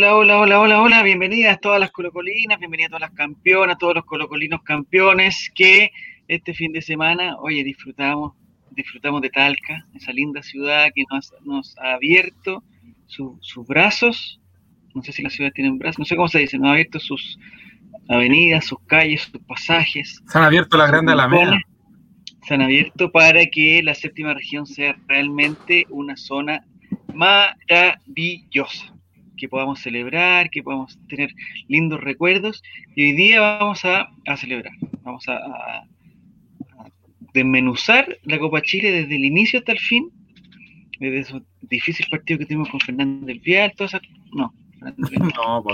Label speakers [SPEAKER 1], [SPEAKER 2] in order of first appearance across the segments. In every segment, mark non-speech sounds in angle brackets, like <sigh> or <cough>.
[SPEAKER 1] Hola, hola, hola, hola, hola, bienvenidas todas las colocolinas, bienvenidas todas las campeonas, todos los colocolinos campeones que este fin de semana, oye, disfrutamos, disfrutamos de Talca, esa linda ciudad que nos, nos ha abierto sus brazos, no sé si las ciudades tienen brazos, no sé cómo se dice, nos ha abierto sus avenidas, sus calles, sus pasajes.
[SPEAKER 2] Se han abierto la grande Alameda.
[SPEAKER 1] Se han abierto para que la séptima región sea realmente una zona maravillosa que podamos celebrar, que podamos tener lindos recuerdos. Y hoy día vamos a, celebrar, vamos a, desmenuzar la Copa Chile desde el inicio hasta el fin, desde esos difíciles partidos que tuvimos con Fernández del Vial, todas esas... No, <laughs> no,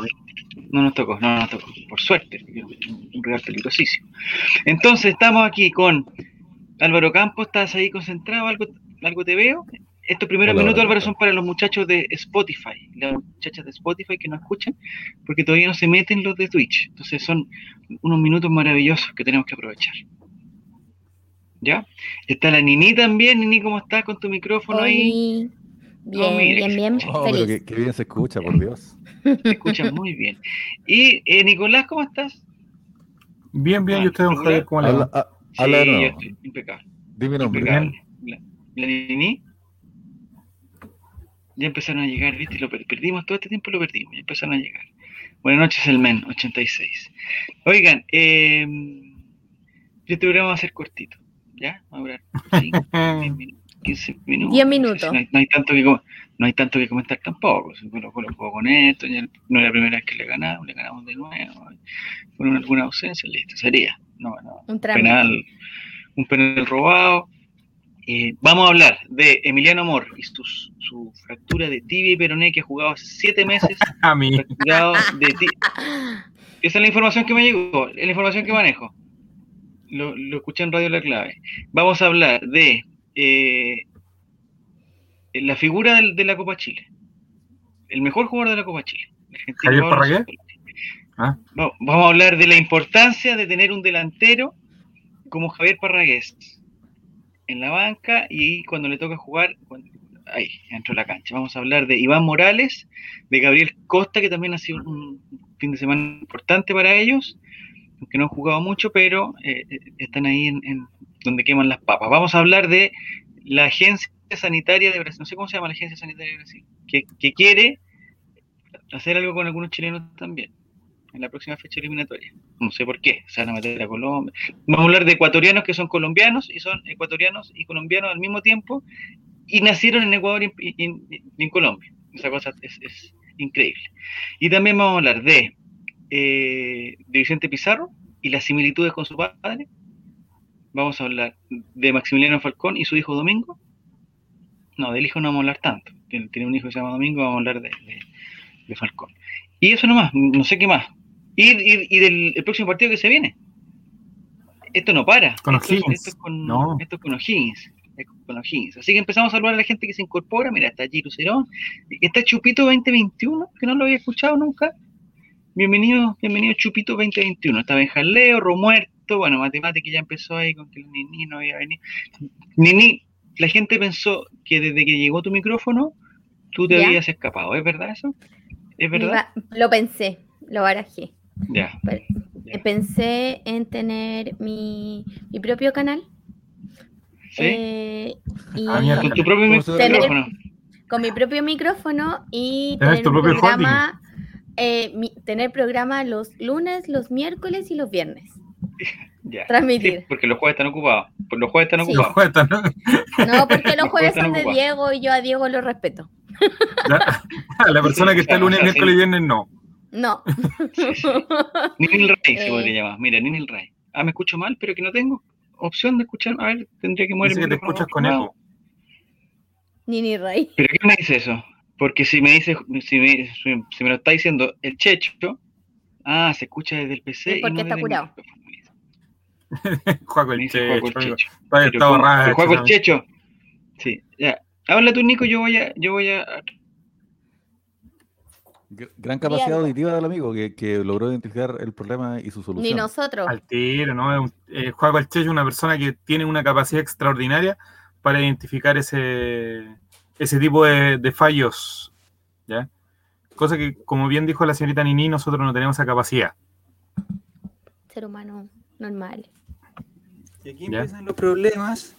[SPEAKER 1] no nos tocó, no nos tocó, por suerte, un regalo peligrosísimo. Entonces estamos aquí con Álvaro Campos, ¿estás ahí concentrado? ¿Algo, algo te veo? Estos primeros minutos, Álvaro, son para los muchachos de Spotify, las muchachas de Spotify que no escuchan, porque todavía no se meten los de Twitch. Entonces son unos minutos maravillosos que tenemos que aprovechar. ¿Ya? Está la Nini también. Nini, ¿cómo estás con tu micrófono ahí?
[SPEAKER 3] Bien, bien, bien.
[SPEAKER 4] Oh, pero qué, bien se escucha, por Dios.
[SPEAKER 1] Se escucha muy bien. Y eh, Nicolás, ¿cómo estás?
[SPEAKER 2] Bien, bien. ¿Y usted, don Javier, cómo le va?
[SPEAKER 1] Ah, sí, yo estoy impecable.
[SPEAKER 4] Dime nombre.
[SPEAKER 1] Impecable. La, la Nini ya empezaron a llegar, ¿viste? Lo perdimos, todo este tiempo lo perdimos, ya empezaron a llegar. Buenas noches, el MEN 86. Oigan, eh, este programa va a ser cortito, ¿ya? Va a durar 15 <laughs> minutos.
[SPEAKER 3] 10 minutos.
[SPEAKER 1] No hay, tanto que, no hay tanto que comentar tampoco. Si lo, juego con esto, no es la primera vez que le ganamos, le ganamos de nuevo. Con alguna ausencia, listo, sería. No, no, un penal, un penal robado eh, vamos a hablar de Emiliano Amor y su, su, fractura de tibia y peroné que ha jugado hace siete meses. <laughs>
[SPEAKER 2] a mí. de
[SPEAKER 1] Esa es la información que me llegó, es la información que manejo. Lo, escuché en Radio La Clave. Vamos a hablar de eh, la figura de, la Copa Chile. El mejor jugador de la Copa Chile.
[SPEAKER 2] ¿Javier Parragués?
[SPEAKER 1] ¿Ah? vamos a hablar de la importancia de tener un delantero como Javier Parragués en la banca y cuando le toca jugar, ahí, dentro de la cancha. Vamos a hablar de Iván Morales, de Gabriel Costa, que también ha sido un fin de semana importante para ellos, aunque no han jugado mucho, pero eh, eh, están ahí en, donde queman las papas. Vamos a hablar de la Agencia Sanitaria de Brasil, no sé cómo se llama la Agencia Sanitaria de Brasil, que quiere hacer algo con algunos chilenos también en la próxima fecha eliminatoria. No sé por qué, se van a meter a Colombia. Vamos a hablar de ecuatorianos que son colombianos y son ecuatorianos y colombianos al mismo tiempo y nacieron en Ecuador y, en Colombia. Esa cosa es, increíble. Y también vamos a hablar de, eh, de Vicente Pizarro y las similitudes con su padre. Vamos a hablar de Maximiliano Falcón y su hijo Domingo. No, del hijo no vamos a hablar tanto. Tiene, un hijo que se llama Domingo, vamos a hablar de, de Falcón. Y eso nomás, no sé qué más. Y, del próximo partido que se viene. Esto no para.
[SPEAKER 2] Con
[SPEAKER 1] esto,
[SPEAKER 2] Esto
[SPEAKER 1] es con, esto con O'Higgins. Con Así que empezamos a saludar a la gente que se incorpora. Mira, está Giro Cerón. Está Chupito 2021, que no lo había escuchado nunca. Bienvenido, bienvenido Chupito 2021. Está Benjaleo, Romuerto. Bueno, Matemática ya empezó ahí con que el Nini no había venido. Nini, la gente pensó que desde que llegó tu micrófono, tú te habías escapado. ¿Es verdad eso? ¿Es verdad?
[SPEAKER 3] Lo pensé, lo barajé.
[SPEAKER 1] Ya.
[SPEAKER 3] Pensé en tener mi, mi propio canal.
[SPEAKER 1] ¿Sí? Eh, y ah, con tu propio micrófono.
[SPEAKER 3] Con mi propio micrófono y tener programa, eh, tener programa los lunes, los miércoles y los viernes. <laughs>
[SPEAKER 1] Ya.
[SPEAKER 3] Transmitir.
[SPEAKER 1] porque los jueves están ocupados. Los jueves están ocupados.
[SPEAKER 3] ¿no? porque los, jueves, son de Diego y yo a Diego lo respeto.
[SPEAKER 2] La, <laughs> persona que está lunes, miércoles y viernes no.
[SPEAKER 3] No. <laughs>
[SPEAKER 1] Ninil Rey se podría eh. llamar. Mira, Ninil Rey. Ah, me escucho mal, pero que no tengo opción de escuchar. A ver, tendría que mover
[SPEAKER 2] que te escuchas con eco.
[SPEAKER 3] Nini Rey.
[SPEAKER 1] ¿Pero qué me dice eso? Porque si me dice, si me, si me lo está diciendo el Checho, ah, se escucha desde el PC.
[SPEAKER 3] Es porque está curado. <laughs>
[SPEAKER 2] Juego el Checho.
[SPEAKER 1] Juego el Checho. Sí, ya. Habla tú, Nico, yo voy a, yo voy a
[SPEAKER 4] Gran capacidad auditiva del amigo que, logró identificar el problema y su solución.
[SPEAKER 3] Ni nosotros.
[SPEAKER 2] Al tiro, ¿no? Eh, Juan es una persona que tiene una capacidad extraordinaria para identificar ese, ese tipo de, fallos. ¿ya? cosa que, como bien dijo la señorita Nini, nosotros no tenemos esa capacidad.
[SPEAKER 3] Ser humano normal.
[SPEAKER 5] Y aquí empiezan los problemas.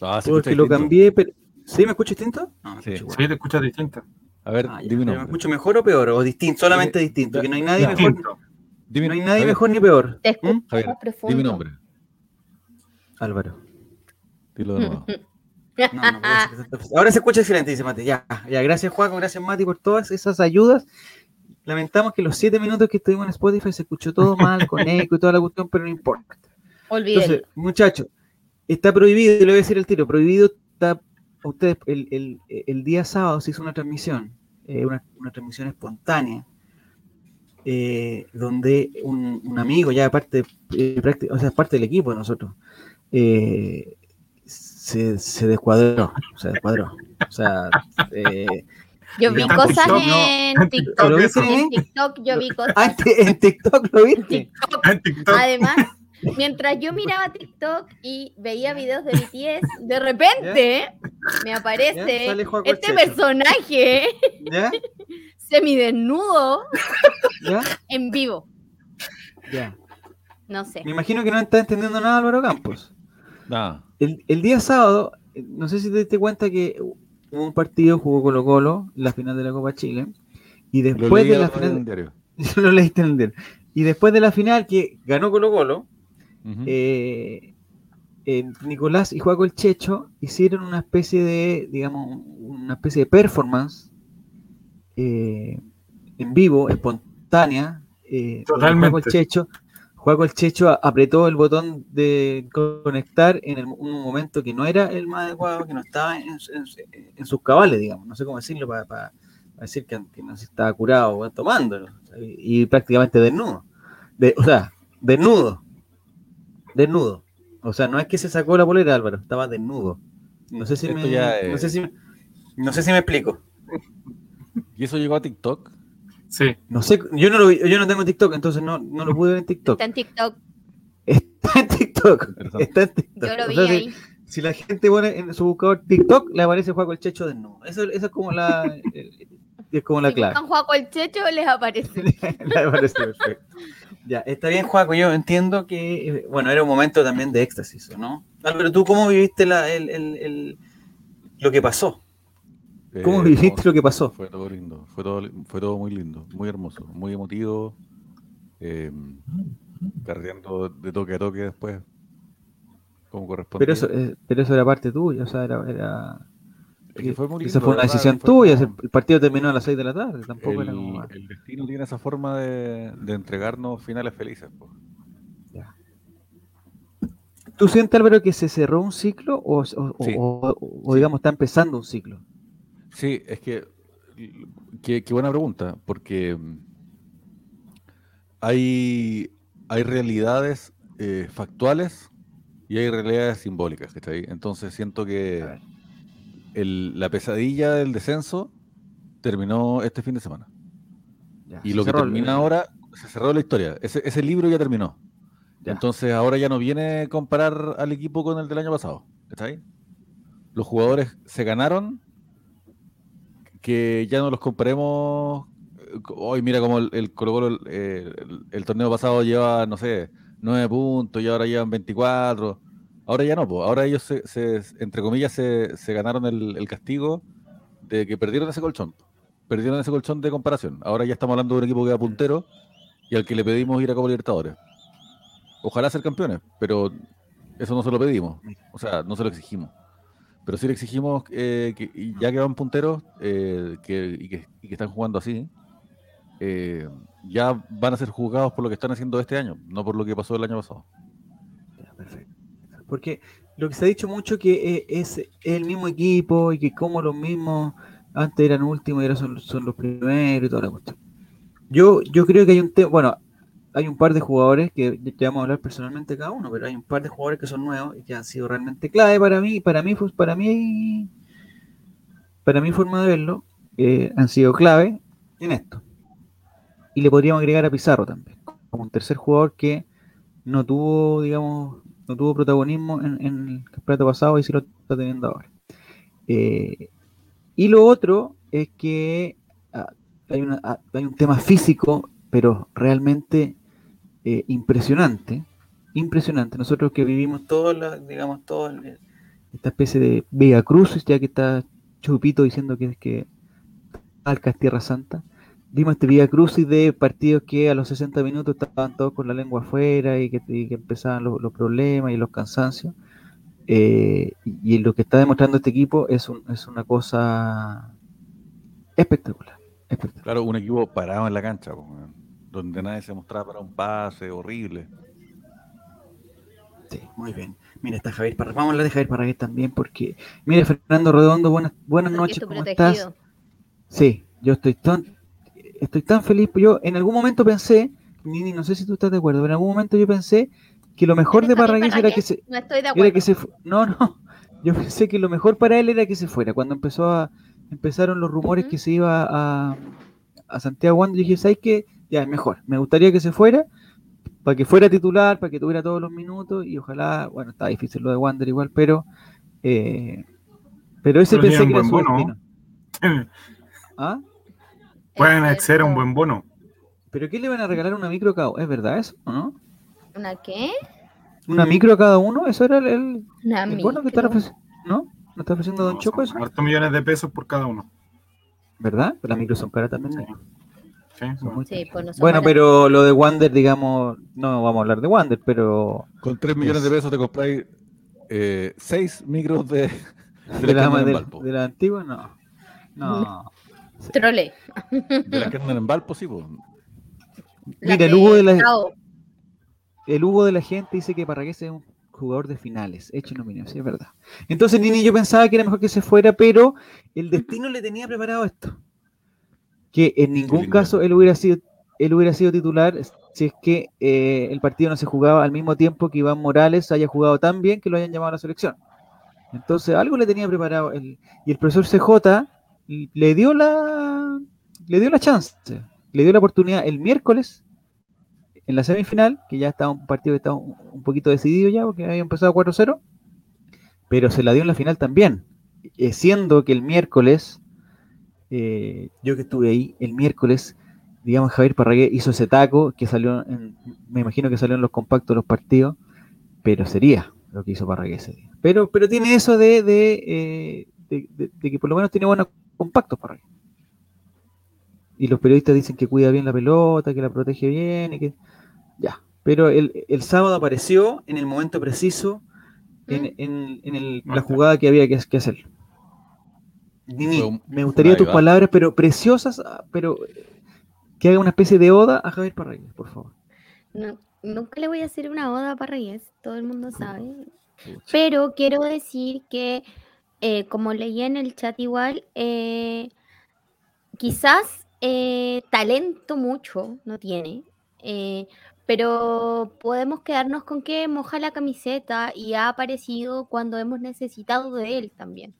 [SPEAKER 4] Ah,
[SPEAKER 5] porque lo cambié. Pero... ¿Sí me escucho distinto?
[SPEAKER 2] No, sí. sí, te escuchas distinto.
[SPEAKER 4] A ver, ah, dime
[SPEAKER 5] ¿Me escucho mejor o peor? ¿O distinto? Solamente eh, distinto. Que no hay nadie mejor. Dime, no hay nadie mejor ni peor.
[SPEAKER 3] Te ¿Mm? Javier,
[SPEAKER 4] dime mi nombre.
[SPEAKER 5] Álvaro.
[SPEAKER 4] Dilo de nuevo.
[SPEAKER 5] No, no, Ahora se escucha excelente, dice Mati. Ya, ya, gracias Juan, gracias Mati por todas esas ayudas. Lamentamos que los siete minutos que estuvimos en Spotify se escuchó todo mal, <laughs> con eco y toda la cuestión, pero no importa.
[SPEAKER 3] Olvídelo.
[SPEAKER 5] muchachos, está prohibido, le voy a decir el tiro, prohibido está, ustedes, el, el, día sábado se hizo una transmisión, eh, una, una, transmisión espontánea, eh, donde un, un, amigo, ya aparte, eh, o sea, parte del equipo de nosotros, se, se descuadró, se descuadró. O sea,
[SPEAKER 3] yo vi cosas en TikTok. En TikTok yo vi <laughs> cosas.
[SPEAKER 5] En TikTok lo viste.
[SPEAKER 3] Además, mientras yo miraba TikTok y veía videos de BTS, de repente me aparece este personaje <laughs> semidesnudo en vivo.
[SPEAKER 5] Ya.
[SPEAKER 3] No sé.
[SPEAKER 5] Me imagino que no está entendiendo nada Álvaro Campos.
[SPEAKER 4] Nada.
[SPEAKER 5] El, el día sábado, no sé si te diste cuenta que hubo un partido, jugó Colo Colo, la final de la Copa Chile, y después de la final... <laughs> lo leíste en el diario. Y después de la final que ganó Colo Colo, eh, eh, Nicolás y Juaco el Checho hicieron una especie de, digamos, una especie de performance eh, en vivo, espontánea.
[SPEAKER 2] Totalmente.
[SPEAKER 5] Juaco el Checho, Juaco el Checho apretó el botón de conectar en un momento que no era el más adecuado, que no estaba en, sus cabales, digamos. No sé cómo decirlo para, decir que, no se estaba curado o tomándolo. Y, prácticamente desnudo. De, o sea, desnudo. Desnudo. O sea, no es que se sacó la polera, Álvaro, estaba desnudo. No sé si, me, no sé si, no sé si me explico.
[SPEAKER 4] ¿Y eso llegó a TikTok?
[SPEAKER 2] Sí.
[SPEAKER 5] No sé, yo no, lo, yo no tengo TikTok, entonces no, no lo pude ver en TikTok.
[SPEAKER 3] Está en TikTok.
[SPEAKER 5] Está en TikTok. Está en TikTok.
[SPEAKER 3] Yo lo vi ahí.
[SPEAKER 5] Si, la gente pone en su buscador TikTok, le aparece Juaco el Checho de nuevo. Eso, eso es como la, <laughs> es como la si clave.
[SPEAKER 3] Si Juaco el Checho, les aparece. <laughs>
[SPEAKER 5] les aparece perfecto. Ya, está bien, Juaco. Yo entiendo que, eh, bueno, era un momento también de éxtasis, ¿no? Pero tú, ¿cómo viviste la, el, el, el, lo que pasó? ¿Cómo viviste eh, lo que pasó?
[SPEAKER 4] Fue todo lindo, fue todo, fue todo muy lindo, muy hermoso, muy emotivo, eh, cargando de toque a toque después, como corresponde.
[SPEAKER 5] Pero eso, eh, pero eso era parte tuya, o sea, era... era... fue muy lindo, esa fue una decisión tuya, el partido terminó a las 6 de la tarde, tampoco
[SPEAKER 4] el,
[SPEAKER 5] era como...
[SPEAKER 4] El destino tiene esa forma de, de entregarnos finales felices. Ya.
[SPEAKER 5] ¿Tú sientes, Álvaro, que se cerró un ciclo o, o, o digamos, está empezando un ciclo?
[SPEAKER 4] Sí, es que, qué buena pregunta, porque hay, hay realidades eh, factuales y hay realidades simbólicas, ¿cachai? Entonces siento que el, la pesadilla del descenso terminó este fin de semana. y lo que termina ahora, se cerró la historia. Ese, ese libro ya terminó. Entonces ahora ya no viene comparar al equipo con el del año pasado. ¿Está Los jugadores se ganaron que ya no los comparemos. Hoy mira como el, eh, el, torneo pasado lleva, no sé, 9 puntos y ahora llevan 24. Ahora ya no, pues. ahora ellos, se, entre comillas, se, se ganaron el, castigo de que perdieron ese colchón. Perdieron ese colchón de comparación. Ahora ya estamos hablando de un equipo que va puntero y al que le pedimos ir a Copa Libertadores. Ojalá ser campeones, pero eso no se lo pedimos. O sea, no se lo exigimos. Pero sí le exigimos eh, que, ya que van punteros eh, que, y, que, están jugando así, eh, ya van a ser juzgados por lo que están haciendo este año, no por lo que pasó el año pasado.
[SPEAKER 5] Porque lo que se ha dicho mucho que es el mismo equipo y que como los mismos antes eran últimos y ahora son, son los primeros y toda la cuestión. Yo, yo creo que hay un tema, bueno, hay un par de jugadores que te vamos a hablar personalmente cada uno, pero hay un par de jugadores que son nuevos y que han sido realmente clave para mí, para mí, para mí, para mi forma de verlo, eh, han sido clave en esto. Y le podríamos agregar a Pizarro también, como un tercer jugador que no tuvo, digamos, tuvo protagonismo en, el campeonato pasado y sí lo está teniendo ahora. Eh, y lo otro es que ah, hay, una, hay un tema físico, pero realmente eh, impresionante, impresionante. Nosotros que vivimos toda digamos, toda esta especie de Vega Cruz, ya que está Chupito diciendo que es que Alca es Tierra Santa, vimos este Vía Crucis de partidos que a los 60 minutos estaban todos con la lengua afuera y que, empezaban los, problemas y los cansancios. Eh, y, lo que está demostrando este equipo es, es una cosa espectacular,
[SPEAKER 4] Claro, un equipo parado en la cancha, donde nadie se mostraba para un pase horrible.
[SPEAKER 5] Sí, muy bien. Mira, está Javier Parra. Vamos a hablar de Javier Parragués también, porque. Mira, Fernando Redondo, buenas, buenas noches, ¿cómo estás? Sí, yo estoy tan, estoy tan feliz. Yo en algún momento pensé, Nini, no sé si tú estás de acuerdo, pero en algún momento yo pensé que lo mejor de Parragués era que se.
[SPEAKER 3] No estoy de acuerdo.
[SPEAKER 5] que se, no, no. <laughs> Yo pensé que lo mejor para él era que se fuera. Cuando empezó a, empezaron los rumores que se iba a, a Santiago Wander, dije, ¿sabes qué? Ya, es mejor. Me gustaría que se fuera para que fuera titular, para que tuviera todos los minutos y ojalá, bueno, está difícil lo de Wander igual, pero eh, pero ese pensé que era su bono. <laughs>
[SPEAKER 2] ¿Ah? Pueden acceder a un buen bono.
[SPEAKER 5] ¿Pero qué le van a regalar una micro cada uno? ¿Es verdad eso o no?
[SPEAKER 3] ¿Una qué?
[SPEAKER 5] ¿Una micro a cada uno? ¿Eso era el, el, bono que está ofreciendo? ¿No? ¿No está ofreciendo Don Choco eso?
[SPEAKER 2] 4 millones de pesos por cada uno.
[SPEAKER 5] ¿Verdad? Pero las micros son caras también.
[SPEAKER 3] Pues
[SPEAKER 5] bueno, pero lo de Wander, digamos, no vamos a hablar de Wander, pero.
[SPEAKER 4] Con 3 millones de pesos te compráis 6 eh, micros de, <laughs>
[SPEAKER 5] de, la, de, la antigua, no. No.
[SPEAKER 3] Trole.
[SPEAKER 4] De la que andan en Valpo, sí, pues.
[SPEAKER 5] Mira, el Hugo de la. El Hugo de la gente dice que Parragués es un jugador de finales, hecho nominado, sí, es verdad. Entonces, Nini, yo pensaba que era mejor que se fuera, pero el destino le tenía preparado esto que en ningún caso él hubiera sido él hubiera sido titular si es que eh, el partido no se jugaba al mismo tiempo que Iván Morales haya jugado tan bien que lo hayan llamado a la selección. Entonces algo le tenía preparado y el profesor CJ le dio la le dio la chance, le dio la oportunidad el miércoles en la semifinal, que ya estaba un partido que estaba un, poquito decidido ya porque había empezado 4-0, pero se la dio en la final también, eh, siendo que el miércoles eh, yo que estuve ahí el miércoles, digamos, Javier Parragué hizo ese taco que salió, en, me imagino que salió en los compactos de los partidos, pero sería lo que hizo Parragué ese día. Pero, pero tiene eso de, eh, de, de, que por lo menos tiene buenos compactos Parragué. Y los periodistas dicen que cuida bien la pelota, que la protege bien y que... Ya, pero el, el sábado apareció en el momento preciso, en, en, en la jugada que había que, que hacer. Me gustaría tus palabras, pero preciosas, ah, pero que haga una especie de oda a Javier Parragués, por favor.
[SPEAKER 3] No, nunca le voy a hacer una oda a Parragués, todo el mundo sabe. Pero quiero decir que, eh, como leí en el chat igual, eh, quizás eh, talento mucho no tiene, pero podemos quedarnos con que moja la camiseta y ha aparecido cuando hemos necesitado de él también.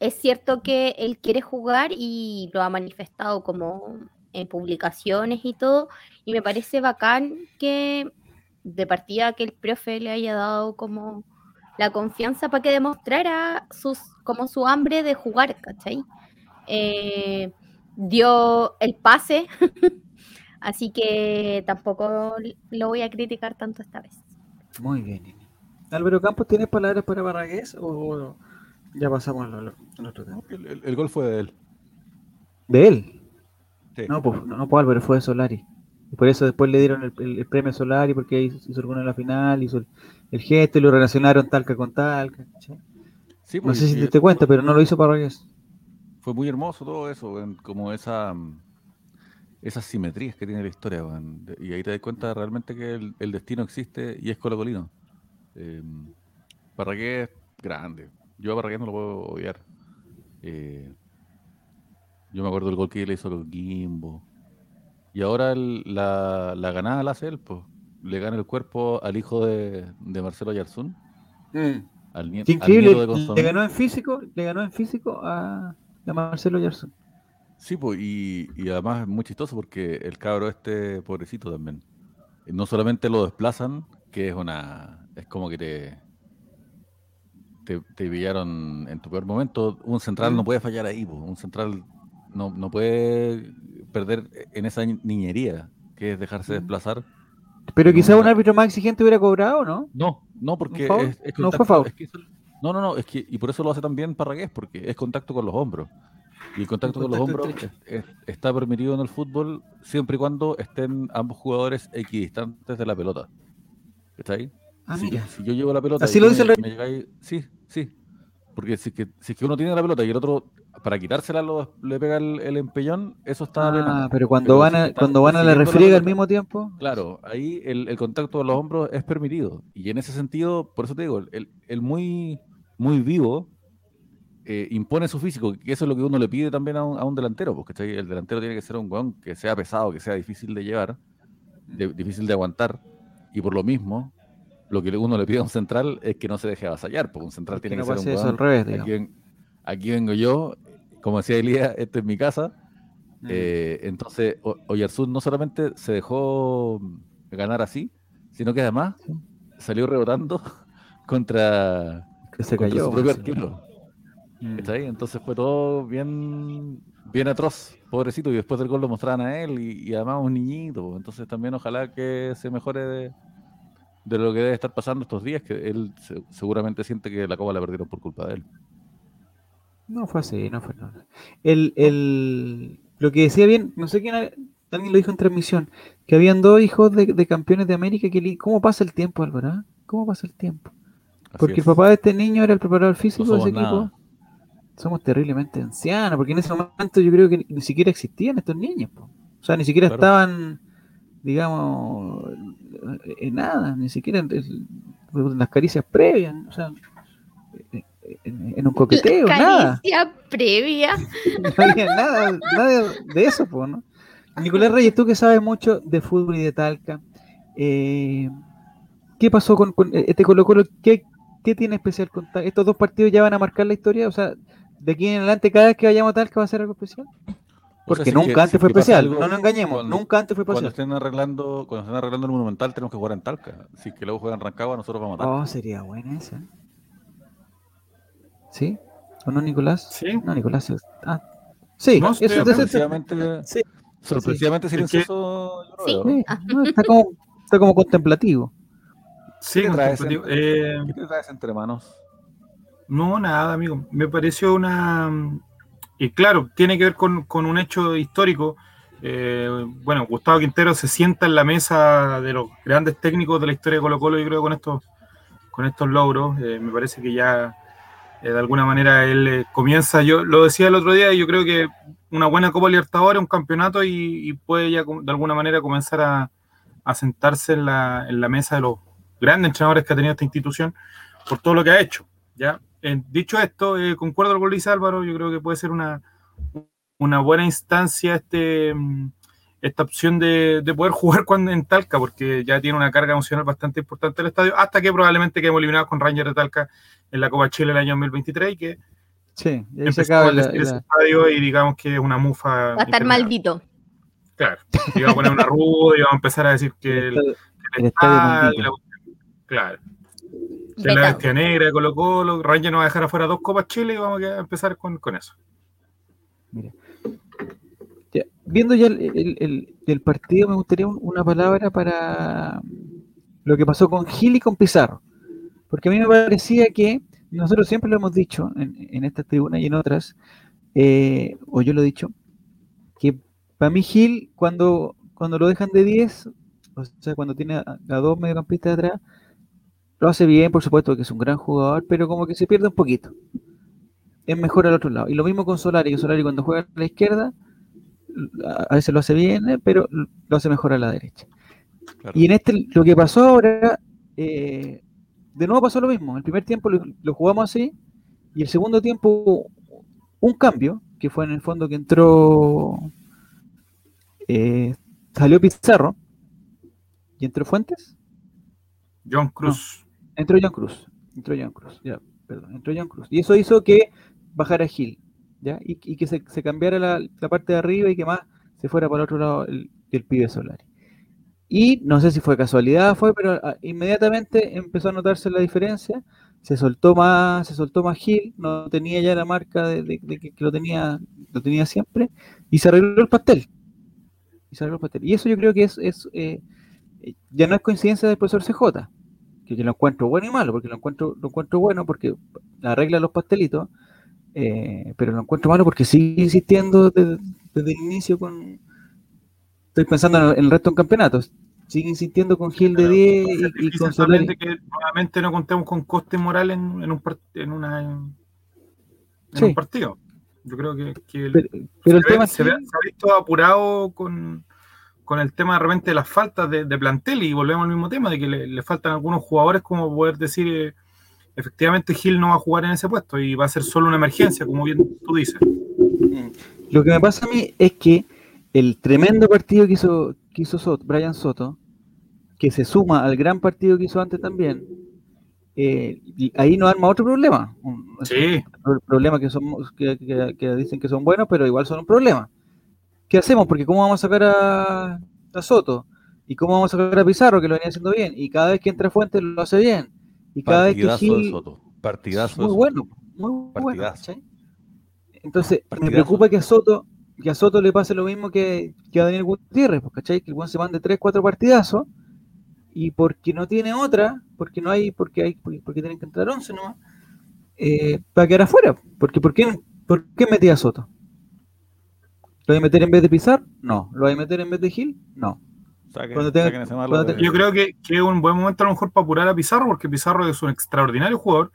[SPEAKER 3] Es cierto que él quiere jugar y lo ha manifestado como en publicaciones y todo, y me parece bacán que de partida que el profe le haya dado como la confianza para que demostrara sus, como su hambre de jugar, ¿cachai? Eh, dio el pase, <laughs> así que tampoco lo voy a criticar tanto esta vez.
[SPEAKER 5] Muy bien, Álvaro Campos, ¿tienes palabras para Barragués o ya pasamos al, otro tema?
[SPEAKER 4] El, gol fue de él.
[SPEAKER 5] ¿De él? No, pues, no, pues Álvaro, fue de Solari. Y por eso después le dieron el, premio a Solari porque hizo alguna en la final, hizo el, gesto y lo relacionaron talca con talca. Sí, no pues, sé si te diste cuenta, pero no lo hizo Barragués.
[SPEAKER 4] Fue muy hermoso todo eso, como esa esas simetrías que tiene la historia. Y ahí te das cuenta realmente que el, destino existe y es colocolino. Eh, Parragués, grande. Yo a Parragués no lo puedo odiar. Eh, yo me acuerdo del gol que le hizo a Gimbo. Y ahora la, la, ganada la hace él, pues. Le gana el cuerpo al hijo de, Marcelo Yarzún.
[SPEAKER 5] Mm. Al, increíble. le ganó en físico, le ganó en físico a, Marcelo Yarzún.
[SPEAKER 4] Sí, pues, y, y, además es muy chistoso porque el cabro este pobrecito también. No solamente lo desplazan, que es una es como que te, te, pillaron en tu peor momento. Un central no puede fallar ahí, un central no, no puede perder en esa niñería, que es dejarse
[SPEAKER 5] Mm.
[SPEAKER 4] desplazar.
[SPEAKER 5] Pero
[SPEAKER 4] No,
[SPEAKER 5] quizá un árbitro más exigente hubiera cobrado, ¿no?
[SPEAKER 4] No, no, porque
[SPEAKER 5] foul?
[SPEAKER 4] es, es
[SPEAKER 5] No fue foul.
[SPEAKER 4] es que eso- no, no, no, es que, y por eso lo hace también Parragués, porque es contacto con los hombros. Y el contacto, con los hombros
[SPEAKER 5] estrecho.
[SPEAKER 4] es- es- está permitido en el fútbol siempre y cuando estén ambos jugadores equidistantes de la pelota. ¿Está ahí?
[SPEAKER 5] Ah,
[SPEAKER 4] si,
[SPEAKER 5] mira.
[SPEAKER 4] si yo llevo la pelota.
[SPEAKER 5] Así lo dice
[SPEAKER 4] me-
[SPEAKER 5] el
[SPEAKER 4] me llegáis- Sí, sí. Porque si es, que, si es que uno tiene la pelota y el otro, para quitársela, lo- le pega el, el empellón, eso está
[SPEAKER 5] Ah, pero cuando
[SPEAKER 4] Pero
[SPEAKER 5] van a, cuando van a la refriega al mismo tiempo.
[SPEAKER 4] Claro, ahí el, el contacto con los hombros es permitido. Y en ese sentido, por eso te digo, el, el muy, muy vivo eh, impone su físico, que eso es lo que uno le pide también a un, a un delantero, porque el delantero tiene que ser un weón que sea pesado, que sea difícil de llevar, de- difícil de aguantar. Y por lo mismo, lo que uno le pide a un central es que no se deje avasallar, porque un central
[SPEAKER 5] Que
[SPEAKER 4] tiene
[SPEAKER 5] no
[SPEAKER 4] que ser
[SPEAKER 5] pase
[SPEAKER 4] un
[SPEAKER 5] eso
[SPEAKER 4] weón
[SPEAKER 5] al revés,
[SPEAKER 4] Aquí,
[SPEAKER 5] digamos.
[SPEAKER 4] ven- aquí vengo yo, como decía Elías, esta es mi casa.
[SPEAKER 5] Mm.
[SPEAKER 4] eh, entonces, Oyarzún no solamente se dejó ganar así, sino que además
[SPEAKER 5] Sí.
[SPEAKER 4] salió rebotando <laughs> contra,
[SPEAKER 5] que se
[SPEAKER 4] contra
[SPEAKER 5] cayó.
[SPEAKER 4] su propio arquero.
[SPEAKER 5] Mm.
[SPEAKER 4] Entonces fue todo bien, bien atroz, pobrecito. Y después del gol lo mostraban a él y, y además un niñito. Entonces también ojalá que se mejore de, de lo que debe estar pasando estos días, que él se- seguramente siente que la copa la perdieron por culpa de él.
[SPEAKER 5] No fue así, no fue. no. El, el, lo que decía bien, no sé quién, alguien lo dijo en transmisión, que habían dos hijos de, de campeones de América. Que, ¿Cómo pasa el tiempo, Álvaro? ah? ¿Cómo pasa el tiempo?
[SPEAKER 4] Así
[SPEAKER 5] Porque el papá de este niño era el preparador físico
[SPEAKER 4] No
[SPEAKER 5] de ese equipo.
[SPEAKER 4] nada.
[SPEAKER 5] Somos terriblemente ancianos, porque en ese momento yo creo que ni siquiera existían estos niños. po. O sea, ni siquiera
[SPEAKER 4] Claro.
[SPEAKER 5] estaban, digamos, en nada, ni siquiera en, en las caricias previas, o sea, en, en un coqueteo, nada.
[SPEAKER 3] Caricia previa. <laughs>
[SPEAKER 5] No había nada, nada de eso, ¿no? Nicolás Reyes, tú que sabes mucho de fútbol y de Talca, eh, ¿qué pasó con, con este Colo Colo? ¿Qué, ¿Qué tiene especial con Talca? ¿Estos dos partidos ya van a marcar la historia? O sea, de aquí en adelante, cada vez que vayamos a Talca va a ser algo especial.
[SPEAKER 4] O sea,
[SPEAKER 5] Porque
[SPEAKER 4] si
[SPEAKER 5] nunca
[SPEAKER 4] que-
[SPEAKER 5] antes
[SPEAKER 4] si
[SPEAKER 5] fue especial,
[SPEAKER 4] algo
[SPEAKER 5] no nos engañemos,
[SPEAKER 4] cuando-
[SPEAKER 5] nunca antes fue
[SPEAKER 4] Cuando
[SPEAKER 5] especial.
[SPEAKER 4] estén arreglando, cuando estén arreglando el Monumental tenemos que jugar en Talca. Si es que luego juegan en Rancagua, nosotros vamos a Talca.
[SPEAKER 5] Oh, sería buena esa. ¿Sí? ¿O no, Nicolás?
[SPEAKER 2] Sí.
[SPEAKER 5] No, Nicolás. es- Ah, sí,
[SPEAKER 2] No,
[SPEAKER 5] eso es
[SPEAKER 4] sorpresivamente,
[SPEAKER 5] Sí.
[SPEAKER 4] sorpresivamente
[SPEAKER 2] Es que-
[SPEAKER 4] silencioso. yo lo
[SPEAKER 3] Sí.
[SPEAKER 4] veo.
[SPEAKER 5] Sí, no, está, como, está como contemplativo.
[SPEAKER 2] Sí,
[SPEAKER 4] ¿Qué traes en-
[SPEAKER 2] contemplativo. Eh,
[SPEAKER 4] ¿Qué te traes entre manos?
[SPEAKER 2] No, nada, amigo. Me pareció una. Y claro, tiene que ver con, con un hecho histórico. Eh, bueno, Gustavo Quintero se sienta en la mesa de los grandes técnicos de la historia de Colo Colo, yo creo, con estos, con estos logros. Eh, me parece que ya eh, de alguna manera él eh, comienza, yo lo decía el otro día, y yo creo que una buena Copa Libertadores, un campeonato, y, puede ya de alguna manera comenzar a, sentarse en la, en la mesa de los grandes entrenadores que ha tenido esta institución por todo lo que ha hecho. ¿ya? Eh, dicho esto, concuerdo con dice Álvaro, yo creo que puede ser una, una buena instancia este, mm, esta opción de, de poder jugar cuando en Talca, porque ya tiene una carga emocional bastante importante el estadio, hasta que probablemente quedemos eliminados con Rangers de Talca en la Copa Chile el año 2023 y que
[SPEAKER 5] Sí, y ahí se
[SPEAKER 2] empezó
[SPEAKER 5] acaba
[SPEAKER 2] a
[SPEAKER 5] la-
[SPEAKER 2] decir ese
[SPEAKER 5] la-
[SPEAKER 2] estadio y digamos que es una mufa.
[SPEAKER 3] Va a estar maldito.
[SPEAKER 2] Claro, y vamos a poner una ruda y vamos a empezar a decir que el,
[SPEAKER 5] el
[SPEAKER 2] que
[SPEAKER 5] el estadio
[SPEAKER 2] estadio,
[SPEAKER 5] maldito.
[SPEAKER 2] la- claro. Que la bestia negra de Colo Colo, Rangers nos va a dejar afuera dos Copas Chile y vamos a empezar con, con eso.
[SPEAKER 5] Ya, Viendo ya el, partido, me gustaría un- una palabra para lo que pasó con Gil y con Pizarro. Porque a mí me parecía que, nosotros siempre lo hemos dicho en, en esta tribuna y en otras, eh, o yo lo he dicho, que para mí Gil, cuando, cuando lo dejan de 10, o sea, cuando tiene a, a dos mediocampistas atrás, lo hace bien, por supuesto, que es un gran jugador, pero como que se pierde un poquito. Es mejor al otro lado. Y lo mismo con Solari, que Solari cuando juega a la izquierda, a veces lo hace bien, eh, pero lo hace mejor a la derecha.
[SPEAKER 4] Claro.
[SPEAKER 5] Y en este, lo que pasó ahora, eh, de nuevo pasó lo mismo. El primer tiempo lo, lo jugamos así, y el segundo tiempo hubo un cambio, que fue en el fondo que entró, eh, salió Pizarro, y entró Fuentes,
[SPEAKER 2] John Cruz.
[SPEAKER 5] entró John Cruz, entró John Cruz, ya, perdón, entró John Cruz. Y eso hizo que bajara Gil, ¿ya? Y, y que se, se cambiara la, la parte de arriba y que más se fuera para el otro lado el, el pibe Solari. Y no sé si fue casualidad, fue, pero ah, inmediatamente empezó a notarse la diferencia. se soltó más, se soltó más Gil, no tenía ya la marca de, de- de que, que lo tenía, lo tenía siempre, y se arregló el pastel. Y se arregló el pastel. Y eso yo creo que es, es eh, ya no es coincidencia del profesor CJ, que, que lo encuentro bueno y malo, porque lo encuentro, lo encuentro bueno porque arregla los pastelitos, eh, pero lo encuentro malo porque sigue insistiendo desde, desde el inicio con. Estoy pensando en el, resto de campeonatos. Sigue insistiendo con Gil de
[SPEAKER 2] Claro,
[SPEAKER 5] 10
[SPEAKER 2] va a ser
[SPEAKER 5] y, y con Solari.
[SPEAKER 2] que nuevamente no contemos con coste moral en, en un, part- en una, en
[SPEAKER 5] Sí.
[SPEAKER 2] un partido. Yo creo que, que el-
[SPEAKER 5] Pero, pero el
[SPEAKER 2] se, ve-
[SPEAKER 5] tema
[SPEAKER 2] se, ve- se ha visto apurado con, con el tema de repente de las faltas de, de plantel y volvemos al mismo tema de que le, le faltan algunos jugadores como poder decir eh, efectivamente Gil no va a jugar en ese puesto y va a ser solo una emergencia como bien tú dices
[SPEAKER 5] Lo que me pasa a mí es que el tremendo partido que hizo, que hizo Soto, Brian Soto, que se suma al gran partido que hizo antes también, eh, y ahí nos arma otro problema. Un
[SPEAKER 2] sí
[SPEAKER 5] pro- problema que, son, que, que- que dicen que son buenos, pero igual son un problema. ¿Qué hacemos? Porque ¿cómo vamos a sacar a, a Soto? ¿Y cómo vamos a sacar a Pizarro, que lo venía haciendo bien? Y cada vez que entra Fuentes lo hace bien. Y cada vez que
[SPEAKER 4] Partidazo de
[SPEAKER 5] Gil,
[SPEAKER 4] Soto. Partidazo de
[SPEAKER 5] muy
[SPEAKER 4] Soto.
[SPEAKER 5] bueno, muy bueno.
[SPEAKER 4] Partidazo.
[SPEAKER 5] ¿cachai? Entonces, me
[SPEAKER 4] Partidazo.
[SPEAKER 5] preocupa que a Soto, que a Soto le pase lo mismo que, que a Daniel Gutiérrez, pues, ¿cachai? Que el buen se mande 3, 4 partidazos y porque no tiene otra, porque no hay, porque hay, porque, porque tienen que entrar 11 nomás, eh, para quedar afuera. Porque, ¿por qué, ¿por qué metí a Soto? ¿Lo voy a meter en vez de Pizar? No. ¿Lo voy a meter en vez de Gil? No.
[SPEAKER 4] Saquen-
[SPEAKER 5] Cuando tenga-
[SPEAKER 4] saquen ese malo
[SPEAKER 5] cuando
[SPEAKER 4] de-
[SPEAKER 5] te-
[SPEAKER 2] yo creo que, que es un buen momento a lo mejor para apurar a Pizarro porque Pizarro es un extraordinario jugador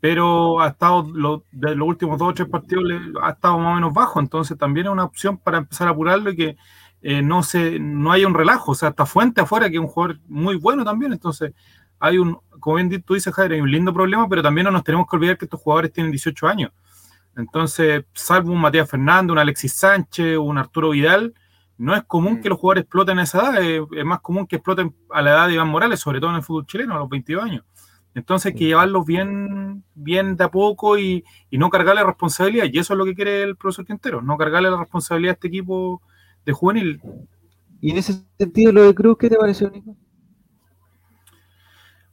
[SPEAKER 2] pero ha estado lo- de los últimos dos o tres partidos le- ha estado más o menos bajo, entonces también es una opción para empezar a apurarlo y que eh, no se no haya un relajo, o sea, está Fuente afuera, que es un jugador muy bueno también, entonces hay un, como bien tú dices, Javier, hay un lindo problema, pero también no nos tenemos que olvidar que estos jugadores tienen 18 años, entonces, salvo un Matías Fernández, un Alexis Sánchez, un Arturo Vidal, no es común
[SPEAKER 5] Mm.
[SPEAKER 2] que los jugadores exploten a esa edad, es, es más común que exploten a la edad de Iván Morales, sobre todo en el fútbol chileno, a los 22 años. Entonces hay que llevarlos bien, bien de a poco y, y no cargarle responsabilidad. Y eso es lo que quiere el profesor Quintero, no cargarle la responsabilidad a este equipo de juvenil.
[SPEAKER 5] Y en ese sentido, lo de Cruz, ¿qué te pareció, Nico?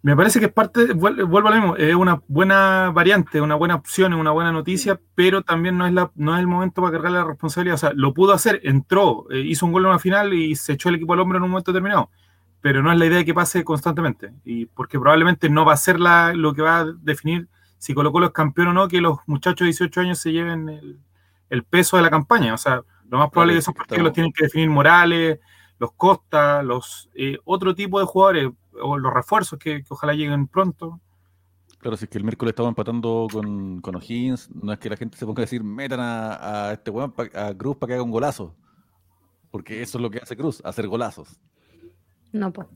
[SPEAKER 2] Me parece que es parte, vuel- vuelvo a lo mismo, es una buena variante, una buena opción, es una buena noticia, pero también no es, la, no es el momento para cargarle la responsabilidad. O sea, lo pudo hacer, entró, eh, hizo un gol en una final y se echó el equipo al hombro en un momento determinado. Pero no es la idea que pase constantemente. Y porque probablemente no va a ser la, lo que va a definir si Colo Colo es campeón o no, que los muchachos de 18 años se lleven el, el peso de la campaña. O sea, lo más probable es que esos partidos los tienen que definir Morales, los Costa, los eh, otro tipo de jugadores, o los refuerzos que, que ojalá lleguen pronto.
[SPEAKER 4] Claro, si es que el miércoles estamos empatando con, con O'Higgins, no es que la gente se ponga a decir, metan a, a este weón, pa- a Cruz para que haga un golazo. Porque eso es lo que hace Cruz, hacer golazos.
[SPEAKER 3] No, pues.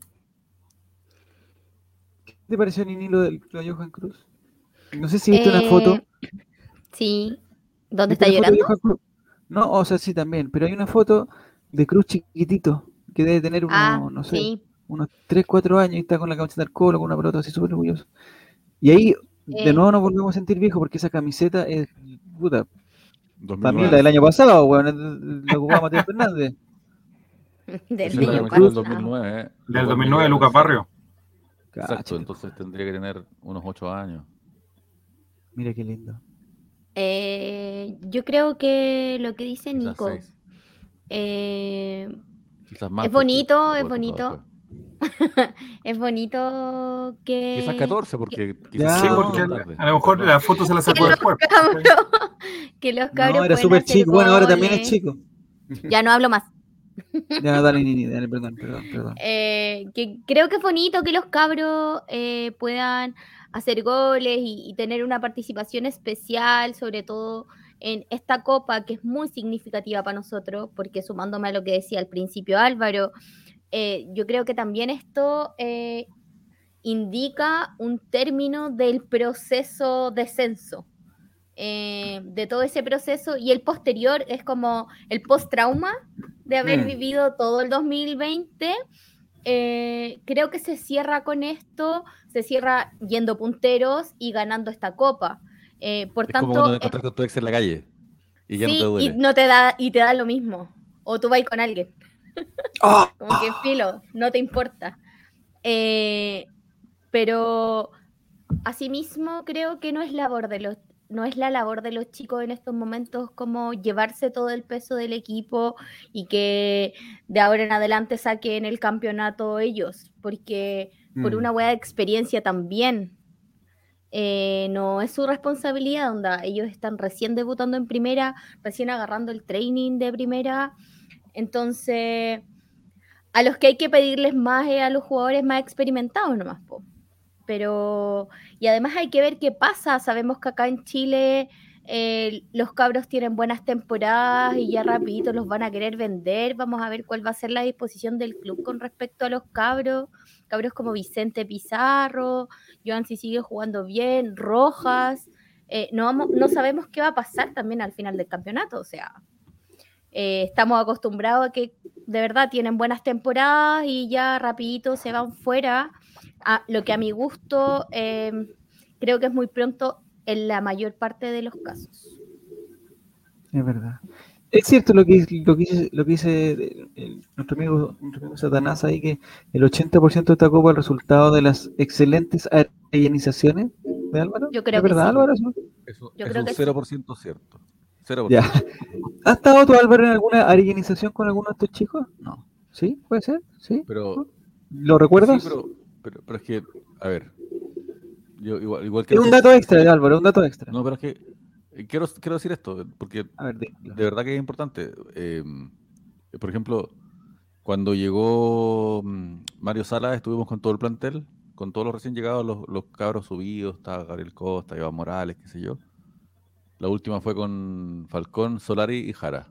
[SPEAKER 5] ¿Qué te pareció, Nini, lo de, lo de Johan Cruz? No sé si viste una foto.
[SPEAKER 3] Sí. ¿Dónde
[SPEAKER 5] ¿Viste
[SPEAKER 3] está llorando?
[SPEAKER 5] No, o sea, sí también, pero hay una foto de Cruz chiquitito, que debe tener
[SPEAKER 3] Ah,
[SPEAKER 5] no sé,
[SPEAKER 3] sí.
[SPEAKER 5] Unos 3, 4 años y está con la camiseta del colo, con una pelota así súper orgulloso. Y ahí, de
[SPEAKER 3] Eh.
[SPEAKER 5] nuevo nos volvemos a sentir viejos porque esa camiseta es, puta,
[SPEAKER 4] 2009.
[SPEAKER 5] también la del año pasado, weón, la ocupaba Matías Fernández. <laughs>
[SPEAKER 3] Del
[SPEAKER 4] Esa es
[SPEAKER 5] niño
[SPEAKER 4] la
[SPEAKER 3] niño
[SPEAKER 4] camiseta del
[SPEAKER 5] Cruz.
[SPEAKER 3] pasado.
[SPEAKER 4] 2009, ¿eh?
[SPEAKER 2] Del
[SPEAKER 4] Lo
[SPEAKER 2] 2009 de
[SPEAKER 4] cual me
[SPEAKER 2] Lucas
[SPEAKER 4] llega a
[SPEAKER 2] Barrio.
[SPEAKER 4] pensar- Exacto,
[SPEAKER 5] Cáchate,
[SPEAKER 4] entonces tendría que tener unos 8 años.
[SPEAKER 5] Mira qué lindo.
[SPEAKER 3] Eh, yo creo que lo que dice Nico eh. Es bonito, es bonito. <laughs> es bonito que.
[SPEAKER 4] Quizás 14, porque
[SPEAKER 5] Ya,
[SPEAKER 4] quizás
[SPEAKER 2] Sí, porque
[SPEAKER 4] tarde.
[SPEAKER 2] a lo mejor la foto se la
[SPEAKER 3] que
[SPEAKER 2] sacó después. <laughs>
[SPEAKER 3] que los cabros
[SPEAKER 5] No, era súper chico. Bueno, ahora también es chico.
[SPEAKER 3] Ya no hablo más.
[SPEAKER 5] Ya, dale, Nini, dale, perdón, perdón, perdón. <laughs>
[SPEAKER 3] Eh, que creo que es bonito que los cabros eh, puedan hacer goles y, y tener una participación especial, sobre todo en esta copa que es muy significativa para nosotros, porque sumándome a lo que decía al principio Álvaro, eh, yo creo que también esto eh, indica un término del proceso de censo. eh, de todo ese proceso y el posterior es como el post-trauma de haber
[SPEAKER 5] Mm.
[SPEAKER 3] vivido todo el 2020 eh, creo que se cierra con esto, se cierra yendo punteros y ganando esta copa. Eh, por
[SPEAKER 4] Es como
[SPEAKER 3] tanto,
[SPEAKER 4] cuando te
[SPEAKER 3] eh,
[SPEAKER 4] encontrás con tu ex en la calle y ya
[SPEAKER 3] sí,
[SPEAKER 4] no te duele.
[SPEAKER 3] y no te da y te da lo mismo. O tú vas con alguien,
[SPEAKER 5] ¡Ah!
[SPEAKER 3] como que filo, no te importa. Eh, pero asimismo creo que no es labor de los no es la labor de los chicos en estos momentos como llevarse todo el peso del equipo y que de ahora en adelante saquen el campeonato ellos, porque por
[SPEAKER 5] Mm.
[SPEAKER 3] una buena experiencia también. eh, no es su responsabilidad, onda. Ellos están recién debutando en primera, recién agarrando el training de primera. Entonces, a los que hay que pedirles más es a los jugadores más experimentados nomás, po. Pero, y además hay que ver qué pasa. Sabemos que acá en Chile eh, los cabros tienen buenas temporadas y ya rapidito los van a querer vender. Vamos a ver cuál va a ser la disposición del club con respecto a los cabros. Cabros como Vicente Pizarro, Joan si sigue jugando bien, Rojas. eh, no, vamos, no sabemos qué va a pasar también al final del campeonato. O sea, eh, estamos acostumbrados a que de verdad tienen buenas temporadas y ya rapidito se van fuera. A, lo que a mi gusto eh, creo que es muy pronto en la mayor parte de los casos.
[SPEAKER 5] Es verdad. Es cierto lo que, lo que dice, lo que dice el- el- nuestro, amigo, nuestro amigo Satanás ahí, que el 80% de esta copa es el resultado de las excelentes arellanizaciones de Álvaro.
[SPEAKER 3] Yo creo
[SPEAKER 5] ¿Es
[SPEAKER 3] que
[SPEAKER 5] verdad,
[SPEAKER 3] sí.
[SPEAKER 5] Álvaro? eso?
[SPEAKER 4] Eso
[SPEAKER 3] Yo
[SPEAKER 4] es
[SPEAKER 3] creo
[SPEAKER 4] un
[SPEAKER 3] que sí.
[SPEAKER 4] 0% cierto. 0%.
[SPEAKER 5] Ya. ¿Has estado tú, Álvaro, en alguna arellanización con alguno de estos chicos? No. ¿Sí? ¿Puede ser? ¿Sí?
[SPEAKER 4] Pero,
[SPEAKER 5] ¿Lo recuerdas?
[SPEAKER 4] sí, pero, pero, pero es que, a ver, yo igual, igual que
[SPEAKER 5] es un dato extra, Álvaro, un dato extra.
[SPEAKER 4] No, pero es que eh, quiero, quiero decir esto, porque
[SPEAKER 5] ver,
[SPEAKER 4] de verdad que es importante. Eh, por ejemplo, cuando llegó mm, Mario Salas, estuvimos con todo el plantel, con todos los recién llegados, los, los cabros subidos, estaba Gabriel Costa, Iván Morales, qué sé yo. La última fue con Falcón, Solari y Jara.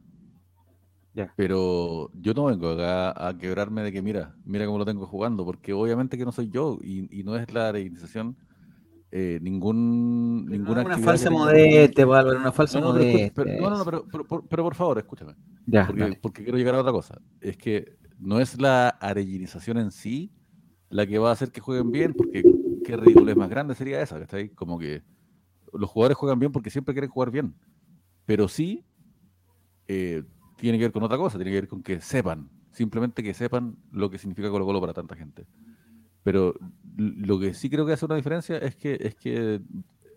[SPEAKER 5] Ya.
[SPEAKER 4] Pero yo no vengo acá a quebrarme de que mira, mira cómo lo tengo jugando, porque obviamente que no soy yo y, y no es la organización eh, ningún
[SPEAKER 5] Pero
[SPEAKER 4] ninguna
[SPEAKER 5] no, una
[SPEAKER 4] que
[SPEAKER 5] falsa pues, Álvaro, una falsa
[SPEAKER 4] no, no, pero, pero- no, no, no, pero, pero- pero- pero por favor, escúchame.
[SPEAKER 5] Ya,
[SPEAKER 4] Porque, quiero llegar a otra cosa. Es que no es la arellinización en sí la que va a hacer que jueguen bien, porque qué ridiculez más grande sería esa, ¿cachai? Como que los jugadores juegan bien porque siempre quieren jugar bien. Pero sí eh, tiene que ver con otra cosa, tiene que ver con que sepan, simplemente que sepan lo que significa Colo Colo para tanta gente. Pero lo que sí creo que hace una diferencia es que, es que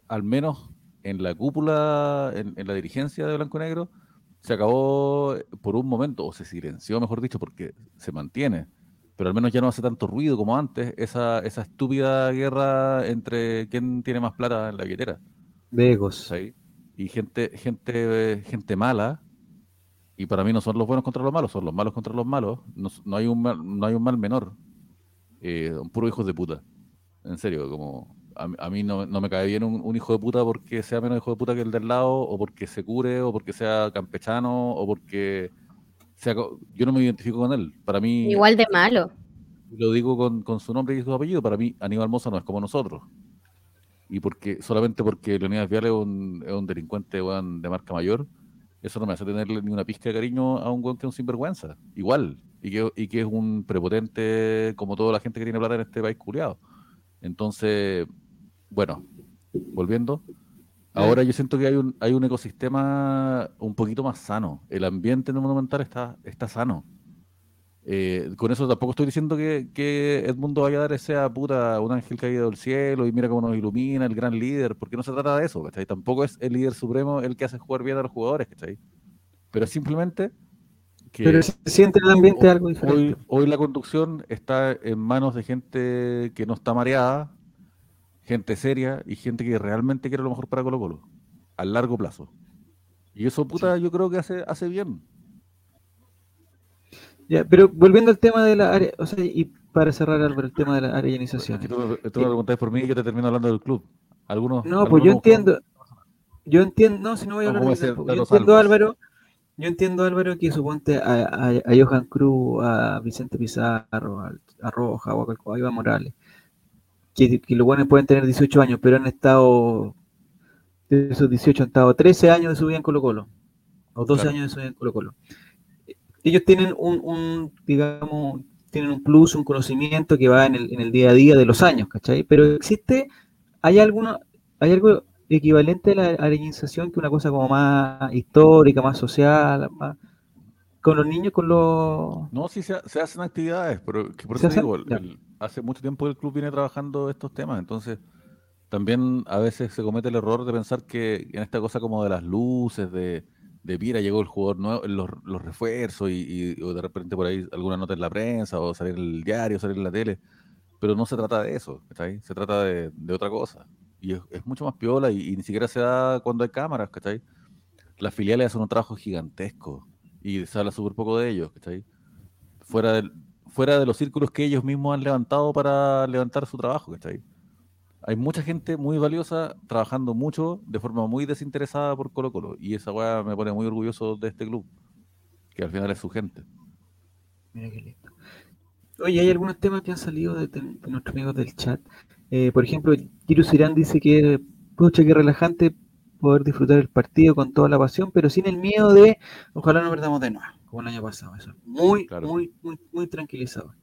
[SPEAKER 4] al menos en la cúpula, en, la dirigencia de Blanco Negro, se acabó eh, por un momento, o se silenció, mejor dicho, porque se mantiene, pero al menos ya no hace tanto ruido como antes, esa, esa estúpida guerra entre quién tiene más plata en la billetera.
[SPEAKER 5] De egos.
[SPEAKER 4] ¿cachai? Y gente, gente, gente mala, y para mí no son los buenos contra los malos, son los malos contra los malos, no, no hay, un mal, no hay un mal menor, eh, son puros hijos de puta, en serio, como a, mí- a mí no, no me cae bien un, un hijo de puta porque sea menos hijo de puta que el del lado, o porque se cure, o porque sea campechano, o porque sea... Yo no me identifico con él, para mí...
[SPEAKER 3] Igual de malo.
[SPEAKER 4] Lo digo con, con su nombre y su apellido. Para mí, Aníbal Moza no es como nosotros. Y porque solamente porque Leonidas Vial es un, es un delincuente weón, de marca mayor, eso no me hace tenerle ni una pizca de cariño a un weón que es un sinvergüenza. Igual. Y que, y que es un prepotente como toda la gente que tiene plata en este país culiado. Entonces, bueno, volviendo. Ahora yo siento que hay un, hay un ecosistema un poquito más sano. El ambiente en el Monumental está, está sano. Eh, con eso tampoco estoy diciendo que, que Edmundo Valladares sea puta un ángel caído del cielo y mira cómo nos ilumina, el gran líder, porque no se trata de eso, ¿cachai? Tampoco es el líder supremo el que hace jugar bien a los jugadores, ¿cachai? Pero simplemente que
[SPEAKER 5] Pero se siente en el ambiente algo diferente.
[SPEAKER 4] hoy, hoy la conducción está en manos de gente que no está mareada, gente seria y gente que realmente quiere lo mejor para Colo Colo, a largo plazo. Y eso, puta, yo creo que hace, hace bien.
[SPEAKER 5] Ya, pero volviendo al tema de la área, o sea, y para cerrar Álvaro, el tema de la arellanización.
[SPEAKER 4] Tú, tú me preguntáis por mí y yo te termino hablando del club. Algunos,
[SPEAKER 5] No, pues yo entiendo, yo entiendo, no, si no voy a hablar de
[SPEAKER 4] ese
[SPEAKER 5] yo entiendo. Álvaro, yo entiendo Álvaro que suponte a, a, a Johan Cruz, a Vicente Pizarro, a, a Roja o a, a Iván Morales, que, que los buenos pueden tener 18 años, pero han estado, de esos 18 han estado 13 años de su vida en Colo Colo, o 12
[SPEAKER 4] Claro.
[SPEAKER 5] años de su vida en Colo Colo. Ellos tienen un, un, digamos, tienen un plus, un conocimiento que va en el, en el día a día de los años, ¿cachai? Pero existe, hay alguna, hay algo equivalente a la arellanización que una cosa como más histórica, más social, más, con los niños, con los...
[SPEAKER 4] No, sí se, se hacen actividades, pero que por
[SPEAKER 5] ¿Se
[SPEAKER 4] eso digo, el- hace mucho tiempo que el club viene trabajando estos temas, entonces también a veces se comete el error de pensar que en esta cosa como de las luces, de, de mira, llegó el jugador nuevo, los, los refuerzos y, de repente por ahí alguna nota en la prensa o salir en el diario, salir en la tele. Pero no se trata de eso, ¿cachai? Se trata de, de otra cosa. Y es, mucho más piola y, ni siquiera se da cuando hay cámaras, ¿cachai? Las filiales hacen un trabajo gigantesco y se habla súper poco de ellos, ¿cachai? Fuera, del, fuera de los círculos que ellos mismos han levantado para levantar su trabajo, ¿cachai? Hay mucha gente muy valiosa trabajando mucho de forma muy desinteresada por Colo Colo y esa weá me pone muy orgulloso de este club, que al final es su gente.
[SPEAKER 5] Mira qué lindo. Oye, hay algunos temas que han salido de, de nuestros amigos del chat. Eh, por ejemplo, Kiru Sirán dice que, pucha, que relajante poder disfrutar el partido con toda la pasión, pero sin el miedo de, ojalá no perdamos de nuevo, como el año pasado. Eso. Muy,
[SPEAKER 4] Claro.
[SPEAKER 5] muy, muy, muy tranquilizador.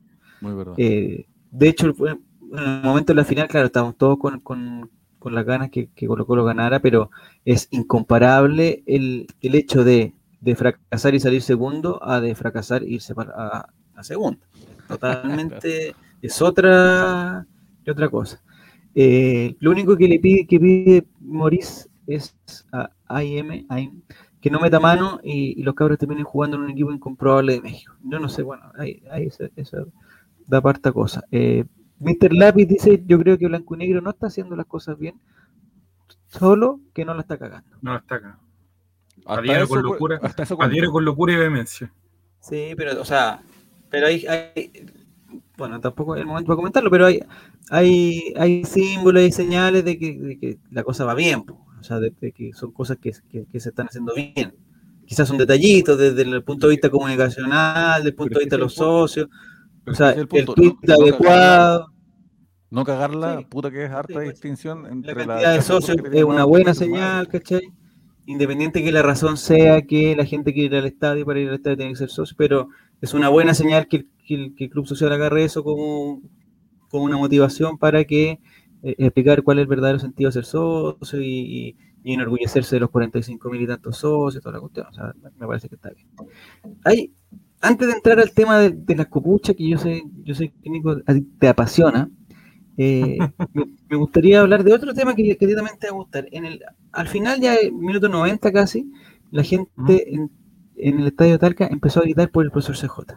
[SPEAKER 4] Muy verdad.
[SPEAKER 5] Eh, de hecho, fue- en el momento de la final, claro, estábamos todos con, con- con las ganas que, que Colo Colo ganara, pero es incomparable el, el hecho de, de fracasar y salir segundo a de fracasar e irse para, a, a segundo. <laughs> Totalmente es otra, es otra cosa. Eh, lo único que le pide, que pide Maurice es a AIM, AIM, que no meta mano y, y los cabros terminen jugando en un equipo incomprobable de México. Yo no sé, bueno, ahí, ahí esa da parta cosa. Eh, Mr. Lápiz dice, yo creo que Blanco y Negro no está haciendo las cosas bien, solo que no la está cagando.
[SPEAKER 2] No, está acá.
[SPEAKER 4] Hasta
[SPEAKER 2] adhiero con
[SPEAKER 4] cu-
[SPEAKER 2] locura.
[SPEAKER 4] hasta eso
[SPEAKER 2] con locura y vehemencia.
[SPEAKER 5] Sí, pero, o sea, pero hay, hay- bueno, tampoco es el momento para comentarlo, pero hay, hay, hay símbolos y señales de que, de que la cosa va bien, po. o sea, de, de que son cosas que, que- que se están haciendo bien. Quizás son detallitos desde el punto de vista comunicacional, desde el punto de vista de los socios,
[SPEAKER 4] Pero
[SPEAKER 5] o sea, el,
[SPEAKER 4] punto,
[SPEAKER 5] tweet
[SPEAKER 4] no- no
[SPEAKER 5] adecuado.
[SPEAKER 4] No cagarla,
[SPEAKER 5] Sí.
[SPEAKER 4] puta que es harta
[SPEAKER 5] Sí, pues,
[SPEAKER 4] distinción
[SPEAKER 5] La
[SPEAKER 4] entre
[SPEAKER 5] cantidad de socios es una buena señal, ¿cachai? Independiente que la razón sea que la gente quiere ir al estadio, para ir al estadio tiene que ser socio, pero es una buena señal que el, que el- que el Club Social agarre eso como, como una motivación para que eh, explicar cuál es el verdadero sentido de ser socio y, y- y enorgullecerse de los 45 mil y tantos socios, toda la cuestión. O sea, me- me parece que está bien. Hay, antes de entrar al tema de, de las copuchas, que yo sé, yo sé que Nico te apasiona, eh, <laughs> me, me gustaría hablar de otro tema que, que también te va a gustar. En el, al final, ya en minuto 90 casi, la gente en, en el estadio de Talca empezó a gritar por el profesor CJ.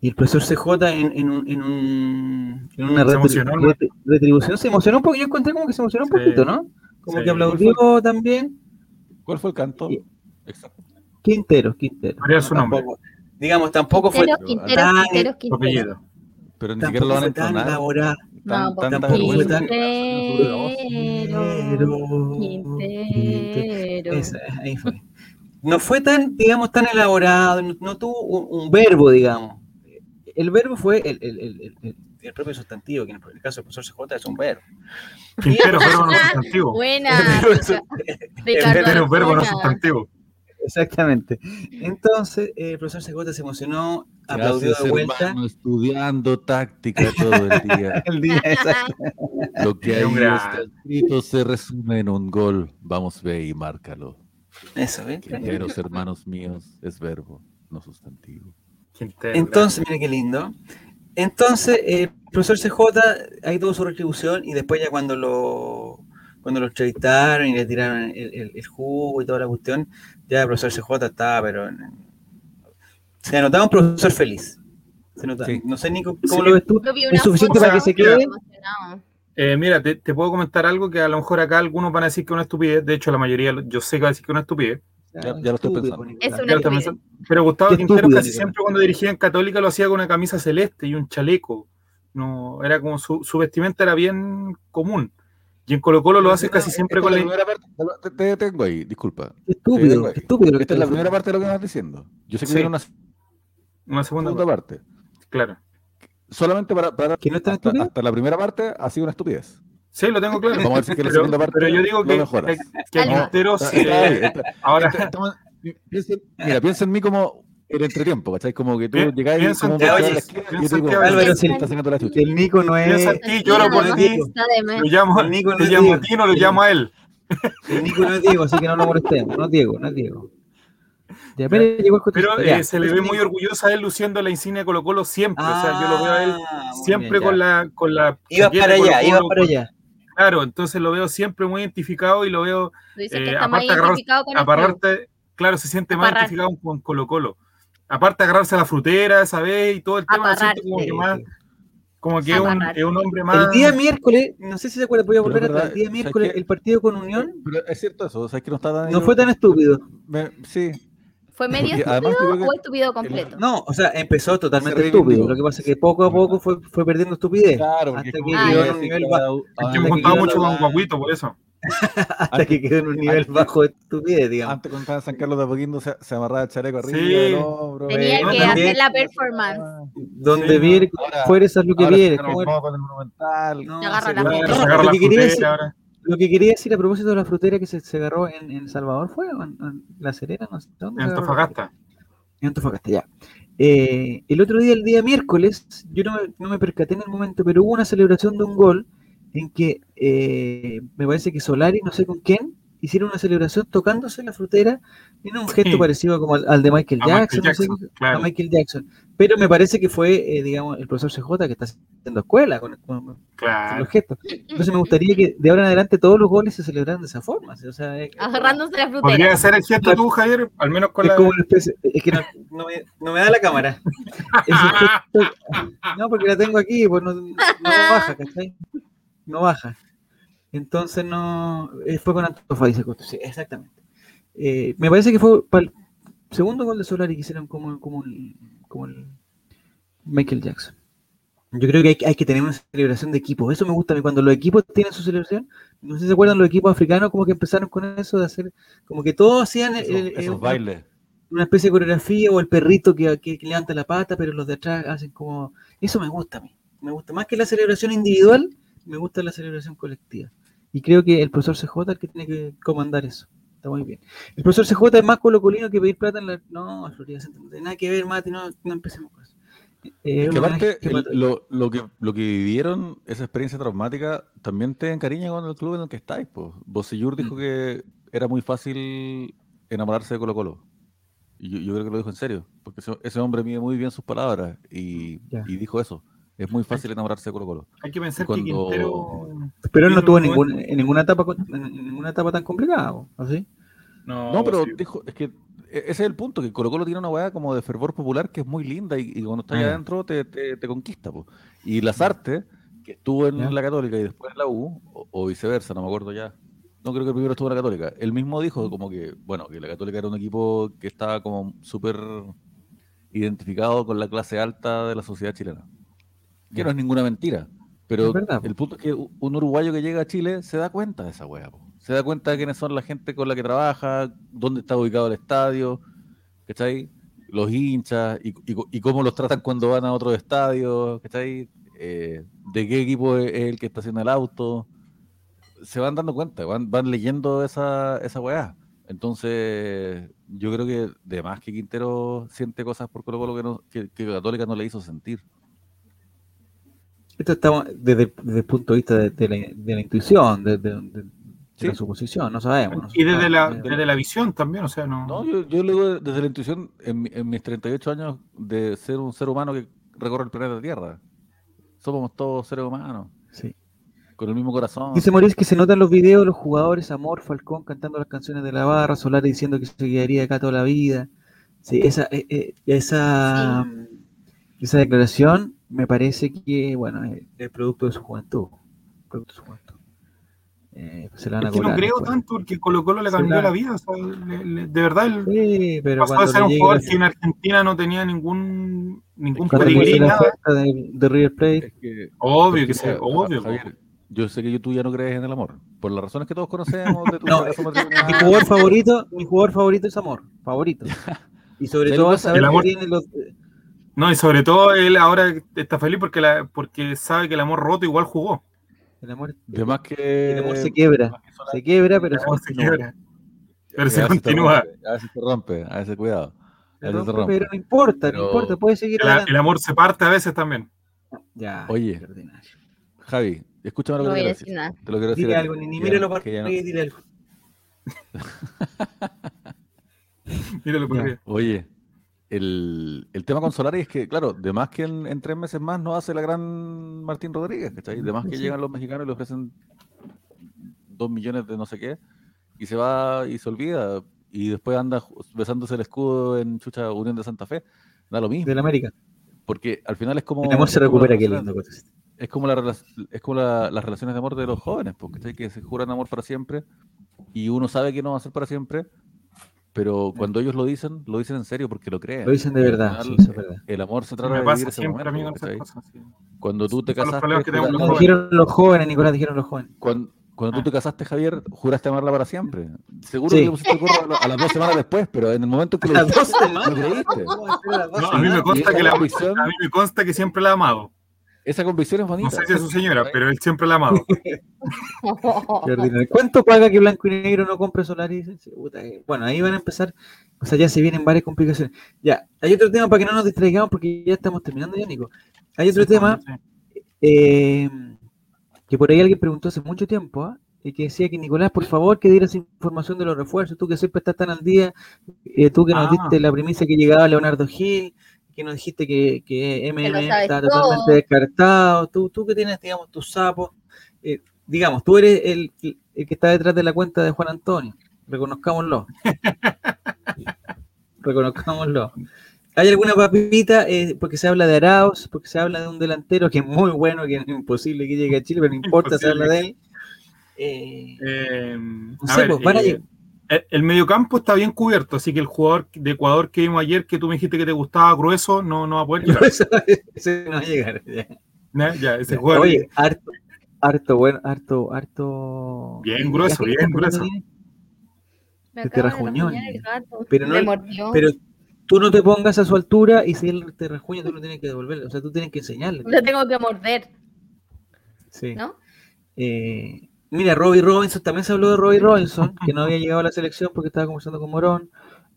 [SPEAKER 5] Y el profesor CJ en, en, un, en, un- en una
[SPEAKER 2] Se
[SPEAKER 5] retri-
[SPEAKER 2] emocionó, ¿no?
[SPEAKER 5] retri- retribución se emocionó un poco. Yo encontré como que se emocionó un
[SPEAKER 2] Sí.
[SPEAKER 5] poquito, ¿no? Como
[SPEAKER 2] Sí.
[SPEAKER 5] que aplaudió también.
[SPEAKER 4] ¿Cuál fue el canto? Exacto.
[SPEAKER 5] Quintero, Quintero.
[SPEAKER 2] Su nombre.
[SPEAKER 5] Tampoco- digamos, tampoco fue tan-.
[SPEAKER 4] Pero ni
[SPEAKER 5] tampoco
[SPEAKER 4] siquiera lo van a entonar.
[SPEAKER 5] elaborado.
[SPEAKER 4] Tan,
[SPEAKER 3] No,
[SPEAKER 5] tan-
[SPEAKER 3] Quintero,
[SPEAKER 5] Quintero.
[SPEAKER 3] Quintero.
[SPEAKER 5] Esa, ahí fue. No fue tan, digamos, tan elaborado, no, no tuvo un, un verbo, digamos. El verbo fue el, el- el- el- el- el propio sustantivo, que en el caso del profesor CJ es un verbo.
[SPEAKER 2] Quintero, verbo no <laughs> sustantivo.
[SPEAKER 3] Buena.
[SPEAKER 5] El verbo
[SPEAKER 3] Ricardo
[SPEAKER 2] no sustantivo.
[SPEAKER 5] Exactamente. Entonces, eh, el profesor CJ se emocionó,
[SPEAKER 4] ¿Qué
[SPEAKER 5] aplaudió
[SPEAKER 4] haces,
[SPEAKER 5] de vuelta.
[SPEAKER 4] hermano, estudiando táctica todo el día. <laughs>
[SPEAKER 5] El día, exacto.
[SPEAKER 4] Lo que
[SPEAKER 2] gran-
[SPEAKER 4] está escrito se resume en un gol. Vamos, ve y márcalo.
[SPEAKER 5] Eso, ¿ves?
[SPEAKER 4] Quinteros, hermanos míos, es verbo, no sustantivo.
[SPEAKER 2] Quintero.
[SPEAKER 5] Entonces, mira qué lindo. Entonces, eh, el profesor CJ ahí tuvo su retribución y después ya cuando lo cuando lo entrevistaron y le tiraron el, el- el jugo y toda la cuestión, ya el profesor CJ estaba, pero se notaba un profesor feliz. Se nota.
[SPEAKER 4] Sí.
[SPEAKER 5] No sé, Nico, ¿cómo
[SPEAKER 2] Sí.
[SPEAKER 5] lo ves tú? ¿Es suficiente
[SPEAKER 2] para que se
[SPEAKER 5] quede?
[SPEAKER 2] Eh, mira, te, te puedo comentar algo que a lo mejor acá algunos van a decir que es una estupidez. De hecho, la mayoría, yo sé que va a decir que es una estupidez.
[SPEAKER 4] Ya- ya lo estoy pensando.
[SPEAKER 3] Es
[SPEAKER 2] Ya
[SPEAKER 3] una
[SPEAKER 2] lo estoy
[SPEAKER 3] estupidez.
[SPEAKER 2] pensando. Pero Gustavo
[SPEAKER 5] Qué
[SPEAKER 2] Quintero
[SPEAKER 5] estúpido,
[SPEAKER 2] casi siempre cuando dirigía en Católica lo hacía con una camisa celeste y un chaleco. No, era como su, su vestimenta era bien común. Y en Colo Colo lo hace casi siempre con la...
[SPEAKER 4] la primera parte, te, te detengo ahí, disculpa.
[SPEAKER 5] Estúpido, estúpido lo que
[SPEAKER 4] Esta es la
[SPEAKER 5] estás
[SPEAKER 4] primera parte de lo que me vas diciendo. Yo sé que
[SPEAKER 2] Sí.
[SPEAKER 4] una
[SPEAKER 2] Una segunda,
[SPEAKER 4] segunda parte.
[SPEAKER 2] Claro.
[SPEAKER 4] Solamente para, para
[SPEAKER 5] ¿Que no
[SPEAKER 4] hasta, la primera parte ha sido una estupidez.
[SPEAKER 2] Sí, lo tengo claro.
[SPEAKER 4] Vamos a decir que la
[SPEAKER 2] pero,
[SPEAKER 4] segunda parte
[SPEAKER 2] pero yo digo que, que, que. Quintero
[SPEAKER 4] Está- está está-
[SPEAKER 2] ahora
[SPEAKER 4] está- estamos- piensa- mira, piensa en mí como el entretiempo, ¿cachai? Como que tú llegás y como para
[SPEAKER 5] oye,
[SPEAKER 4] la esquina y yo
[SPEAKER 2] piensa
[SPEAKER 4] te digo,
[SPEAKER 2] en ti,
[SPEAKER 5] Álvaro,
[SPEAKER 4] "Álvaro,
[SPEAKER 5] si-
[SPEAKER 4] está sacando la chucha.
[SPEAKER 5] Que el Nico no es.
[SPEAKER 2] ti, lloro por ti.
[SPEAKER 3] de.
[SPEAKER 2] Lo llamo,
[SPEAKER 5] El Nico no
[SPEAKER 2] lo llamo a ti, no lo llamo a él.
[SPEAKER 5] El Nico no es Diego, así que no lo molestemos. No es Diego, no es Diego. Ya, pero
[SPEAKER 2] Pero eh,
[SPEAKER 5] ya.
[SPEAKER 2] se le ve muy orgulloso a él luciendo la insignia Colo Colo siempre. o sea, yo lo veo a él
[SPEAKER 5] Ah,
[SPEAKER 2] siempre
[SPEAKER 5] bien,
[SPEAKER 2] con
[SPEAKER 5] ya.
[SPEAKER 2] la, con la
[SPEAKER 5] Iba para allá, iba para allá.
[SPEAKER 2] Claro, entonces lo veo siempre muy identificado y lo veo, eh, aparte de agarrar- aparte, claro, se siente más identificado con Colo Colo. Aparte de agarrarse a la frutera esa vez y todo el tema, siento como que más, como que es un, es un hombre más.
[SPEAKER 5] El día miércoles, no sé si se acuerdan, voy a volver
[SPEAKER 4] es
[SPEAKER 5] atrás.
[SPEAKER 4] verdad,
[SPEAKER 5] El día
[SPEAKER 4] ¿sabes
[SPEAKER 5] miércoles, el partido con Unión
[SPEAKER 4] Pero es cierto eso, o sea, es que no está tan.
[SPEAKER 5] no fue tan estúpido.
[SPEAKER 4] Me- sí.
[SPEAKER 3] ¿Fue medio
[SPEAKER 4] Porque
[SPEAKER 3] estúpido o estúpido completo?
[SPEAKER 5] No, o sea, empezó totalmente estúpido. Lo que pasa es que poco a poco fue, fue perdiendo estupidez.
[SPEAKER 4] Claro, porque
[SPEAKER 5] hasta que
[SPEAKER 3] Ah,
[SPEAKER 5] un nivel
[SPEAKER 2] me mucho con Guaguito, por eso. <laughs>
[SPEAKER 5] hasta que quedó en un nivel
[SPEAKER 4] antes-
[SPEAKER 5] bajo de estupidez, digamos.
[SPEAKER 4] Antes cuando estaba en San Carlos de Apoquindo se, se amarraba el chaleco arriba
[SPEAKER 2] Sí.
[SPEAKER 4] del hombro.
[SPEAKER 3] Tenía
[SPEAKER 5] bueno,
[SPEAKER 3] que
[SPEAKER 5] también-
[SPEAKER 3] hacer la performance.
[SPEAKER 5] Donde
[SPEAKER 2] Sí,
[SPEAKER 4] ahora-
[SPEAKER 5] fuera, eso es lo que
[SPEAKER 4] monumental.
[SPEAKER 5] No, no, no, lo,
[SPEAKER 2] la
[SPEAKER 5] que quería decir,
[SPEAKER 2] frutera ahora.
[SPEAKER 5] lo que quería decir a propósito de la frutera que se, se agarró en, en Salvador fue en, en La Serena, no sé dónde.
[SPEAKER 2] En? Antofagasta.
[SPEAKER 5] En Antofagasta, ya. Eh, el otro día, el día miércoles, yo no me, no me percaté en el momento, pero hubo una celebración de un gol en que eh, me parece que Solari, no sé con quién, hicieron una celebración tocándose la frutera en un gesto
[SPEAKER 2] Sí.
[SPEAKER 5] parecido como al, al de Michael
[SPEAKER 2] A Michael
[SPEAKER 5] Jackson, no sé
[SPEAKER 2] Jackson,
[SPEAKER 5] qué-
[SPEAKER 2] claro.
[SPEAKER 5] a Michael Jackson. Pero me parece que fue, eh, digamos, el profesor CJ que está haciendo escuela con, con- con
[SPEAKER 2] Claro.
[SPEAKER 5] los gestos. Entonces me gustaría que de ahora en adelante todos los goles se celebraran de esa forma. O sea, es-
[SPEAKER 3] Agarrándose la frutera.
[SPEAKER 2] ¿Podría hacer el gesto tú, Javier? Al menos con
[SPEAKER 5] es
[SPEAKER 2] la.
[SPEAKER 5] como una especie, es que no, no me, no me da la cámara. <laughs> Es un gesto- no, porque la tengo aquí, pues no, no baja, ¿cachai? No baja. Entonces no, eh, fue con Antofa, dice Costa, sí, exactamente. Eh, me parece que fue para el segundo gol de Solari que hicieron como, como, el, como el Michael Jackson. Yo creo que hay, hay que tener una celebración de equipo. Eso me gusta a mí. Cuando los equipos tienen su celebración, no sé si se acuerdan los equipos africanos como que empezaron con eso de hacer, como que todos hacían el- el-
[SPEAKER 4] esos
[SPEAKER 5] una-
[SPEAKER 4] bailes.
[SPEAKER 5] una especie de coreografía o el perrito que, que- que levanta la pata, pero los de atrás hacen como... Eso me gusta a mí. Me gusta más que la celebración individual, me gusta la celebración colectiva. Y creo que el profesor CJ es el que tiene que comandar eso. Está muy bien. El profesor CJ es más colocolino que pedir plata en la... No, Florida no tiene nada que ver, Mati, no, no empecemos con eso. Eh,
[SPEAKER 4] que aparte, el- lo, lo que, lo que vivieron, esa experiencia traumática, también te encariña con el club en el que estáis. Pues. Bocellur
[SPEAKER 5] Mm.
[SPEAKER 4] dijo que era muy fácil enamorarse de Colo Colo. Y yo, yo creo que lo dijo en serio, porque ese, ese hombre mide muy bien sus palabras y, y dijo eso. Es muy fácil enamorarse de Colo Colo.
[SPEAKER 2] Hay que pensar
[SPEAKER 4] Cuando-
[SPEAKER 2] que Quintero.
[SPEAKER 5] Pero él no tuvo ningún, en ninguna etapa en, ninguna etapa tan complicada, ¿así?
[SPEAKER 2] No,
[SPEAKER 4] No, pero
[SPEAKER 2] sí.
[SPEAKER 4] dijo, es que e- ese es el punto, que Colo Colo tiene una weá como de fervor popular que es muy linda y, y cuando estás allá
[SPEAKER 5] Ah.
[SPEAKER 4] adentro te, te, te conquista. po. Y Lazarte, que estuvo en
[SPEAKER 5] Ya.
[SPEAKER 4] la Católica y después en la U, o, o viceversa, no me acuerdo ya. No creo que primero estuvo en la Católica. Él mismo dijo como que, bueno, que la Católica era un equipo que estaba como súper identificado con la clase alta de la sociedad chilena. Que no es ninguna mentira. Pero el punto es que un uruguayo que llega a Chile se da cuenta de esa weá. po. Se da cuenta de quiénes son la gente con la que trabaja, dónde está ubicado el estadio, ¿cachai? Los hinchas y, y co- y cómo los tratan cuando van a otros estadios, ¿cachai? Eh, de qué equipo es el que está haciendo el auto. Se van dando cuenta, van, van leyendo esa, esa weá. Entonces, yo creo que de más que Quintero siente cosas por Colo Colo que, no, que, que Católica no le hizo sentir.
[SPEAKER 5] Esto estamos desde, desde el punto de vista de, de la, de la intuición, de, de- de- de
[SPEAKER 4] Sí.
[SPEAKER 5] la suposición, no sabemos. no
[SPEAKER 2] Y desde la,
[SPEAKER 5] sabemos.
[SPEAKER 2] desde la visión también, o sea, no.
[SPEAKER 4] No, yo, yo le digo desde la intuición, en, mi- en mis 38 años, de ser un ser humano que recorre el planeta Tierra. Somos todos seres humanos,
[SPEAKER 5] Sí.
[SPEAKER 4] con el mismo corazón.
[SPEAKER 5] Dice Maurice que se notan los videos los jugadores, Amor, Falcón cantando las canciones de la barra, Solari diciendo que se quedaría acá toda la vida. Sí, esa, eh, eh, esa, esa declaración me parece que, bueno, es el producto de su juventud. Producto de su juventud. Eh, se la van a
[SPEAKER 2] Es que no creo
[SPEAKER 5] después.
[SPEAKER 2] tanto porque Colo Colo le cambió
[SPEAKER 5] la-
[SPEAKER 2] la vida. O sea, le- le- de verdad, él
[SPEAKER 5] Sí, pero
[SPEAKER 2] pasó de
[SPEAKER 5] cuando
[SPEAKER 2] ser un jugador
[SPEAKER 5] la-
[SPEAKER 2] que en Argentina no tenía ningún ningún
[SPEAKER 5] oferta de, de River Plate,
[SPEAKER 4] Es que,
[SPEAKER 2] Obvio que
[SPEAKER 4] mira,
[SPEAKER 2] obvio.
[SPEAKER 4] Javier, yo sé que yo- tú ya no crees en el amor, por las razones que todos conocemos de tu
[SPEAKER 5] No,
[SPEAKER 4] fracaso
[SPEAKER 5] mi jugador favorito, mi jugador favorito es Amor, favorito. <laughs> Y sobre
[SPEAKER 4] ¿Sabes
[SPEAKER 5] todo
[SPEAKER 4] que
[SPEAKER 5] saber
[SPEAKER 2] El
[SPEAKER 5] que
[SPEAKER 2] amor-
[SPEAKER 5] tiene los,
[SPEAKER 2] No, y sobre todo él ahora está feliz porque la, porque sabe que el amor roto igual jugó.
[SPEAKER 5] el amor,
[SPEAKER 4] De más que.
[SPEAKER 5] el amor se quiebra, se quiebra, pero
[SPEAKER 2] El
[SPEAKER 5] se
[SPEAKER 2] amor se quiebra. Pero
[SPEAKER 4] a
[SPEAKER 2] se continúa.
[SPEAKER 4] rompe, A veces se rompe, a veces cuidado. A veces se
[SPEAKER 5] rompe,
[SPEAKER 4] rompe.
[SPEAKER 5] pero no importa,
[SPEAKER 4] Pero-
[SPEAKER 5] no importa, puede seguir
[SPEAKER 2] El, el amor se parte a veces también.
[SPEAKER 5] Ya,
[SPEAKER 4] Oye. Javi, escúchame lo
[SPEAKER 3] No
[SPEAKER 4] que
[SPEAKER 3] voy
[SPEAKER 4] te
[SPEAKER 3] a decir
[SPEAKER 4] decir.
[SPEAKER 3] nada.
[SPEAKER 4] Te lo quiero decir.
[SPEAKER 5] Dile algo, ni, míralo para arriba y dile algo. <laughs> <laughs>
[SPEAKER 2] Míralo por
[SPEAKER 5] Ya.
[SPEAKER 2] arriba.
[SPEAKER 4] Oye, el, el tema con Solari es que, claro, de más que en, en tres meses más no hace la gran Martín Rodríguez, ¿cachai? De más que
[SPEAKER 5] Sí.
[SPEAKER 4] llegan los mexicanos y le ofrecen dos millones de no sé qué, y se va y se olvida, y después anda besándose el escudo en Chucha Unión de Santa Fe, da lo mismo,
[SPEAKER 5] De la América.
[SPEAKER 4] porque al final es como...
[SPEAKER 5] El amor se recupera, qué lindo. cosas.
[SPEAKER 4] es como, la, es como la- las relaciones de amor de los jóvenes, porque que se juran amor para siempre y uno sabe que no va a ser para siempre, pero cuando ellos lo dicen, lo dicen en serio porque lo creen.
[SPEAKER 5] Lo dicen de verdad,
[SPEAKER 4] final,
[SPEAKER 5] sí, eso es verdad.
[SPEAKER 4] El amor se trata
[SPEAKER 2] me
[SPEAKER 4] de vivir ese
[SPEAKER 2] siempre, amigo,
[SPEAKER 4] momento.
[SPEAKER 2] sí.
[SPEAKER 4] Cuando tú te
[SPEAKER 2] los
[SPEAKER 4] casaste,
[SPEAKER 2] que los
[SPEAKER 5] dijeron los jóvenes, Nicolás, dijeron los jóvenes.
[SPEAKER 4] cuando, cuando tú te casaste, Javier, juraste amarla para siempre. Seguro
[SPEAKER 5] Sí.
[SPEAKER 4] que le pusiste el gorro a, a las dos semanas después, pero en el momento que <laughs> lo
[SPEAKER 5] Las
[SPEAKER 4] dijiste,
[SPEAKER 5] dos semanas.
[SPEAKER 4] lo creíste.
[SPEAKER 5] ¿Cómo va a a
[SPEAKER 2] No, a mí me consta que la
[SPEAKER 4] convicción-
[SPEAKER 2] a mí me consta que siempre la ha amado.
[SPEAKER 4] Esa convicción es bonita.
[SPEAKER 2] No sé si es su señora, pero él siempre la ha amado. <laughs>
[SPEAKER 5] ¿Cuánto paga que Blanco y Negro no compre Solaris? Sí, eh, Bueno, ahí van a empezar, o sea, ya se vienen varias complicaciones. Ya, hay otro tema para que no nos distraigamos porque ya estamos terminando ya, Nico. Hay otro tema eh, que por ahí alguien preguntó hace mucho tiempo, ¿ah? y que decía que Nicolás, por favor, que dieras información de los refuerzos, tú que siempre estás tan al día, eh, tú que nos
[SPEAKER 2] Ah.
[SPEAKER 5] diste la primicia que llegaba Leonardo Gil, que nos dijiste que, que MM está
[SPEAKER 3] todo.
[SPEAKER 5] totalmente descartado, tú, tú que tienes, digamos, tus sapos, eh, digamos, tú eres el, el que está detrás de la cuenta de Juan Antonio, reconozcámoslo. <laughs> reconozcámoslo. ¿Hay alguna papita? eh, porque se habla de Arauz, porque se habla de un delantero que es muy bueno, que es imposible que llegue a Chile, pero no importa, se habla de él. Eh,
[SPEAKER 2] Eh,
[SPEAKER 5] no
[SPEAKER 2] a
[SPEAKER 5] sé,
[SPEAKER 2] ver,
[SPEAKER 5] pues, van a llegar.
[SPEAKER 2] El, el mediocampo está bien cubierto, así que el jugador de Ecuador que vimos ayer, que tú me dijiste que te gustaba grueso, no, no va a poder <laughs> llegar.
[SPEAKER 5] Eso no va a llegar. ya.
[SPEAKER 2] Ese jugador
[SPEAKER 5] Oye, harto, harto, bueno, harto, harto.
[SPEAKER 2] Bien grueso,
[SPEAKER 5] ¿La gente
[SPEAKER 2] bien grueso.
[SPEAKER 3] Me
[SPEAKER 5] Te
[SPEAKER 3] de
[SPEAKER 5] rajuñó. Pero no-. Pero tú no te pongas a su altura y si él te rajuña, tú lo tienes que devolver. O sea, tú tienes que enseñarle.
[SPEAKER 3] Lo tengo que morder,
[SPEAKER 5] Sí.
[SPEAKER 3] ¿no?
[SPEAKER 5] Eh, mira, Robbie Robinson, también se habló de Robbie Robinson, que no había <laughs> llegado a la selección porque estaba conversando con Morón.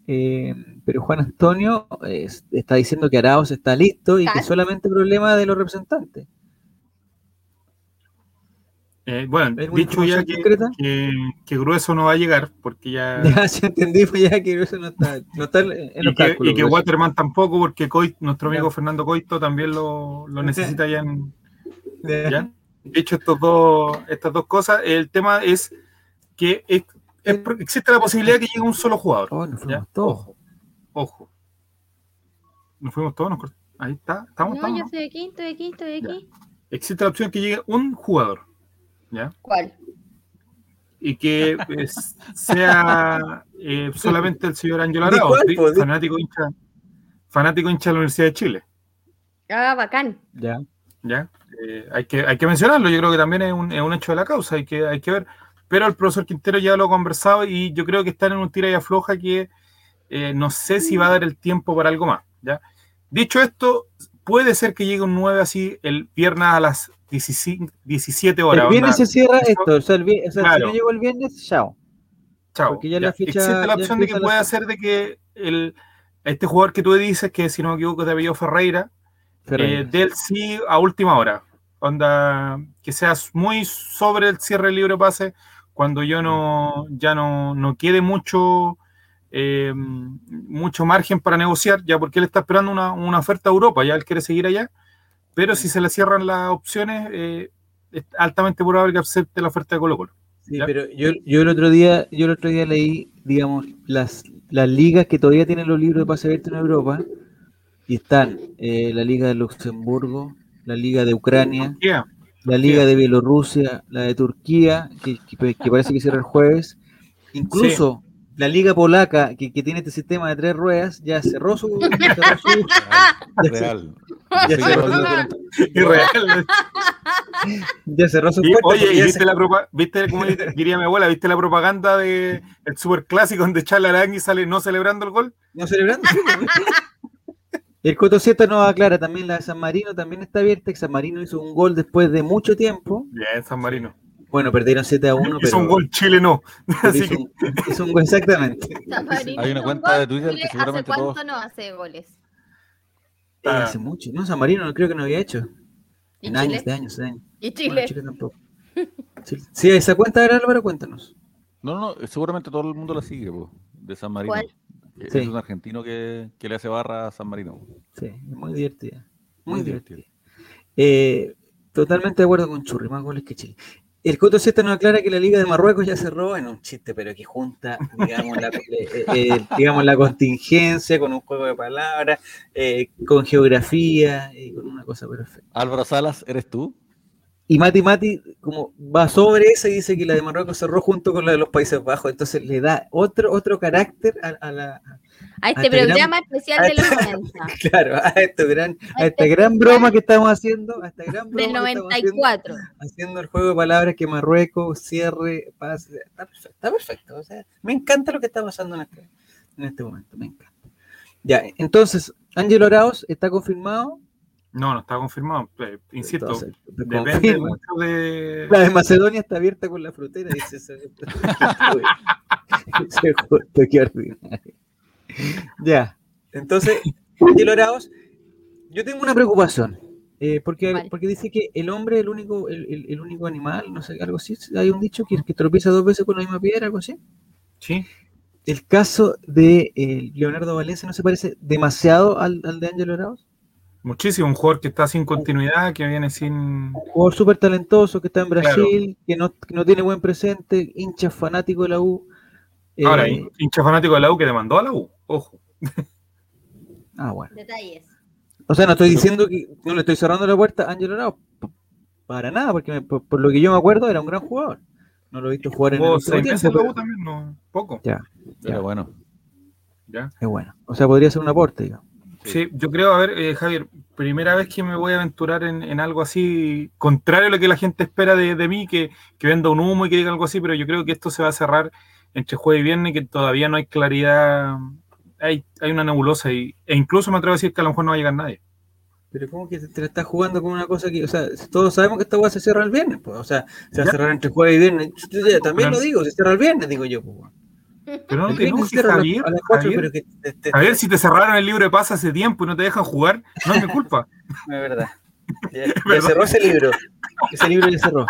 [SPEAKER 5] Eh, pero Juan Antonio eh, está diciendo que Arauz está listo y que solamente problema de los representantes.
[SPEAKER 2] Eh, bueno,
[SPEAKER 5] ¿Hay alguna
[SPEAKER 2] dicho ya que, que, que grueso no va a llegar, porque ya. <laughs>
[SPEAKER 5] Ya se entendí, pues ya que eso no está, no está en
[SPEAKER 2] y
[SPEAKER 5] los
[SPEAKER 2] que,
[SPEAKER 5] cálculos.
[SPEAKER 2] y que. Waterman tampoco, porque Coit- nuestro amigo
[SPEAKER 5] Ya.
[SPEAKER 2] Fernando Coito también lo, lo necesita ya en.
[SPEAKER 5] Ya.
[SPEAKER 2] Dicho estos dos, estas dos cosas, el tema es que es- es pro- existe la posibilidad de que llegue un solo jugador.
[SPEAKER 5] Oh, nos todos.
[SPEAKER 2] Ojo, ojo. Nos fuimos todos, nos cort- ahí está, estamos,
[SPEAKER 3] No,
[SPEAKER 2] estamos,
[SPEAKER 3] yo
[SPEAKER 2] ¿no?
[SPEAKER 3] estoy aquí, estoy aquí, estoy aquí.
[SPEAKER 2] Existe la opción que llegue un jugador, ¿ya?
[SPEAKER 3] ¿Cuál?
[SPEAKER 2] y que pues, sea eh, solamente el señor Ángel
[SPEAKER 5] ¿De
[SPEAKER 2] Arao?
[SPEAKER 5] ¿De-
[SPEAKER 2] fanático hincha, fanático hincha de la Universidad de Chile.
[SPEAKER 3] Ah, bacán.
[SPEAKER 5] Ya.
[SPEAKER 2] ¿ya? Eh, hay, que, hay que mencionarlo, yo creo que también es un, es un hecho de la causa, hay que, hay que ver. Pero el profesor Quintero ya lo ha conversado y yo creo que están en un tira y afloja que eh, no sé si va a dar el tiempo para algo más. ¿ya? Dicho esto, puede ser que llegue un 9 así el viernes a las 17, 17 horas.
[SPEAKER 5] El viernes
[SPEAKER 2] onda.
[SPEAKER 5] se cierra esto. O sea, el o sea, si
[SPEAKER 2] Claro.
[SPEAKER 5] no llegó el viernes, chao.
[SPEAKER 2] Chao.
[SPEAKER 5] Ya
[SPEAKER 2] Ya.
[SPEAKER 5] la
[SPEAKER 2] Existe la opción de que pueda ser de que el, este jugador que tú dices, que si no me equivoco te apellido Ferreira,
[SPEAKER 5] Ferreira.
[SPEAKER 2] eh, del sí a última hora. Onda, que seas muy sobre el cierre libre pase, cuando yo no, ya no, no quede mucho, eh, mucho margen para negociar, ya porque él está esperando una, una oferta a Europa, ya él quiere seguir allá, pero si se le cierran las opciones, eh, es altamente probable que acepte la oferta de Colo Colo.
[SPEAKER 5] Sí, pero yo, yo el otro día, yo el otro día leí, digamos, las, las ligas que todavía tienen los libros de pase abierto en Europa, y están eh, la Liga de Luxemburgo, la Liga de Ucrania, la Liga de Bielorrusia, la de Turquía, que, que- que <laughs> parece que cierra el jueves, incluso la Liga Polaca, que, que tiene este sistema de tres ruedas, ya cerró su, cerró su- Ya. <laughs>
[SPEAKER 4] Real.
[SPEAKER 5] Ya ya cerró su
[SPEAKER 2] Y,
[SPEAKER 5] puerta
[SPEAKER 2] oye, ¿y viste
[SPEAKER 5] se-
[SPEAKER 2] la propa- viste como diría mi abuela, viste la propaganda de el superclásico donde Charles Arangui sale no celebrando el gol?
[SPEAKER 5] No celebrando. sí, pues. El Coto Siete nos aclara también la de San Marino, también está abierta. que San Marino hizo un gol después de mucho tiempo.
[SPEAKER 2] Bien, San Marino.
[SPEAKER 5] Bueno, perdieron 7 a 1,
[SPEAKER 2] Hizo
[SPEAKER 5] pero
[SPEAKER 2] un gol Chile no. <laughs> Así
[SPEAKER 5] hizo,
[SPEAKER 2] que
[SPEAKER 5] un, hizo un gol exactamente.
[SPEAKER 4] Hay una cuenta de Twitter que seguramente
[SPEAKER 3] ¿Hace
[SPEAKER 4] todos-
[SPEAKER 3] cuánto no hace goles?
[SPEAKER 5] Eh,
[SPEAKER 2] Ah.
[SPEAKER 5] hace mucho. No, San Marino creo que no había hecho.
[SPEAKER 3] ¿Y
[SPEAKER 5] En
[SPEAKER 3] Chile?
[SPEAKER 5] años, de años, de años.
[SPEAKER 3] ¿Y
[SPEAKER 5] Bueno,
[SPEAKER 3] Chile?
[SPEAKER 5] Chile tampoco. Chile. Sí, esa cuenta era Álvaro, cuéntanos.
[SPEAKER 4] No, no, seguramente todo el mundo la sigue, po, de San Marino.
[SPEAKER 3] ¿Cuál?
[SPEAKER 4] Es
[SPEAKER 5] Sí.
[SPEAKER 4] un argentino que, que le hace barra a San Marino.
[SPEAKER 5] Sí, es muy divertida. Muy,
[SPEAKER 4] Muy
[SPEAKER 5] divertida. Eh, totalmente de acuerdo con Churri, más goles que Chile. el Coto Siesta nos aclara que la Liga de Marruecos ya cerró en un chiste, pero que junta, digamos, la, <laughs> eh, eh, digamos, la contingencia con un juego de palabras, eh, con geografía y con una cosa perfecta.
[SPEAKER 4] Álvaro Salas, ¿eres tú?
[SPEAKER 5] Y Mati Mati, como va sobre esa y dice que la de Marruecos cerró junto con la de los Países Bajos, entonces le da otro, otro carácter a, a la,
[SPEAKER 3] A este
[SPEAKER 5] este
[SPEAKER 3] programa especial de los <laughs> 90. <laughs>
[SPEAKER 5] claro, a, esto gran, a
[SPEAKER 3] A
[SPEAKER 5] esta
[SPEAKER 3] este
[SPEAKER 5] gran broma que estamos haciendo, a esta gran broma
[SPEAKER 3] Del
[SPEAKER 5] que estamos haciendo,
[SPEAKER 3] 94.
[SPEAKER 5] haciendo el juego de palabras que Marruecos cierre, pase, está perfecto, está perfecto. O sea, me encanta lo que está pasando en este, en este momento, me encanta. Ya, entonces, Ángelo Arauz está confirmado.
[SPEAKER 2] No, no está confirmado. eh, insisto,
[SPEAKER 5] Entonces,
[SPEAKER 2] depende mucho de.
[SPEAKER 5] La de Macedonia está abierta con la frontera, dice ese. <laughs> ese justo, qué ordinario. Ya, entonces, Ángelo Arauz, yo tengo una preocupación. eh, porque,
[SPEAKER 3] Vale.
[SPEAKER 5] porque dice que el hombre es el único, el, el- el único animal, no sé, algo así. Hay un dicho que, que tropieza dos veces con la misma piedra, algo así.
[SPEAKER 2] Sí,
[SPEAKER 5] El caso de eh, Leonardo Valencia no se parece demasiado al, al de Ángelo Arauz.
[SPEAKER 2] Muchísimo. Un jugador que está sin continuidad, que viene sin.
[SPEAKER 5] Un jugador súper talentoso que está en Brasil, que, no, que no tiene buen presente, hincha fanático de la U. Eh,
[SPEAKER 2] Ahora, hin- hincha fanático de la U que demandó a la U. Ojo. <laughs>
[SPEAKER 5] ah, bueno.
[SPEAKER 3] Detalles.
[SPEAKER 5] O sea, no estoy diciendo que no le estoy cerrando la puerta a Ángelo Arauz. p- Para nada, porque me- por, por lo que yo me acuerdo era un gran jugador. No lo he visto jugar en el
[SPEAKER 2] seis meses
[SPEAKER 5] tiempo,
[SPEAKER 2] en la U
[SPEAKER 5] pero
[SPEAKER 2] también, no. Poco.
[SPEAKER 5] Ya,
[SPEAKER 4] Pero bueno.
[SPEAKER 2] Ya.
[SPEAKER 5] es bueno. O sea, podría ser un aporte, digamos.
[SPEAKER 2] Sí, yo creo, a ver, eh, Javier, primera vez que me voy a aventurar en, en algo así, contrario a lo que la gente espera de, de mí, que, que venda un humo y que diga algo así, pero yo creo que esto se va a cerrar entre jueves y viernes que todavía no hay claridad, hay, hay una nebulosa y, e incluso me atrevo a decir que a lo mejor no va a llegar nadie.
[SPEAKER 5] Pero ¿cómo que te, la estás jugando con una cosa que, o sea, todos sabemos que esta weá se cierra el viernes, pues, o sea, se va a cerrar entre jueves y viernes. Yo también lo digo, se cierra el viernes, digo yo, pues.
[SPEAKER 2] Pero no
[SPEAKER 5] El
[SPEAKER 2] te
[SPEAKER 5] viernes
[SPEAKER 2] enojes,
[SPEAKER 5] se cierra a las-
[SPEAKER 2] Javier.
[SPEAKER 5] a las cuatro,
[SPEAKER 2] Javier,
[SPEAKER 5] pero que te- te-
[SPEAKER 2] Javier, si te cerraron el libro de paz hace tiempo y no te dejan jugar, no es mi culpa. <laughs>
[SPEAKER 5] Es verdad. Ya, <laughs> ya
[SPEAKER 2] verdad.
[SPEAKER 5] cerró ese libro. Ese libro ya cerró.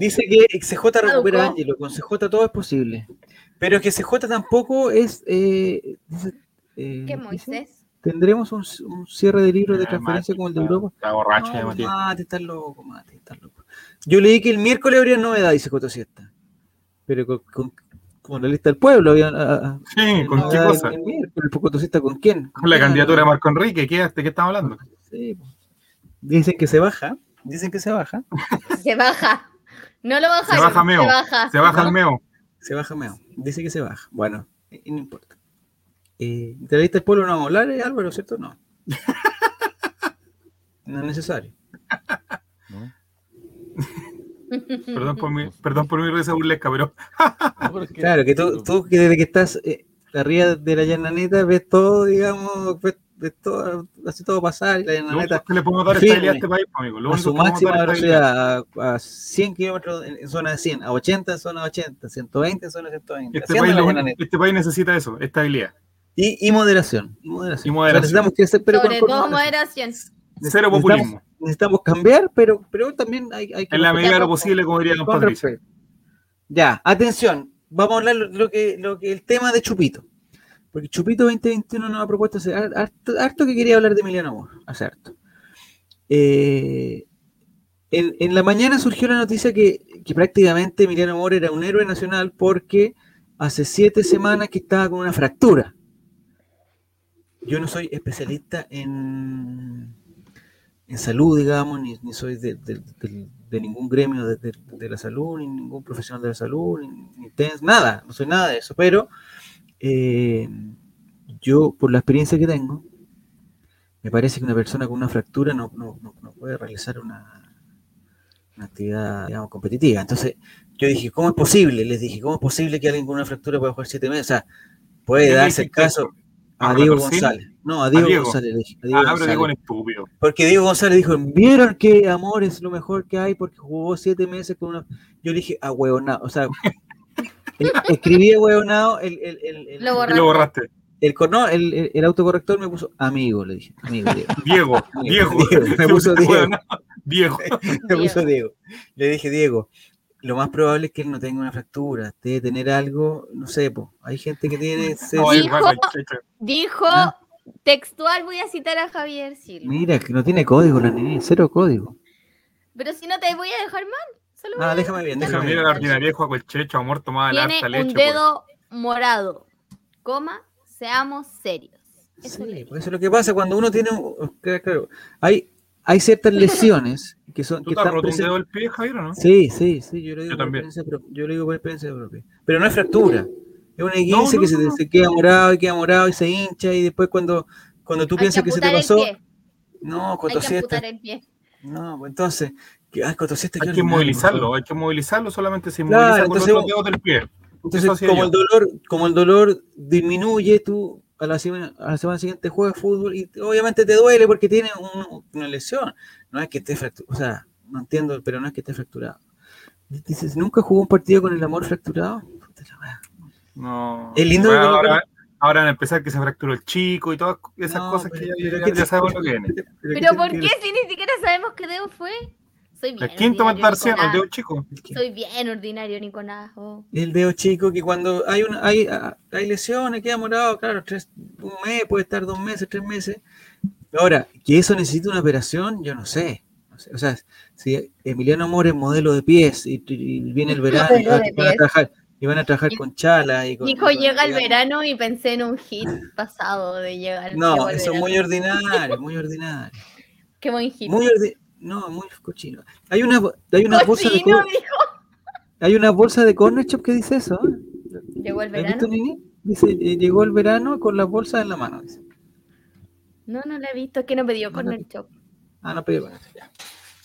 [SPEAKER 5] Dice que CJ recupera a. Ángelo, con CJ todo es posible. Pero que CJ tampoco es. eh, dice, eh,
[SPEAKER 3] ¿Qué Moisés?
[SPEAKER 5] ¿Tendremos un, un cierre de libro de
[SPEAKER 2] Ah,
[SPEAKER 5] transferencia como el de Europa?
[SPEAKER 2] Está borracho
[SPEAKER 5] No. Mati, estás loco, Mati, estás loco. Yo leí que el miércoles habría novedad, dice Coto Siesta. Pero con, con, con la lista del pueblo había. ah, ah,
[SPEAKER 2] Sí, ¿con qué cosa?
[SPEAKER 5] El Siesta, ¿con quién?
[SPEAKER 2] Con la candidatura de Marco Enrique, ¿qué, ¿de qué estamos hablando?
[SPEAKER 5] Sí. Dicen que se baja. Dicen que se baja.
[SPEAKER 3] Se baja. No lo baja.
[SPEAKER 2] Se baja Meo.
[SPEAKER 3] Se baja.
[SPEAKER 2] Se baja
[SPEAKER 3] ¿no?
[SPEAKER 2] el meo.
[SPEAKER 5] Se baja meo. Dice que se baja. Bueno, eh, no importa. Eh, ¿De la lista del pueblo no vamos a hablar, eh, Álvaro, cierto? No. <laughs> no es necesario.
[SPEAKER 4] ¿no?
[SPEAKER 2] Perdón por mi, <laughs> perdón por mi risa burlesca, <laughs> pero
[SPEAKER 4] que-
[SPEAKER 5] Claro, que tú, tú que desde que estás eh, arriba de la llananeta ves todo, digamos, ves, ves todo, así todo pasar y la llananeta
[SPEAKER 2] que le podemos dar
[SPEAKER 5] firme.
[SPEAKER 2] estabilidad a este país, pues, amigo. Lo
[SPEAKER 5] a su
[SPEAKER 2] que
[SPEAKER 5] máxima velocidad, a, a 100 kilómetros en, zona de 100, a 80 en zona de 80, 120 en zona de 120.
[SPEAKER 2] Este país,
[SPEAKER 5] la
[SPEAKER 2] este país necesita eso, estabilidad.
[SPEAKER 5] Y, y moderación. Y moderación.
[SPEAKER 2] Y moderación.
[SPEAKER 5] necesitamos crecer, pero
[SPEAKER 3] Sobre
[SPEAKER 5] con- con
[SPEAKER 3] todo
[SPEAKER 5] moderación.
[SPEAKER 3] moderación.
[SPEAKER 2] Cero
[SPEAKER 5] Necesitamos-
[SPEAKER 2] populismo.
[SPEAKER 5] Necesitamos cambiar, pero, pero también hay, hay que...
[SPEAKER 2] En la medida de lo posible, como diría don Patricio.
[SPEAKER 5] Ya, atención, vamos a hablar lo, lo que, lo que el tema de Chupito. Porque Chupito 2021 nos ha propuesto hace har- harto, harto que quería hablar de Emiliano Amor, hace harto. Eh, en, en la mañana surgió la noticia que, que prácticamente Emiliano Amor era un héroe nacional porque hace siete semanas que estaba con una fractura. Yo no soy especialista en, en salud, digamos, ni, ni soy de, de- de- de ningún gremio de, la salud, ni ningún profesional de la salud, ni, ni TENS, nada, no soy nada de eso, pero eh, yo, por la experiencia que tengo, me parece que una persona con una fractura no, no- no- no puede realizar una, una actividad, digamos, competitiva. Entonces, yo dije, ¿cómo es posible? Les dije, ¿cómo es posible que alguien con una fractura pueda jugar siete meses? O sea, puede
[SPEAKER 2] ¿Quién le
[SPEAKER 5] darse el caso? A
[SPEAKER 2] ¿A
[SPEAKER 5] Diego? González. No, a Diego,
[SPEAKER 2] Diego.
[SPEAKER 5] González. le dije, a Diego
[SPEAKER 2] Ah, pero
[SPEAKER 5] González.
[SPEAKER 2] digo un estúpido.
[SPEAKER 5] Porque Diego González dijo, ¿vieron que Amor es lo mejor que hay? Porque jugó siete meses con una... Yo le dije, a huevonao. O sea, <laughs> el- escribí a huevonao, el, el, el, el,
[SPEAKER 3] Lo borraste.
[SPEAKER 2] lo borraste.
[SPEAKER 5] el, no, el, el- el autocorrector me puso amigo, le dije. Amigo, Diego. <laughs>
[SPEAKER 2] Diego, <laughs> Diego.
[SPEAKER 5] Diego, me puso Diego.
[SPEAKER 2] Diego.
[SPEAKER 5] me puso Diego. Le dije, Diego, lo más probable es que él no tenga una fractura. Debe tener algo, no sé, po. hay gente que tiene...
[SPEAKER 2] No,
[SPEAKER 3] Dijo-. Dijo
[SPEAKER 5] ¿Ah?
[SPEAKER 3] textual, voy a citar a Javier Silva.
[SPEAKER 5] Mira, que no tiene código la niña, cero código.
[SPEAKER 3] Pero si no te voy a dejar mal. Solo
[SPEAKER 5] Ah, déjame bien, déjame
[SPEAKER 2] mira
[SPEAKER 5] bien.
[SPEAKER 2] la ordinaria juega el checho, amor, tomaba la
[SPEAKER 3] Tiene
[SPEAKER 2] harta
[SPEAKER 3] un
[SPEAKER 2] leche. pues.
[SPEAKER 3] dedo morado. Coma, seamos serios. Eso
[SPEAKER 5] Sí, pues eso es lo que pasa cuando uno tiene. un- claro, claro, hay, hay ciertas <laughs> lesiones que son
[SPEAKER 2] ¿Tú
[SPEAKER 5] que
[SPEAKER 2] te has roto un dedo del pie, Javier, o no?
[SPEAKER 5] Sí, sí, sí, yo lo digo
[SPEAKER 2] Yo
[SPEAKER 5] por
[SPEAKER 2] también.
[SPEAKER 5] experiencia. Yo lo digo por experiencia propia. Pero no es fractura. Es una
[SPEAKER 2] No,
[SPEAKER 5] guince
[SPEAKER 2] no,
[SPEAKER 5] que se,
[SPEAKER 2] no,
[SPEAKER 5] te-
[SPEAKER 2] no.
[SPEAKER 5] se queda morado y queda morado y se hincha y después cuando, cuando tú
[SPEAKER 3] Hay
[SPEAKER 5] piensas que se te pasó. No,
[SPEAKER 3] Hay que el pie.
[SPEAKER 5] No, pues entonces, que, ah, cotosiesta,
[SPEAKER 2] Hay que
[SPEAKER 5] ordinario,
[SPEAKER 2] movilizarlo, hay que movilizarlo, solamente se
[SPEAKER 5] Claro,
[SPEAKER 2] moviliza con
[SPEAKER 5] entonces
[SPEAKER 2] los
[SPEAKER 5] vos-
[SPEAKER 2] dedos del pie.
[SPEAKER 5] Entonces, como
[SPEAKER 2] yo.
[SPEAKER 5] el dolor, como el dolor disminuye, tú a la semana, a la semana siguiente juegas fútbol y obviamente te duele porque tienes un- una lesión. No es que esté fracturado, o sea, no entiendo, pero no es que esté fracturado. Dices, ¿nunca jugó un partido con el amor fracturado? Puta la wea.
[SPEAKER 2] No.
[SPEAKER 5] Es lindo
[SPEAKER 2] Bueno, ahora, ahora van a empezar que se fracturó el chico y todas esas
[SPEAKER 5] No,
[SPEAKER 2] cosas
[SPEAKER 5] pero-
[SPEAKER 2] que ya, ya-
[SPEAKER 5] ¿qué
[SPEAKER 2] ya sabemos lo que viene.
[SPEAKER 5] pero
[SPEAKER 3] ¿Pero
[SPEAKER 5] ¿qué
[SPEAKER 3] por qué si ni siquiera sabemos qué dedo fue? Soy bien
[SPEAKER 2] El quinto
[SPEAKER 3] ordinario,
[SPEAKER 2] metatarsiano, el
[SPEAKER 3] Nicolás.
[SPEAKER 2] dedo chico.
[SPEAKER 3] Soy bien ordinario, Nicolás. oh.
[SPEAKER 5] El dedo chico que cuando hay una hay, hay lesiones, queda morado, claro, tres, un mes, puede estar dos meses, tres meses. Ahora, que eso necesita una operación, yo no sé. O sea, si Emiliano Amor es modelo de pies y, y viene el verano y van, a trabajar, y van a trabajar
[SPEAKER 3] Y-
[SPEAKER 5] con chala y con.
[SPEAKER 3] Dijo
[SPEAKER 5] y
[SPEAKER 3] llega el verano y pensé en un hit pasado de llegar.
[SPEAKER 5] No, eso es muy ordinario, muy ordinario. <laughs>
[SPEAKER 3] Qué buen hit.
[SPEAKER 5] Muy ordi- no, muy cochino. Hay una, hay una bolsa de
[SPEAKER 3] dijo.
[SPEAKER 5] hay una bolsa de corner shop que dice eso. ¿eh?
[SPEAKER 3] Llegó el
[SPEAKER 5] ¿Has visto,
[SPEAKER 3] verano.
[SPEAKER 5] Nini? Dice, eh, llegó el verano con las bolsas en la mano. dice.
[SPEAKER 3] No, no la he visto, es que no me dio
[SPEAKER 5] No,
[SPEAKER 3] con el shop.
[SPEAKER 5] Ah, no, pero bueno, ya.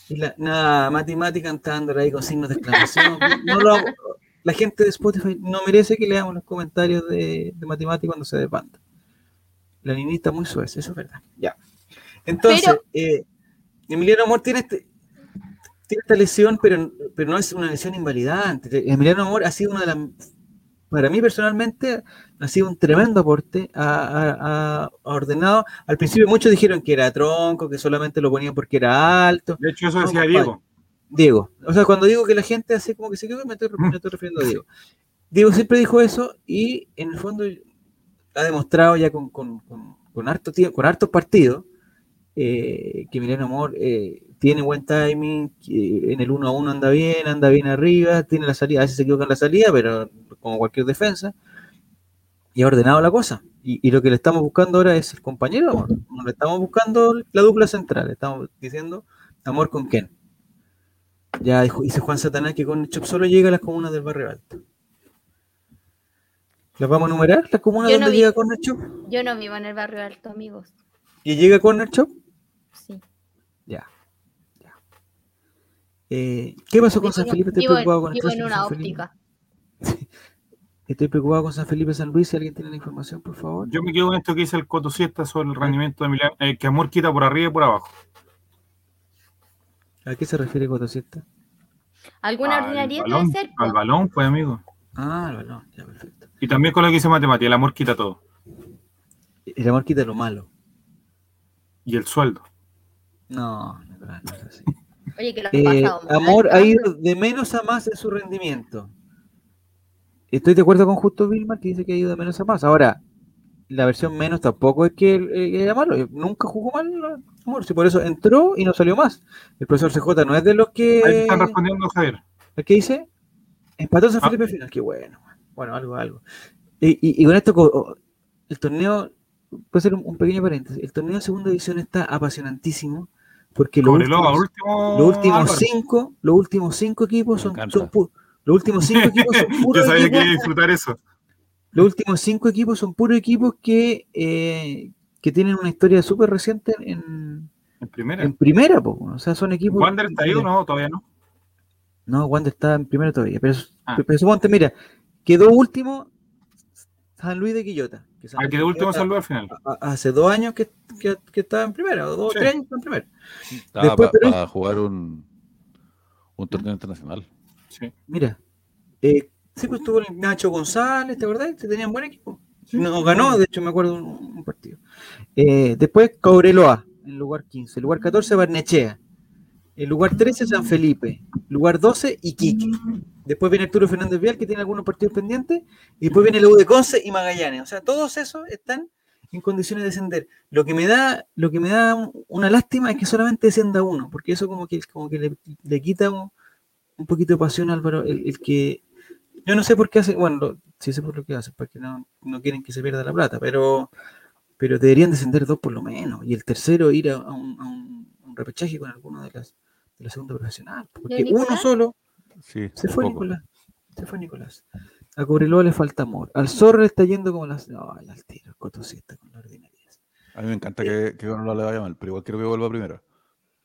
[SPEAKER 5] Y la, nada, Mati cantando ahí con signos de exclamación. No lo hago- la gente de Spotify no merece que leamos los comentarios de, de Mati cuando se desbanda. La niñita muy suave, eso es verdad. Ya. Entonces,
[SPEAKER 3] Pero-
[SPEAKER 5] eh, Emiliano Amor tiene, este- tiene esta lesión, pero, pero no es una lesión invalidante. Emiliano Amor ha sido una de las, para mí personalmente, ha sido un tremendo aporte. Ha, ha- ha- ha ordenado. Al principio muchos dijeron que era tronco, que solamente lo ponían porque era alto.
[SPEAKER 2] De hecho, eso
[SPEAKER 5] No,
[SPEAKER 2] decía
[SPEAKER 5] compadre.
[SPEAKER 2] Diego.
[SPEAKER 5] Diego. O sea, cuando digo que la gente hace como que se quedó, me estoy, me estoy refiriendo a Diego. Diego siempre dijo eso y en el fondo ha demostrado ya con, con, con, con harto tiempo, con hartos partidos eh, que Emiliano Amor eh, tiene buen timing, en el 1 a 1 anda bien, anda bien arriba, tiene la salida, a veces se equivoca en la salida, pero como cualquier defensa, y ha ordenado la cosa. Y, y lo que le estamos buscando ahora es el compañero Amor. No le estamos buscando la dupla central, le estamos diciendo Amor con Ken. Ya dijo- dice Juan Satanás que con Chop solo llega a las comunas del barrio alto. ¿Las vamos a numerar? ¿Las comunas
[SPEAKER 3] Yo
[SPEAKER 5] donde llega Corner Shop?
[SPEAKER 3] Yo no vivo en el barrio alto, amigos.
[SPEAKER 5] ¿Y llega Corner Shop?
[SPEAKER 3] Sí.
[SPEAKER 5] Ya. ya. Eh, ¿Qué pasó con San Felipe? Estoy
[SPEAKER 3] vivo,
[SPEAKER 5] preocupado con el
[SPEAKER 3] vivo en una
[SPEAKER 5] San
[SPEAKER 3] óptica. <laughs>
[SPEAKER 5] Estoy preocupado con San Felipe San Luis. Si alguien tiene la información, por favor.
[SPEAKER 2] Yo me quedo con esto que dice el Coto Siesta sobre el rendimiento de Emiliano, eh, que Amor quita por arriba y por abajo.
[SPEAKER 5] ¿A qué se refiere Cotosieta?
[SPEAKER 3] ¿Alguna
[SPEAKER 2] Al
[SPEAKER 3] ordinariedad
[SPEAKER 2] balón,
[SPEAKER 3] debe ser?
[SPEAKER 2] al balón, pues, amigo.
[SPEAKER 5] Ah, el balón. Ya, perfecto.
[SPEAKER 2] Y también con lo que dice matemática, el amor quita todo.
[SPEAKER 5] El amor quita lo malo.
[SPEAKER 2] Y el sueldo.
[SPEAKER 5] No, no, no es así.
[SPEAKER 3] Oye, que lo
[SPEAKER 5] Eh,
[SPEAKER 3] pasado mal,
[SPEAKER 5] amor ha ido de menos a más en su rendimiento. Estoy de acuerdo con Justo Vilmar que dice que ha ido de menos a más. Ahora, la versión menos tampoco es que eh, era malo. Nunca jugó mal Amor. Si por eso entró y no salió más. El profesor CJ no es de los
[SPEAKER 2] Ahí
[SPEAKER 5] que.
[SPEAKER 2] están respondiendo, Javier.
[SPEAKER 5] ¿El que dice? Empató San
[SPEAKER 2] Ah.
[SPEAKER 5] Felipe al final. Qué bueno. Bueno, algo, algo. Y, y- y con esto, el torneo, puede ser un, un pequeño paréntesis. El torneo de segunda división está apasionantísimo porque los últimos,
[SPEAKER 2] último.
[SPEAKER 5] los últimos cinco, los últimos cinco equipos son, son los últimos cinco equipos son <laughs>
[SPEAKER 2] Yo
[SPEAKER 5] puros
[SPEAKER 2] sabía que
[SPEAKER 5] equipos,
[SPEAKER 2] iba a disfrutar eso.
[SPEAKER 5] los últimos cinco equipos son puros equipos que, eh, que tienen una historia súper reciente en,
[SPEAKER 2] En primera.
[SPEAKER 5] en primera, po. o sea, son equipos.
[SPEAKER 2] ¿Wander está ahí o no? Todavía no.
[SPEAKER 5] No, Wander está en primero todavía. Pero,
[SPEAKER 2] Ah.
[SPEAKER 5] pero suponte, mira, quedó último San Luis de Quillota. que San Luis
[SPEAKER 2] que
[SPEAKER 5] de
[SPEAKER 2] de último
[SPEAKER 5] Quillota
[SPEAKER 2] saludó al final.
[SPEAKER 5] a- a- Hace dos años que, que, que estaba en primera, o dos o
[SPEAKER 2] Sí.
[SPEAKER 5] tres años que en primera.
[SPEAKER 4] Estaba
[SPEAKER 5] Después,
[SPEAKER 4] para
[SPEAKER 5] pero-
[SPEAKER 4] jugar un, un torneo internacional.
[SPEAKER 2] Sí.
[SPEAKER 5] Mira, eh, sí, pues estuvo el Nacho González, ¿te acordás? Que tenían buen equipo. No ganó, de hecho, me acuerdo un, un partido. Eh, después Cobreloa, en lugar 15. Lugar 14, Barnechea. En lugar 13, San Felipe. Lugar 12, Iquique. Después viene Arturo Fernández Vial, que tiene algunos partidos pendientes. Y después viene el U de Conce y Magallanes. O sea, todos esos están en condiciones de descender. Lo que me da, lo que me da un- una lástima es que solamente descienda uno, porque eso como que, como que le, le quita un, un poquito de pasión, Álvaro, el, el que yo no sé por qué hace, bueno, lo- sí sé por lo que hace, porque no, no quieren que se pierda la plata, pero, pero deberían descender dos por lo menos, y el tercero ir a, a un, a un- un repechaje con alguno de las de la segunda profesional, porque uno solo
[SPEAKER 4] Sí,
[SPEAKER 5] se fue
[SPEAKER 4] poco.
[SPEAKER 5] Nicolás, se fue Nicolás. A Cobreloa le falta amor, al Zorro le está yendo como las, no, al tiro, el Coto sí está con la ordinariedad.
[SPEAKER 4] A mí me encanta que, que Colo le vaya mal, pero igual quiero que vuelva primero.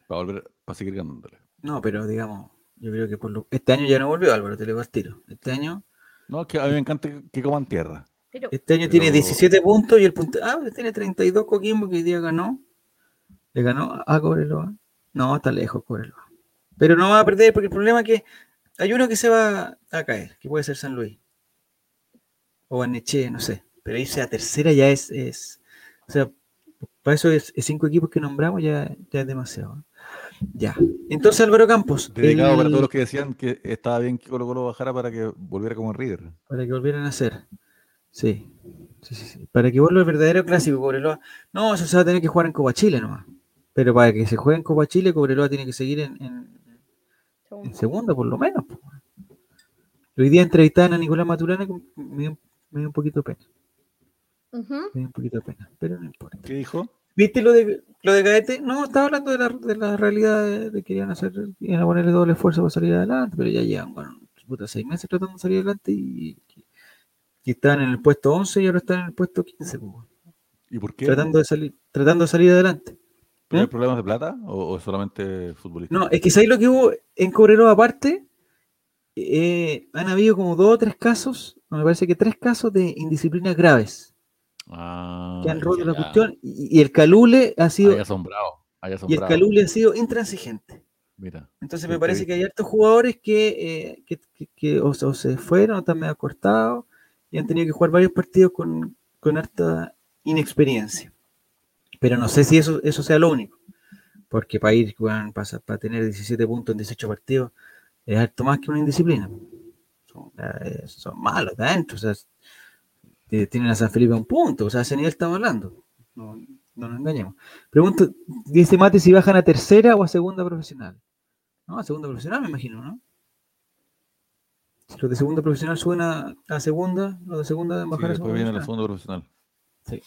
[SPEAKER 4] Para volver, para seguir ganándole.
[SPEAKER 5] No, pero digamos, yo creo que por lo, este año ya no volvió Álvaro, te le digo al tiro. Este año,
[SPEAKER 4] No, es que a mí me encanta que, coman tierra.
[SPEAKER 3] Pero
[SPEAKER 5] este año tiene
[SPEAKER 4] Pero-
[SPEAKER 5] 17 puntos y el punto, ah, tiene 32 Coquimbo que hoy día ganó. Le ganó a Cobreloa. No, está lejos Cobreloa. Pero no va a perder porque el problema es que hay uno que se va a caer, que puede ser San Luis. O Aneche, no sé. Pero irse a tercera ya es, es o sea, para eso es, es cinco equipos que nombramos ya, ya es demasiado. Ya. Entonces Álvaro Campos.
[SPEAKER 4] Dedicado para todos los que decían que estaba bien que Colo Colo bajara para que volviera como en River.
[SPEAKER 5] Para que volvieran a hacer. Sí. Sí, sí, sí. Para que vuelva el verdadero clásico, Cobreloa. No, eso se va a tener que jugar en Copa Chile nomás. Pero para que se juegue en Copa Chile, Cobreloa tiene que seguir en, en- en segunda, por lo menos. Hoy día entrevistaban a Nicolás Maturana que me dio, me dio un poquito de pena. Me dio un poquito de pena, pero no importa.
[SPEAKER 4] ¿Qué dijo?
[SPEAKER 5] ¿Viste lo de lo de Gaete? No, estaba hablando de la, de la realidad de, que a hacer, iban a ponerle doble esfuerzo para salir adelante, pero ya llevan, bueno, puta, seis meses tratando de salir adelante y, y estaban en el puesto 11 y ahora están en el puesto 15, pues,
[SPEAKER 4] ¿Y por qué?
[SPEAKER 5] tratando de salir, tratando de salir adelante.
[SPEAKER 4] ¿Pero hay
[SPEAKER 5] ¿Eh?
[SPEAKER 4] problemas de plata o, o solamente futbolista?
[SPEAKER 5] No, es que ¿sabéis lo que hubo en Cobreloa aparte? Eh, han habido como dos o tres casos, me parece que tres casos de indisciplinas graves
[SPEAKER 4] Ah,
[SPEAKER 5] que han roto la cuestión y, y el Calule ha sido
[SPEAKER 4] Hay asombrado. Hay
[SPEAKER 5] y el
[SPEAKER 4] asombrado.
[SPEAKER 5] Calule ha sido intransigente.
[SPEAKER 4] Mira.
[SPEAKER 5] Entonces me parece que hay hartos jugadores que, eh, que, que- que o, se- o se fueron o están medio cortados y han tenido que jugar varios partidos con, con harta inexperiencia. Pero no sé si eso, eso sea lo único. Porque para ir, weón, para, para tener 17 puntos en 18 partidos, es harto más que una indisciplina. Son, eh, son malos de adentro. O sea, eh, tienen a San Felipe a un punto. O sea, a ese nivel estamos hablando. No, no nos engañemos. Pregunto, dice Mate si bajan a tercera o a segunda profesional. No, a segunda profesional me imagino, ¿no? Si los de segunda profesional suben a, a segunda, los de segunda deben
[SPEAKER 4] Sí,
[SPEAKER 5] a segunda
[SPEAKER 4] viene la segunda profesional.
[SPEAKER 5] Sí.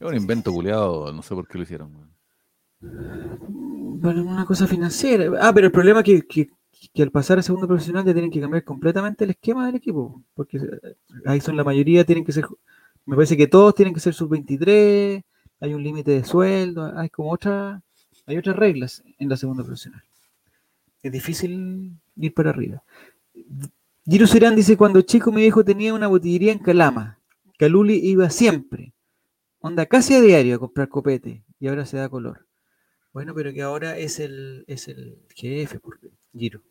[SPEAKER 4] Es un invento culeado, no sé por qué lo hicieron.
[SPEAKER 5] Bueno, una cosa financiera. Ah, pero el problema es que, que, que al pasar a segunda profesional ya tienen que cambiar completamente el esquema del equipo. Porque eh, ahí son la mayoría, tienen que ser. Me parece que todos tienen que ser sub-23, hay un límite de sueldo, hay como otra, hay otras reglas en la segunda profesional. Es difícil ir para arriba. Giro Serán dice: Cuando chico, mi viejo tenía una botillería en Calama. Caluli iba siempre, onda casi a diario a comprar copete, y ahora se da color. Bueno, pero que ahora es el, es el jefe, porque Giro.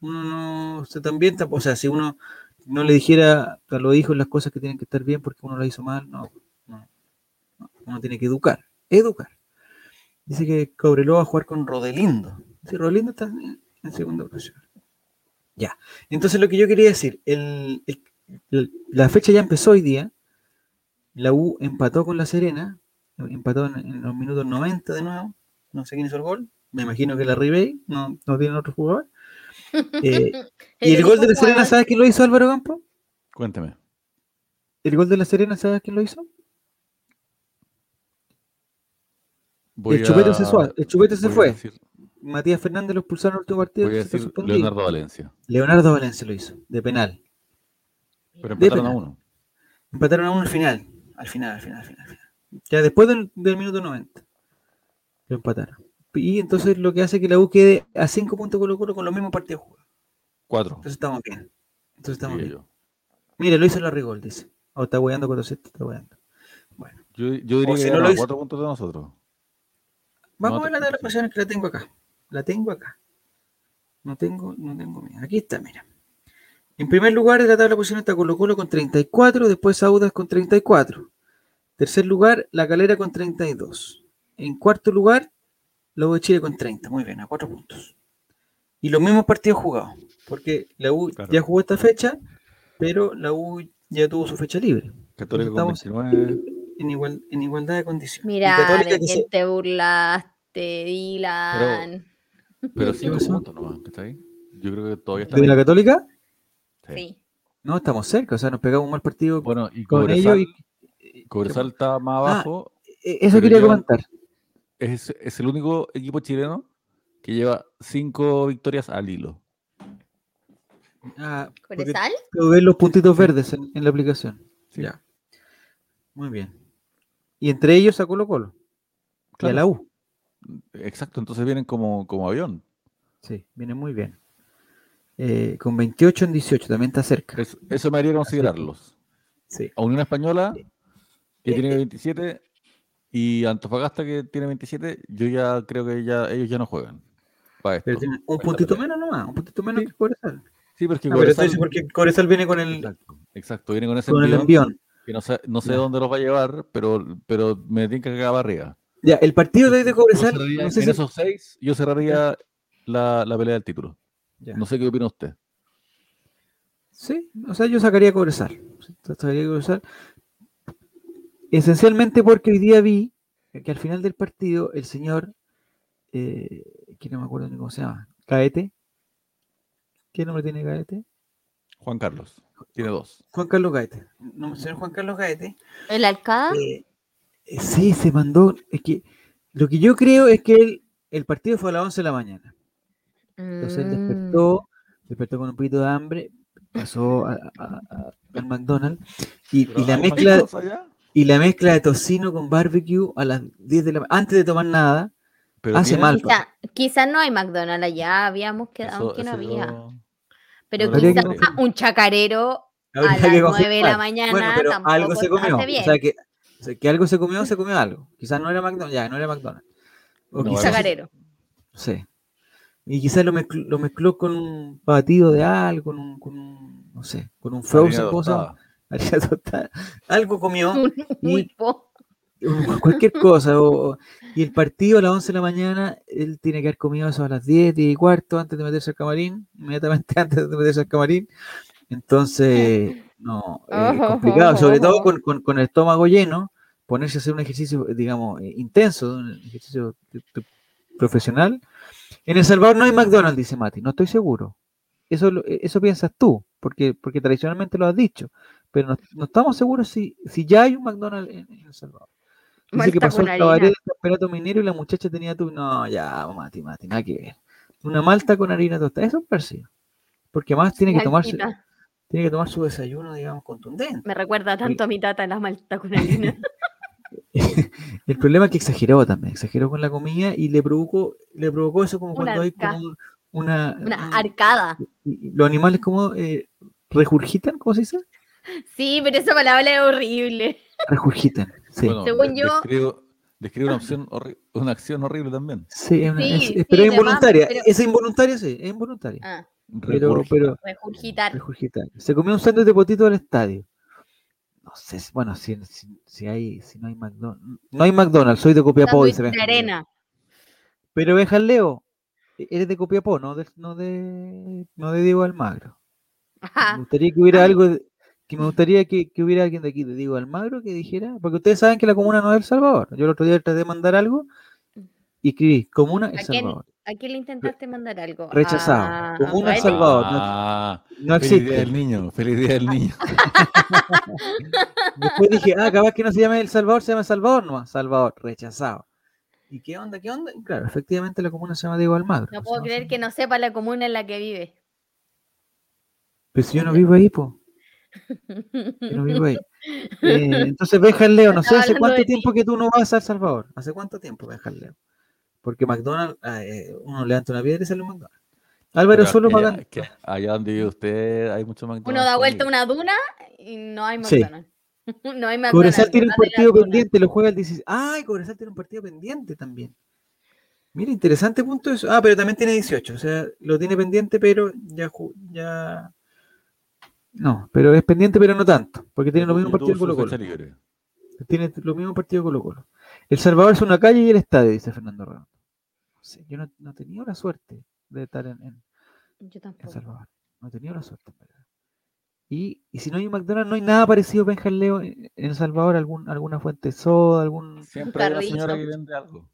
[SPEAKER 5] Uno no, o sea, también, o sea, si uno no le dijera a los hijos las cosas que tienen que estar bien porque uno lo hizo mal, no, no, no, uno tiene que educar, educar. Dice que Cobreloa va a jugar con Rodelindo. Sí, Rodelindo está en, segunda profesional. Ya. Entonces lo que yo quería decir, la fecha ya empezó hoy día. La U empató con la Serena, empató en los minutos 90 de nuevo. No sé quién hizo el gol. Me imagino que la Ribey, no, no tiene otro jugador. <laughs> Eh, y el gol de la Serena, ¿sabes quién lo hizo Álvaro Campo?
[SPEAKER 4] Cuénteme.
[SPEAKER 5] El gol de la Serena, ¿sabes quién lo hizo?
[SPEAKER 4] Voy
[SPEAKER 5] el chupete
[SPEAKER 4] a-
[SPEAKER 5] se, fue, el chupete se
[SPEAKER 4] voy a
[SPEAKER 5] fue.
[SPEAKER 4] decir-
[SPEAKER 5] Matías Fernández lo expulsaron en el último partido.
[SPEAKER 4] voy a decir. Leonardo Valencia.
[SPEAKER 5] Leonardo Valencia lo hizo, de penal.
[SPEAKER 4] Pero empataron a uno.
[SPEAKER 5] Empataron a uno al final. Al final, al final, al final. al final. Ya después del, del minuto 90. Lo empataron. Y entonces lo que hace que la U quede a 5 puntos Colo Colo con los mismos partidos jugados.
[SPEAKER 4] Cuatro.
[SPEAKER 5] Entonces estamos bien. Entonces estamos bien.
[SPEAKER 4] yo.
[SPEAKER 5] Mira, lo hizo la Rigol, dice. O está weando con los está weando. Bueno.
[SPEAKER 4] Yo, yo diría
[SPEAKER 5] O si
[SPEAKER 4] que
[SPEAKER 5] no lo
[SPEAKER 4] a
[SPEAKER 5] hizo-
[SPEAKER 4] cuatro puntos de nosotros.
[SPEAKER 5] Vamos
[SPEAKER 4] No
[SPEAKER 5] a ver la tabla de
[SPEAKER 4] preocupes.
[SPEAKER 5] posiciones que la tengo acá. La tengo acá. No tengo, no tengo, mira. Aquí está, mira. En primer lugar de la tabla de posiciones está Colo Colo con 34, después Audas con 34. Tercer lugar, La Calera con 32. En cuarto lugar, la U de Chile con 30. Muy bien, a cuatro puntos. Y los mismos partidos jugados. Porque la U
[SPEAKER 4] Claro.
[SPEAKER 5] ya jugó esta fecha, pero la U ya tuvo su fecha libre.
[SPEAKER 4] Católica con
[SPEAKER 5] Estamos
[SPEAKER 4] 29.
[SPEAKER 5] en, igual, en igualdad de condiciones.
[SPEAKER 3] Mira,
[SPEAKER 5] Católica
[SPEAKER 3] ¿de
[SPEAKER 5] que
[SPEAKER 3] quién
[SPEAKER 5] se-
[SPEAKER 3] te burlaste, Dylan?
[SPEAKER 4] Pero cinco
[SPEAKER 5] pasó?
[SPEAKER 4] puntos nomás, ¿está ahí? Yo creo que todavía está.
[SPEAKER 5] ¿De la Católica?
[SPEAKER 4] Sí.
[SPEAKER 3] Sí.
[SPEAKER 5] No, estamos cerca, o sea, nos pegamos un mal partido
[SPEAKER 4] Bueno, y
[SPEAKER 5] con
[SPEAKER 4] Cobresal,
[SPEAKER 5] ellos. Y,
[SPEAKER 4] Cobresal está más
[SPEAKER 5] Ah,
[SPEAKER 4] abajo.
[SPEAKER 5] eh, eso
[SPEAKER 4] pero
[SPEAKER 5] quería
[SPEAKER 4] llevan-
[SPEAKER 5] comentar.
[SPEAKER 4] Es, es el único equipo chileno que lleva cinco victorias al hilo.
[SPEAKER 5] Ah,
[SPEAKER 3] ¿Coresal?
[SPEAKER 5] puedo ver los puntitos verdes en, en la aplicación.
[SPEAKER 4] Sí.
[SPEAKER 5] Ya. Muy bien. Y entre ellos a Colo Colo. Y a la U.
[SPEAKER 4] Exacto, entonces vienen como, como avión.
[SPEAKER 5] Sí, viene muy bien. Eh, con 28 en 18, también está cerca.
[SPEAKER 4] Es- eso me haría considerarlos.
[SPEAKER 5] Sí.
[SPEAKER 4] A Unión Española, que
[SPEAKER 5] Eh,
[SPEAKER 4] tiene
[SPEAKER 5] eh.
[SPEAKER 4] 27, y Antofagasta, que tiene 27, yo ya creo que ya ellos ya no juegan. para esto,
[SPEAKER 5] Pero tiene un puntito menos nomás, un puntito menos
[SPEAKER 4] Sí.
[SPEAKER 5] que Cobresal.
[SPEAKER 4] Sí, pero es que
[SPEAKER 5] Ah, pero porque Cobresal viene con el,
[SPEAKER 4] Exacto, exacto, viene con ese
[SPEAKER 5] con el
[SPEAKER 4] envión,
[SPEAKER 5] envión.
[SPEAKER 4] que no sé, no dónde los va a llevar, pero, pero me tiene que cagar arriba.
[SPEAKER 5] Ya, el partido de hoy de Cobresal,
[SPEAKER 4] cerraría-
[SPEAKER 5] no sé
[SPEAKER 4] en
[SPEAKER 5] si-
[SPEAKER 4] esos seis, yo cerraría la, la pelea del título.
[SPEAKER 5] Ya.
[SPEAKER 4] No sé qué opina usted.
[SPEAKER 5] Sí, o sea, yo sacaría a Cobresal. Sacaría a Cobresal. Esencialmente porque hoy día vi que al final del partido el señor, eh, que no me acuerdo ni cómo se llama, Caete. ¿Qué nombre tiene Caete?
[SPEAKER 4] Juan Carlos, tiene dos.
[SPEAKER 5] Juan Carlos Gaete. No, señor Juan Carlos Gaete.
[SPEAKER 3] ¿El Alcada?
[SPEAKER 5] eh, eh, sí, se mandó. Es que lo que yo creo es que él, el partido fue a las 11 de la mañana. Entonces él
[SPEAKER 3] Mm.
[SPEAKER 5] despertó, despertó con un poquito de hambre, pasó a- a- a- al McDonald's y, y la mezcla y la mezcla de tocino con barbecue a las 10 de la mañana, antes de tomar nada,
[SPEAKER 4] Pero
[SPEAKER 5] hace mal.
[SPEAKER 3] Quizá, quizá no hay McDonald's allá, habíamos quedado
[SPEAKER 4] eso-
[SPEAKER 3] que no había. Pero
[SPEAKER 4] no
[SPEAKER 5] Habría que
[SPEAKER 3] quizá
[SPEAKER 5] confirmar.
[SPEAKER 3] ah, un chacarero
[SPEAKER 5] Habría
[SPEAKER 3] a las 9 de la mañana
[SPEAKER 5] Bueno, pero
[SPEAKER 3] tampoco
[SPEAKER 5] algo se comió.
[SPEAKER 3] hace bien.
[SPEAKER 5] O sea, que, o sea, que algo se comió, se comió algo. Quizás no era McDonald's, ya, no era McDonald's. O
[SPEAKER 4] No,
[SPEAKER 5] quizás-
[SPEAKER 3] chacarero.
[SPEAKER 5] no sé. Y quizás lo mezcló, lo mezcló con un batido de algo, con un, con un no sé, con un frozen, ¿cómo Algo comió. <laughs> Cualquier cosa. o- y el partido a las 11 de la mañana, él tiene que haber comido eso a las 10, 10 y cuarto, antes de meterse al camarín, inmediatamente <laughs> antes de meterse al camarín. Entonces, <laughs> no, eh, complicado, sobre todo con, con- con el estómago lleno, ponerse a hacer un ejercicio, digamos, eh, intenso, un ejercicio profesional. En El Salvador no hay McDonald's, dice Mati, no estoy seguro. Eso, eh, eso piensas tú, porque, porque tradicionalmente lo has dicho, pero no, no estamos seguros si, si ya hay un McDonald's en, en El Salvador. Dice que pasó el cabaret del campeonato minero y la muchacha tenía tu. No, ya, Mati, Mati, nada que ver. Una malta con harina tostada, eso es parecido. Porque más tiene que tomarse, tiene que tomar su desayuno, digamos, contundente.
[SPEAKER 3] Me recuerda tanto a mi tata la malta con harina. <laughs> <laughs>
[SPEAKER 5] El problema es que exageró también, exageró con la comida y le provocó, le provocó eso como
[SPEAKER 3] Una
[SPEAKER 5] cuando hay como una,
[SPEAKER 3] Una
[SPEAKER 5] un-
[SPEAKER 3] arcada.
[SPEAKER 5] los animales como eh, regurgitan, ¿cómo se dice?
[SPEAKER 3] Sí, pero esa palabra es horrible.
[SPEAKER 5] Regurgitan, sí.
[SPEAKER 4] Bueno,
[SPEAKER 3] Según
[SPEAKER 4] de-
[SPEAKER 3] yo-
[SPEAKER 4] Describo, describo una, opción una acción horrible también.
[SPEAKER 5] Sí, es una-
[SPEAKER 3] Sí,
[SPEAKER 5] es-
[SPEAKER 3] sí,
[SPEAKER 5] pero es involuntaria.
[SPEAKER 3] pero-
[SPEAKER 5] Es involuntaria, sí, es involuntaria.
[SPEAKER 3] Ah,
[SPEAKER 5] pero,
[SPEAKER 4] Recurge.
[SPEAKER 5] pero,
[SPEAKER 3] regurgitar.
[SPEAKER 5] Regurgitar. Se comió un sándwich de potito del estadio. No sé, bueno, si, si, si hay, si no hay McDonald's. No hay McDonald's, soy de Copiapó, dice
[SPEAKER 3] de arena.
[SPEAKER 5] Pero Benjamín Leo, eres de Copiapó, no de, no de, no de Diego Almagro. Me gustaría que hubiera
[SPEAKER 3] Ay.
[SPEAKER 5] algo, de- que me gustaría que, que hubiera alguien de aquí, de Diego Almagro, que dijera, porque ustedes saben que la comuna no es El Salvador. Yo el otro día traté de mandar algo y escribí, comuna El. Salvador.
[SPEAKER 3] ¿A quién le intentaste mandar algo?
[SPEAKER 5] Rechazado.
[SPEAKER 3] ¿A-
[SPEAKER 5] Como
[SPEAKER 3] a
[SPEAKER 5] una
[SPEAKER 3] Rafael?
[SPEAKER 5] Salvador, no-
[SPEAKER 4] Ah,
[SPEAKER 5] No
[SPEAKER 4] feliz día
[SPEAKER 5] existe.
[SPEAKER 4] del niño, feliz día del niño. <laughs>
[SPEAKER 5] Después dije, ah, capaz que no se llama El Salvador, se llama Salvador nomás. Salvador, rechazado. ¿Y qué onda? ¿Qué onda? Y claro, efectivamente la comuna se llama Diego Almagro.
[SPEAKER 3] No
[SPEAKER 5] pues,
[SPEAKER 3] puedo creer que no sepa la comuna en la que vive.
[SPEAKER 5] Pero si yo no vivo ahí, po. Yo no vivo ahí. Eh, entonces, Leo, no sé hace cuánto tiempo que tú no vas a El Salvador. ¿Hace cuánto tiempo, Benjal Leo? Porque McDonald's, ah, eh, uno levanta una piedra y sale un McDonald's. Álvaro
[SPEAKER 4] Pero
[SPEAKER 5] solo
[SPEAKER 4] que
[SPEAKER 5] pagan.
[SPEAKER 4] allá, que donde vive usted hay mucho McDonald's.
[SPEAKER 3] Uno da vuelta a una duna y no hay
[SPEAKER 5] Sí.
[SPEAKER 3] McDonald's. <laughs> no hay McDonald's.
[SPEAKER 5] Cobresal tiene un partido pendiente, lo juega el 16. ¡Ay! Cobresal tiene un partido pendiente también. Mira, interesante punto eso. Ah, pero también tiene 18. O sea, lo tiene pendiente, pero ya. ju- ya... No, pero es pendiente, pero no tanto. Porque tiene
[SPEAKER 4] tuvo
[SPEAKER 5] partidos
[SPEAKER 4] su
[SPEAKER 5] Colo Colo. Tiene los mismos partidos Colo Colo. El Salvador es una calle y el estadio, dice Fernando Redondo. No sé, yo no, no he tenido la suerte de estar en, en-
[SPEAKER 3] Yo
[SPEAKER 5] en
[SPEAKER 3] tampoco.
[SPEAKER 5] Salvador. No he tenido la suerte, en verdad. Y, y si no hay un McDonald's, no hay nada parecido a Leo en El Salvador, algún, alguna fuente de soda, algún,
[SPEAKER 4] Siempre hay una señora que vende algo.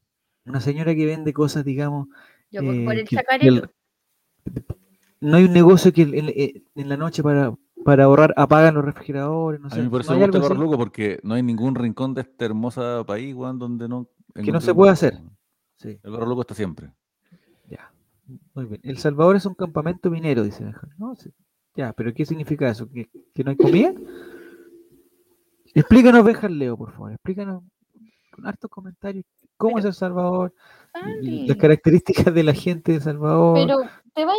[SPEAKER 5] una señora que vende cosas, digamos,
[SPEAKER 3] Yo por, por
[SPEAKER 5] eh,
[SPEAKER 3] el
[SPEAKER 5] que- no hay un negocio que en, en- en la noche para, para ahorrar apagan los refrigeradores, no
[SPEAKER 4] A
[SPEAKER 5] sé.
[SPEAKER 4] mí por eso
[SPEAKER 5] ¿no
[SPEAKER 4] me gusta el
[SPEAKER 5] algo
[SPEAKER 4] barro
[SPEAKER 5] así?
[SPEAKER 4] loco, porque no hay ningún rincón de este hermoso país, weón, donde no.
[SPEAKER 5] no
[SPEAKER 4] encuentre
[SPEAKER 5] se puede hacer. Sí,
[SPEAKER 4] El barro loco está siempre.
[SPEAKER 5] ya. Muy bien. El Salvador es un campamento minero, dice Benjamín. No, sí. Ya, pero ¿qué significa eso? ¿Que, que no hay comida? Explícanos, Benjamín Leo, por favor. Explícanos con hartos comentarios cómo es El Salvador, las características de la gente de El Salvador.
[SPEAKER 3] Pero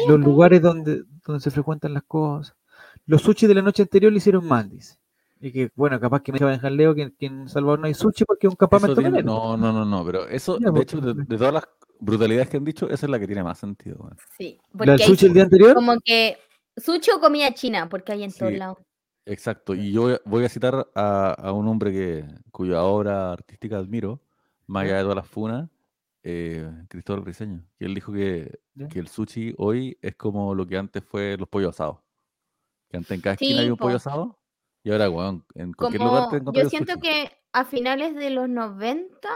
[SPEAKER 5] los
[SPEAKER 3] a-
[SPEAKER 5] lugares donde, donde se frecuentan las cosas. Los sushi de la noche anterior le hicieron mal, dice. Y que, bueno, capaz que me va a dejar Leo que, que en Salvador no hay sushi porque es un
[SPEAKER 4] Eso
[SPEAKER 5] campamento
[SPEAKER 4] tiene- no, no, no, no, pero eso, de
[SPEAKER 5] pues,
[SPEAKER 4] hecho, de, de todas las brutalidades que han dicho, esa es la que tiene más sentido.
[SPEAKER 3] Sí,
[SPEAKER 5] ¿La
[SPEAKER 3] porque
[SPEAKER 5] del
[SPEAKER 3] hay
[SPEAKER 5] sushi el día anterior?
[SPEAKER 3] como que sushi o comida china, porque hay en todos
[SPEAKER 4] Sí.
[SPEAKER 3] lados.
[SPEAKER 4] Exacto, y yo voy a- citar a, a un hombre que, cuya obra artística admiro, más allá de todas las funas, eh, Cristóbal Briseño, que él dijo que, que el sushi hoy es como lo que antes fue los pollos asados. Que antes en cada esquina
[SPEAKER 3] Sí,
[SPEAKER 4] había un pollo
[SPEAKER 3] po.
[SPEAKER 4] asado, y ahora, weón, en cualquier lugar te encuentras
[SPEAKER 3] yo siento
[SPEAKER 4] sushi.
[SPEAKER 3] que a finales de los 90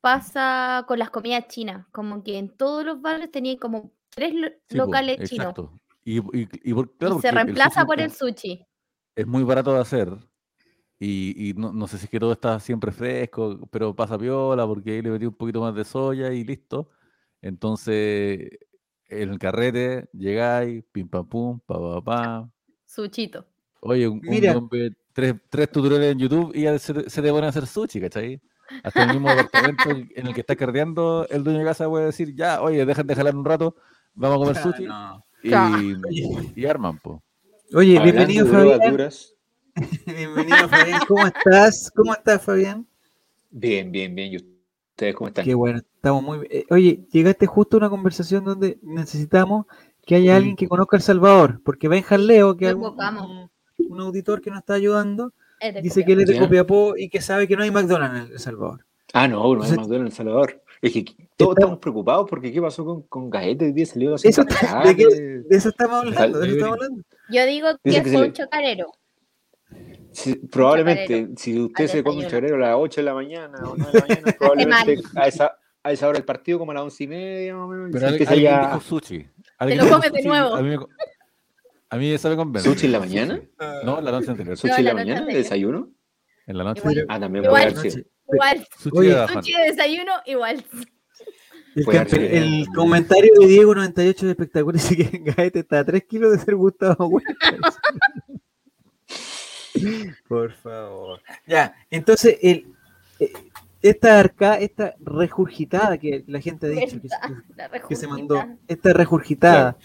[SPEAKER 3] pasa con las comidas chinas, como que en todos los barrios tenían como tres lo-
[SPEAKER 4] Sí, po,
[SPEAKER 3] locales chinos
[SPEAKER 4] exacto. Y, y- y por-
[SPEAKER 3] y
[SPEAKER 4] claro,
[SPEAKER 3] se
[SPEAKER 4] el
[SPEAKER 3] reemplaza por el sushi.
[SPEAKER 4] es muy barato de hacer. Y, y no, no sé si es que todo está siempre fresco, pero pasa piola porque ahí le metí un poquito más de soya y listo. Entonces, en el carrete llegáis, pim pam pum, pa pa pa.
[SPEAKER 3] Suchito.
[SPEAKER 4] Oye, un, un
[SPEAKER 5] Mira.
[SPEAKER 4] ve tres, tres tutoriales en YouTube y ya se, te- se te ponen a hacer sushi, ¿cachai? Hasta el mismo departamento en el que está carreando, el dueño de casa puede decir, ya, oye, dejan de jalar un rato, vamos a comer sushi. Y, y arman, po.
[SPEAKER 5] Oye,
[SPEAKER 6] Hablando
[SPEAKER 5] bienvenido Fabián. <laughs> Bienvenido Fabián. ¿Cómo estás? ¿Cómo estás, Fabián?
[SPEAKER 6] Bien, bien, bien. ¿Y ustedes cómo están?
[SPEAKER 5] Qué bueno, estamos muy bien. Eh, Oye, llegaste justo a una conversación donde necesitamos que haya alguien que conozca El Salvador, porque Benjan Leo, que es un, auditor que nos está ayudando, dice que él es de. Copiapó y que sabe que no hay McDonald's en El Salvador.
[SPEAKER 6] Ah, no, no hay McDonald's en El Salvador. Es que todos
[SPEAKER 5] Estamos-
[SPEAKER 6] estamos preocupados porque qué pasó con, con. Hoy día salió.
[SPEAKER 5] Eso-. ¿de qué? De eso estamos hablando, de eso estamos hablando.
[SPEAKER 3] Yo digo que
[SPEAKER 6] Dice que se
[SPEAKER 3] fue un chocarero.
[SPEAKER 6] Sí, probablemente, si usted se come un chacarero a las 8 de la mañana o 9 de la mañana, <laughs> probablemente a esa, a esa hora del partido, como a las 11 y media, más o menos.
[SPEAKER 4] Pero
[SPEAKER 6] que
[SPEAKER 4] alguien
[SPEAKER 6] salga
[SPEAKER 4] dijo sushi. Alguien
[SPEAKER 3] lo comes de nuevo.
[SPEAKER 4] A mí, me, a mí eso me convence.
[SPEAKER 6] sushi en la mañana,
[SPEAKER 4] No, la noche anterior.
[SPEAKER 6] sushi
[SPEAKER 3] No,
[SPEAKER 6] en
[SPEAKER 3] la
[SPEAKER 6] la mañana,
[SPEAKER 3] anterior.
[SPEAKER 6] desayuno.
[SPEAKER 4] En la noche.
[SPEAKER 3] Igual.
[SPEAKER 6] Ah, también
[SPEAKER 3] Igual.
[SPEAKER 6] puede haber.
[SPEAKER 3] Igual,
[SPEAKER 4] Sushi
[SPEAKER 5] Oye,
[SPEAKER 4] de Baján.
[SPEAKER 3] sushi de desayuno, igual.
[SPEAKER 5] El, campe- comentario de Diego 98 de espectacular <laughs> dice que Gaete está a 3 kilos de ser Gustavo. Por favor. Ya, entonces, el, eh, esta arca, esta regurgitada que la gente ha dicho que, se-
[SPEAKER 3] La
[SPEAKER 5] que se mandó, esta regurgitada,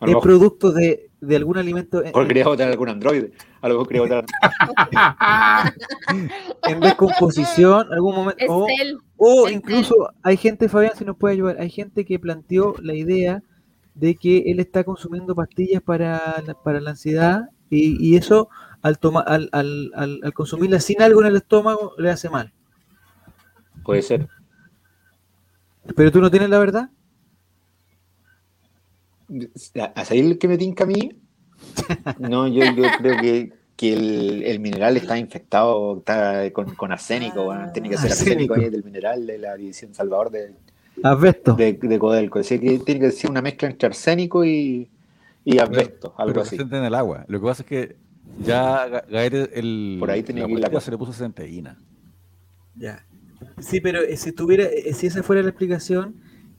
[SPEAKER 6] lo
[SPEAKER 5] es producto de, de algún alimento en,
[SPEAKER 6] mejor quería votar algún androide. A lo mejor votar.
[SPEAKER 5] en descomposición, algún momento, o, o incluso hay gente, Fabián, si nos puede ayudar, hay gente que planteó la idea de que él está consumiendo pastillas para la, para la ansiedad y, y eso al, toma, al, al, al, al consumirla sin algo en el estómago le hace mal.
[SPEAKER 6] Puede ser.
[SPEAKER 5] Pero tú no tienes la verdad.
[SPEAKER 6] ¿A salir que me tinca a mí? No, yo, yo creo que, que el, el mineral está infectado está con, con arsénico. bueno, tiene que ser
[SPEAKER 5] Arsénico.
[SPEAKER 6] ahí del mineral de la división Salvador de,
[SPEAKER 5] Asbesto.
[SPEAKER 6] de, de Codelco. Así que tiene que ser una mezcla entre arsénico y, y asbesto, algo
[SPEAKER 4] Pero
[SPEAKER 6] así.
[SPEAKER 4] presente en el agua. Lo que pasa es que ya Ga- Gaete, el,
[SPEAKER 6] Por ahí tenía
[SPEAKER 4] la
[SPEAKER 6] que ir la cosa.
[SPEAKER 4] se le puso centeína.
[SPEAKER 5] Ya. Sí, pero eh, si tuviera, eh, si esa fuera la explicación,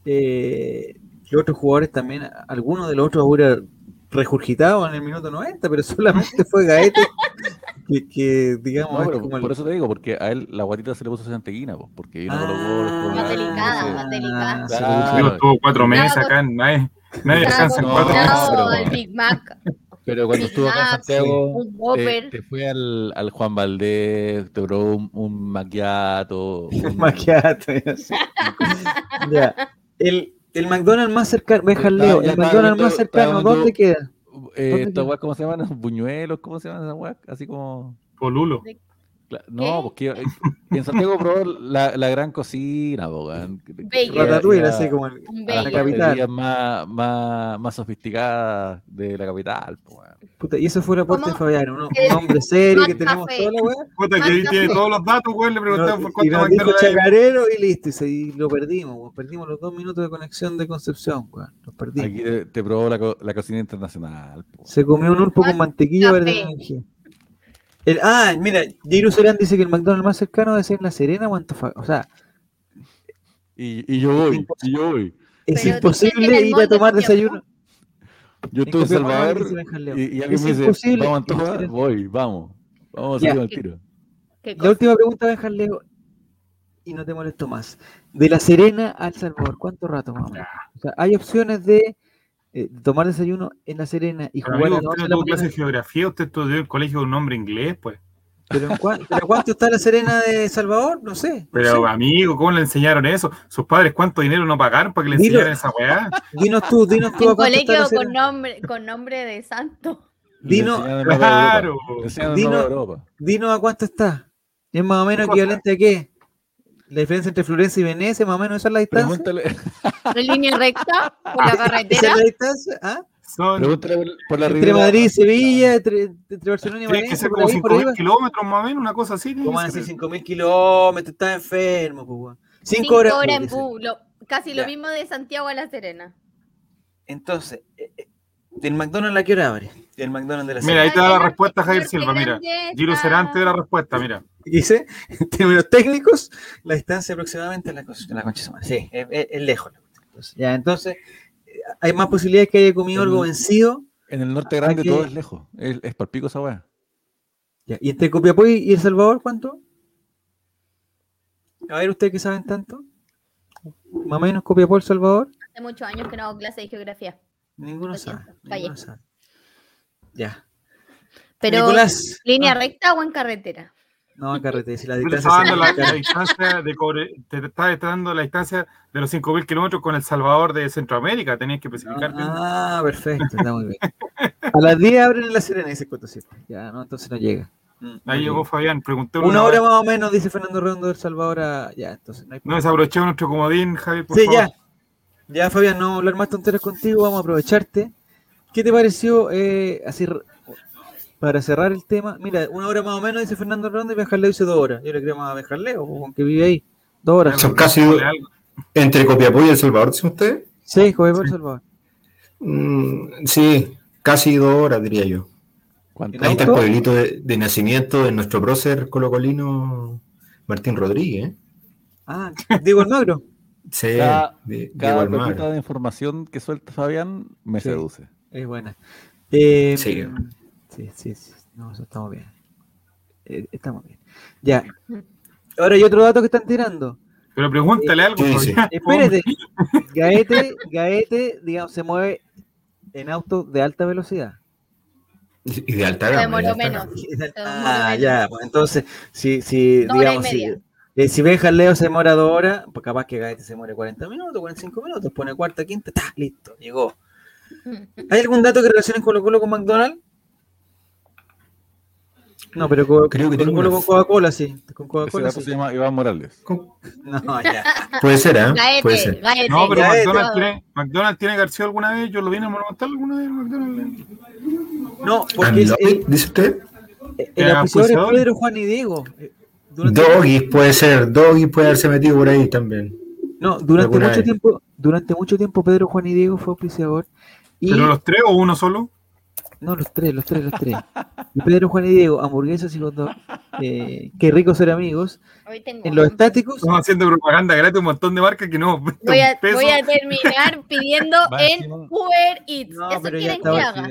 [SPEAKER 5] eh, los otros jugadores también, algunos de los otros hubiera regurgitado en el minuto 90, pero solamente fue Gaete <laughs> que, que, digamos,
[SPEAKER 4] No, pero
[SPEAKER 5] como el-
[SPEAKER 4] por eso te digo, porque a él la guatita se le puso pues, porque vino
[SPEAKER 5] Ah,
[SPEAKER 4] Colo Colo, después
[SPEAKER 3] Más delicada, más delicada.
[SPEAKER 4] Claro.
[SPEAKER 2] Digo, estuvo cuatro meses acá, nadie, nadie descansa en
[SPEAKER 4] no,
[SPEAKER 2] cuatro meses.
[SPEAKER 3] al Big Mac, <laughs>
[SPEAKER 4] Pero cuando
[SPEAKER 3] Big
[SPEAKER 4] estuvo acá en
[SPEAKER 3] Mac,
[SPEAKER 4] Santiago,
[SPEAKER 3] un
[SPEAKER 4] te, fue al, al Juan Valdés, te probó un, un macchiato, <laughs> un-
[SPEAKER 5] Macchiato, <laughs> ya. El, el McDonald's más cercano, deja Leo, el McDonald's más cercano, ¿dónde queda?
[SPEAKER 4] eh,
[SPEAKER 5] ¿Dónde queda?
[SPEAKER 4] ¿cómo se llaman? Buñuelos, ¿cómo se llaman esas? Así como...
[SPEAKER 2] Polulo.
[SPEAKER 4] No, porque eh, en Santiago probó la, la gran cocina. Ya-
[SPEAKER 5] Ratatouille, así como el-
[SPEAKER 4] a
[SPEAKER 3] bello.
[SPEAKER 5] capital.
[SPEAKER 4] más, más, más sofisticadas de la capital.
[SPEAKER 5] Puta, y eso fue el aporte de
[SPEAKER 3] ¿Cómo?
[SPEAKER 5] Fabián, un, un hombre serio que tenemos
[SPEAKER 3] café.
[SPEAKER 5] toda la weá.
[SPEAKER 2] Puta, que ahí tiene todos los datos, güey. Le preguntamos por cuánto McDonald's hay.
[SPEAKER 5] chacarero y listo, y, se- y lo perdimos, weón. perdimos los dos minutos de conexión de Concepción, weón. Los perdimos.
[SPEAKER 4] Aquí te, te probó la, co- la cocina internacional.
[SPEAKER 5] Se comió un ulpo con mantequilla
[SPEAKER 3] café.
[SPEAKER 5] verde energía. El, ah, mira, Jairo Serán dice que el McDonald's más cercano debe ser La Serena o Antofagasta. O sea,
[SPEAKER 4] Y, y yo voy, y yo voy.
[SPEAKER 5] es
[SPEAKER 3] Pero
[SPEAKER 5] imposible
[SPEAKER 3] el
[SPEAKER 5] ir a tomar desayuno.
[SPEAKER 4] Yo estoy en Salvador y, y alguien me dice,
[SPEAKER 5] imposible
[SPEAKER 4] vamos a voy, vamos. Vamos a salir al tiro.
[SPEAKER 3] ¿Qué
[SPEAKER 5] La última pregunta, Benjamín Leo, y no te molesto más. De La Serena a El Salvador, ¿cuánto rato menos? O sea, hay opciones de eh, tomar desayuno en La Serena y
[SPEAKER 2] Pero
[SPEAKER 5] jugar
[SPEAKER 2] amigo,
[SPEAKER 5] a
[SPEAKER 2] usted
[SPEAKER 5] 11 de
[SPEAKER 2] no
[SPEAKER 5] la
[SPEAKER 2] tuvo clase de geografía, usted estudió en el colegio de un hombre inglés, pues.
[SPEAKER 5] ¿Pero, en cua- pero cuánto está La Serena de Salvador? No sé. no
[SPEAKER 2] Pero
[SPEAKER 5] sé.
[SPEAKER 2] amigo, ¿cómo le enseñaron eso? ¿Sus padres cuánto dinero no pagaron para que le
[SPEAKER 5] Dilo.
[SPEAKER 2] enseñaran esa weá?
[SPEAKER 5] Dinos tú, dinos tú.
[SPEAKER 3] Un
[SPEAKER 5] cuánto
[SPEAKER 3] colegio
[SPEAKER 5] La
[SPEAKER 3] con nombre, con nombre de santo.
[SPEAKER 5] Dino-
[SPEAKER 2] Claro.
[SPEAKER 5] Dino-. Dinos a cuánto está. ¿Es más o menos equivalente a qué? La diferencia entre Florencia y Venecia, más o menos, esa es la distancia.
[SPEAKER 4] Pregúntale,
[SPEAKER 3] En línea recta, por la
[SPEAKER 5] ¿Esa
[SPEAKER 3] carretera.
[SPEAKER 5] es la distancia? ¿Ah?
[SPEAKER 2] Son,
[SPEAKER 4] pregúntale por, por la
[SPEAKER 5] Entre Madrid y Sevilla, entre, entre Barcelona y
[SPEAKER 2] tiene que
[SPEAKER 5] Valencia,
[SPEAKER 2] ser como
[SPEAKER 5] ahí, por ahí
[SPEAKER 2] 5.000
[SPEAKER 5] va.
[SPEAKER 2] kilómetros más o menos, una cosa así.
[SPEAKER 5] ¿Cómo van a
[SPEAKER 2] ser.
[SPEAKER 5] ser 5.000 kilómetros? Estás enfermo, pues, weón. Cinco,
[SPEAKER 3] Cinco
[SPEAKER 5] horas.
[SPEAKER 3] horas en bus, lo- casi
[SPEAKER 5] Ya.
[SPEAKER 3] lo mismo de Santiago a La Serena.
[SPEAKER 5] Entonces, eh, eh, ¿el McDonald's a qué hora abre? El McDonald's de la
[SPEAKER 2] Mira, ahí
[SPEAKER 5] Serena.
[SPEAKER 2] te da la respuesta Javier Silva, mira. Giro Serán te da la respuesta, mira.
[SPEAKER 5] Dice, <laughs> en términos técnicos, la distancia aproximadamente en la, cos- en la concha madre. Sí, es, es- es lejos. Entonces, ya, entonces, eh, hay más posibilidades que haya comido algo vencido.
[SPEAKER 4] En el norte grande todo es lejos. Es, es palpico esa weá.
[SPEAKER 5] Ya, ¿Y entre Copiapó y El Salvador cuánto? A ver, ¿ustedes que saben tanto? Más o menos Copiapó, El Salvador.
[SPEAKER 3] Hace muchos años que no hago clase de geografía.
[SPEAKER 5] Ninguno sabe. ninguno sabe. Ya.
[SPEAKER 3] Pero,
[SPEAKER 5] Nicolás.
[SPEAKER 3] ¿línea
[SPEAKER 5] Ah,
[SPEAKER 3] recta o en carretera?
[SPEAKER 5] No, en carretera, si la distancia
[SPEAKER 2] está
[SPEAKER 5] es
[SPEAKER 2] dando la,
[SPEAKER 5] cercana.
[SPEAKER 2] la <laughs> distancia de cobre- te está dando la distancia de los 5.000 kilómetros con El Salvador de Centroamérica. Tenías que especificar bien.
[SPEAKER 5] Ah, perfecto, está muy bien. A las 10 abren en la Serena, dice Coto Siete. Ya, no, entonces no llega. Mm, no
[SPEAKER 2] Ahí llegó Fabián, pregunté
[SPEAKER 5] Una hora más o menos, dice Fernando Redondo del Salvador. a- Ya, entonces no hay
[SPEAKER 2] No nuestro comodín, Javier, por
[SPEAKER 5] Sí,
[SPEAKER 2] favor.
[SPEAKER 5] ya. Ya, Fabián, no hablar más tonteras contigo, vamos a aprovecharte. ¿Qué te pareció eh, así para cerrar el tema? Mira, una hora más o menos, dice Fernando Redondo, y Benjaleo dice dos horas. Yo le creo más a Benjaleo, aunque vive ahí. Dos horas.
[SPEAKER 7] Son casi entre Copiapó y El Salvador, ¿dicen ustedes?
[SPEAKER 5] Sí, Copiapó, El Salvador.
[SPEAKER 7] Mm, sí, casi dos horas, diría yo.
[SPEAKER 4] ¿Cuánto?
[SPEAKER 5] ¿En
[SPEAKER 7] Ahí está el pueblito de, de nacimiento de nuestro prócer colocolino Martín Rodríguez. ¿eh?
[SPEAKER 5] Ah, Diego Almagro.
[SPEAKER 7] Sí,
[SPEAKER 4] Cada-
[SPEAKER 7] de,
[SPEAKER 4] Cada
[SPEAKER 7] Almagro.
[SPEAKER 4] de información que suelta Fabián me
[SPEAKER 5] Sí.
[SPEAKER 4] seduce.
[SPEAKER 5] Es buena. Eh,
[SPEAKER 7] Sí.
[SPEAKER 5] Sí, sí, sí. No, eso estamos bien. Eh, estamos bien. Ya. Ahora hay otro dato que están tirando.
[SPEAKER 2] Pero pregúntale algo,
[SPEAKER 7] ¿Qué dice?
[SPEAKER 2] Fabián.
[SPEAKER 5] Espérate. <laughs> Gaete, Gaete, digamos, se mueve en auto de alta velocidad.
[SPEAKER 7] Y de alta gama.
[SPEAKER 3] demoró
[SPEAKER 7] de alta
[SPEAKER 3] menos.
[SPEAKER 5] Ah, ya, pues entonces, si, si
[SPEAKER 3] Dos horas y
[SPEAKER 5] digamos, si, eh, si Benja Leo se demora dos horas, pues capaz que Gaete se muere 40 minutos, 45 minutos, pone cuarta, quinta, ¡ta! listo, llegó. ¿Hay algún dato que relacionen Colo Colo con McDonald's? No, pero co-
[SPEAKER 7] Creo que una-
[SPEAKER 5] con Coca-Cola sí. Con Coca-Cola sí.
[SPEAKER 4] se llama Iván Morales.
[SPEAKER 5] No, ya. <laughs>
[SPEAKER 7] Puede ser, ¿eh?
[SPEAKER 3] Gaete,
[SPEAKER 7] Puede ser.
[SPEAKER 3] Gaete.
[SPEAKER 2] No, pero
[SPEAKER 5] Gaete.
[SPEAKER 2] McDonald's tiene, McDonald's tiene García alguna vez. Yo lo vine a Monumental alguna vez. McDonald's.
[SPEAKER 5] No, porque es- el,
[SPEAKER 7] ¿Dice usted?
[SPEAKER 5] el
[SPEAKER 2] ¿Era
[SPEAKER 5] auspiciador es? Pedro, Juan y Diego. Eh,
[SPEAKER 7] Doggy puede ser. Doggy puede haberse metido por ahí también.
[SPEAKER 5] No, durante mucho
[SPEAKER 7] vez.
[SPEAKER 5] tiempo, durante mucho tiempo Pedro, Juan y Diego fue auspiciador. Y,
[SPEAKER 2] ¿Pero los tres o uno solo?
[SPEAKER 5] No, los tres, los tres, los tres. Y Pedro, Juan y Diego, hamburguesas y dog. Eh, qué rico ser amigos.
[SPEAKER 3] Hoy tengo
[SPEAKER 5] En los
[SPEAKER 3] hambre.
[SPEAKER 5] estáticos,
[SPEAKER 2] Estamos haciendo propaganda gratis un montón de marcas que no.
[SPEAKER 3] Voy a, voy terminar <laughs> pidiendo en. Uber Eats.
[SPEAKER 5] No,
[SPEAKER 3] ¿Eso quieren que haga?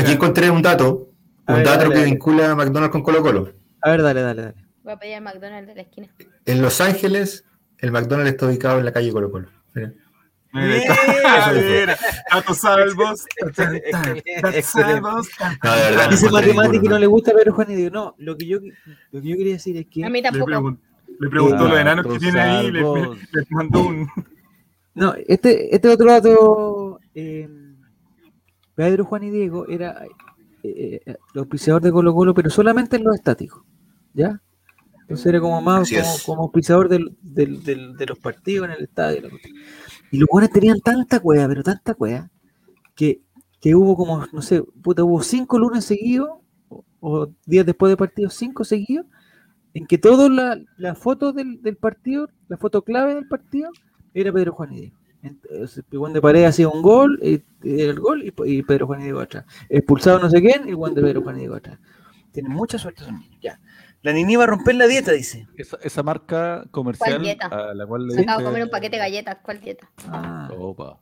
[SPEAKER 7] Aquí encontré un dato.
[SPEAKER 5] A
[SPEAKER 7] Un
[SPEAKER 5] ver,
[SPEAKER 7] dato
[SPEAKER 5] dale,
[SPEAKER 7] que
[SPEAKER 5] dale.
[SPEAKER 7] vincula a McDonald's con Colo Colo.
[SPEAKER 5] a ver, dale, dale, dale.
[SPEAKER 3] Voy a pedir al McDonald's de la esquina.
[SPEAKER 7] En Los Ángeles, el McDonald's está ubicado en la calle Colo Colo. Mira.
[SPEAKER 5] Dice <laughs> matemática y
[SPEAKER 7] ninguno,
[SPEAKER 5] no le gusta Pedro, Juan y Diego. No, lo que yo, lo que yo quería decir es que.
[SPEAKER 3] A mí
[SPEAKER 2] Le,
[SPEAKER 3] tampoco.
[SPEAKER 2] pregun- le preguntó
[SPEAKER 4] Ah,
[SPEAKER 2] los enanos que tiene ahí y le, le mandó un.
[SPEAKER 5] No, este, este otro dato. eh, Pedro, Juan y Diego era. eh, eh, el auspiciador de Colo Colo, pero solamente en los estáticos, ¿ya? Entonces era como más como, como auspiciador del- del- del- de los partidos en el estadio. Y los buenos tenían tanta cueva, pero tanta cueva, que, que hubo como, no sé, puta, hubo cinco lunes seguidos, o, días después de partido, cinco seguidos, en que toda la, la foto del, del partido, la foto clave del partido, era Pedro Juan y Diego. Entonces, Juan de Paredes hacía un gol, y, era el gol, y, y Pedro Juan y Diego atrás. Expulsado no sé quién, y Juan de Pedro Juan y Diego atrás. Tienen mucha suerte esos niños. Ya. La Nini va a romper la dieta, dice.
[SPEAKER 4] Esa, esa marca comercial
[SPEAKER 3] dieta?
[SPEAKER 4] a la cual le
[SPEAKER 3] Se acaba de comer un paquete de galletas. ¿Cuál dieta?
[SPEAKER 5] Ah,
[SPEAKER 4] Opa.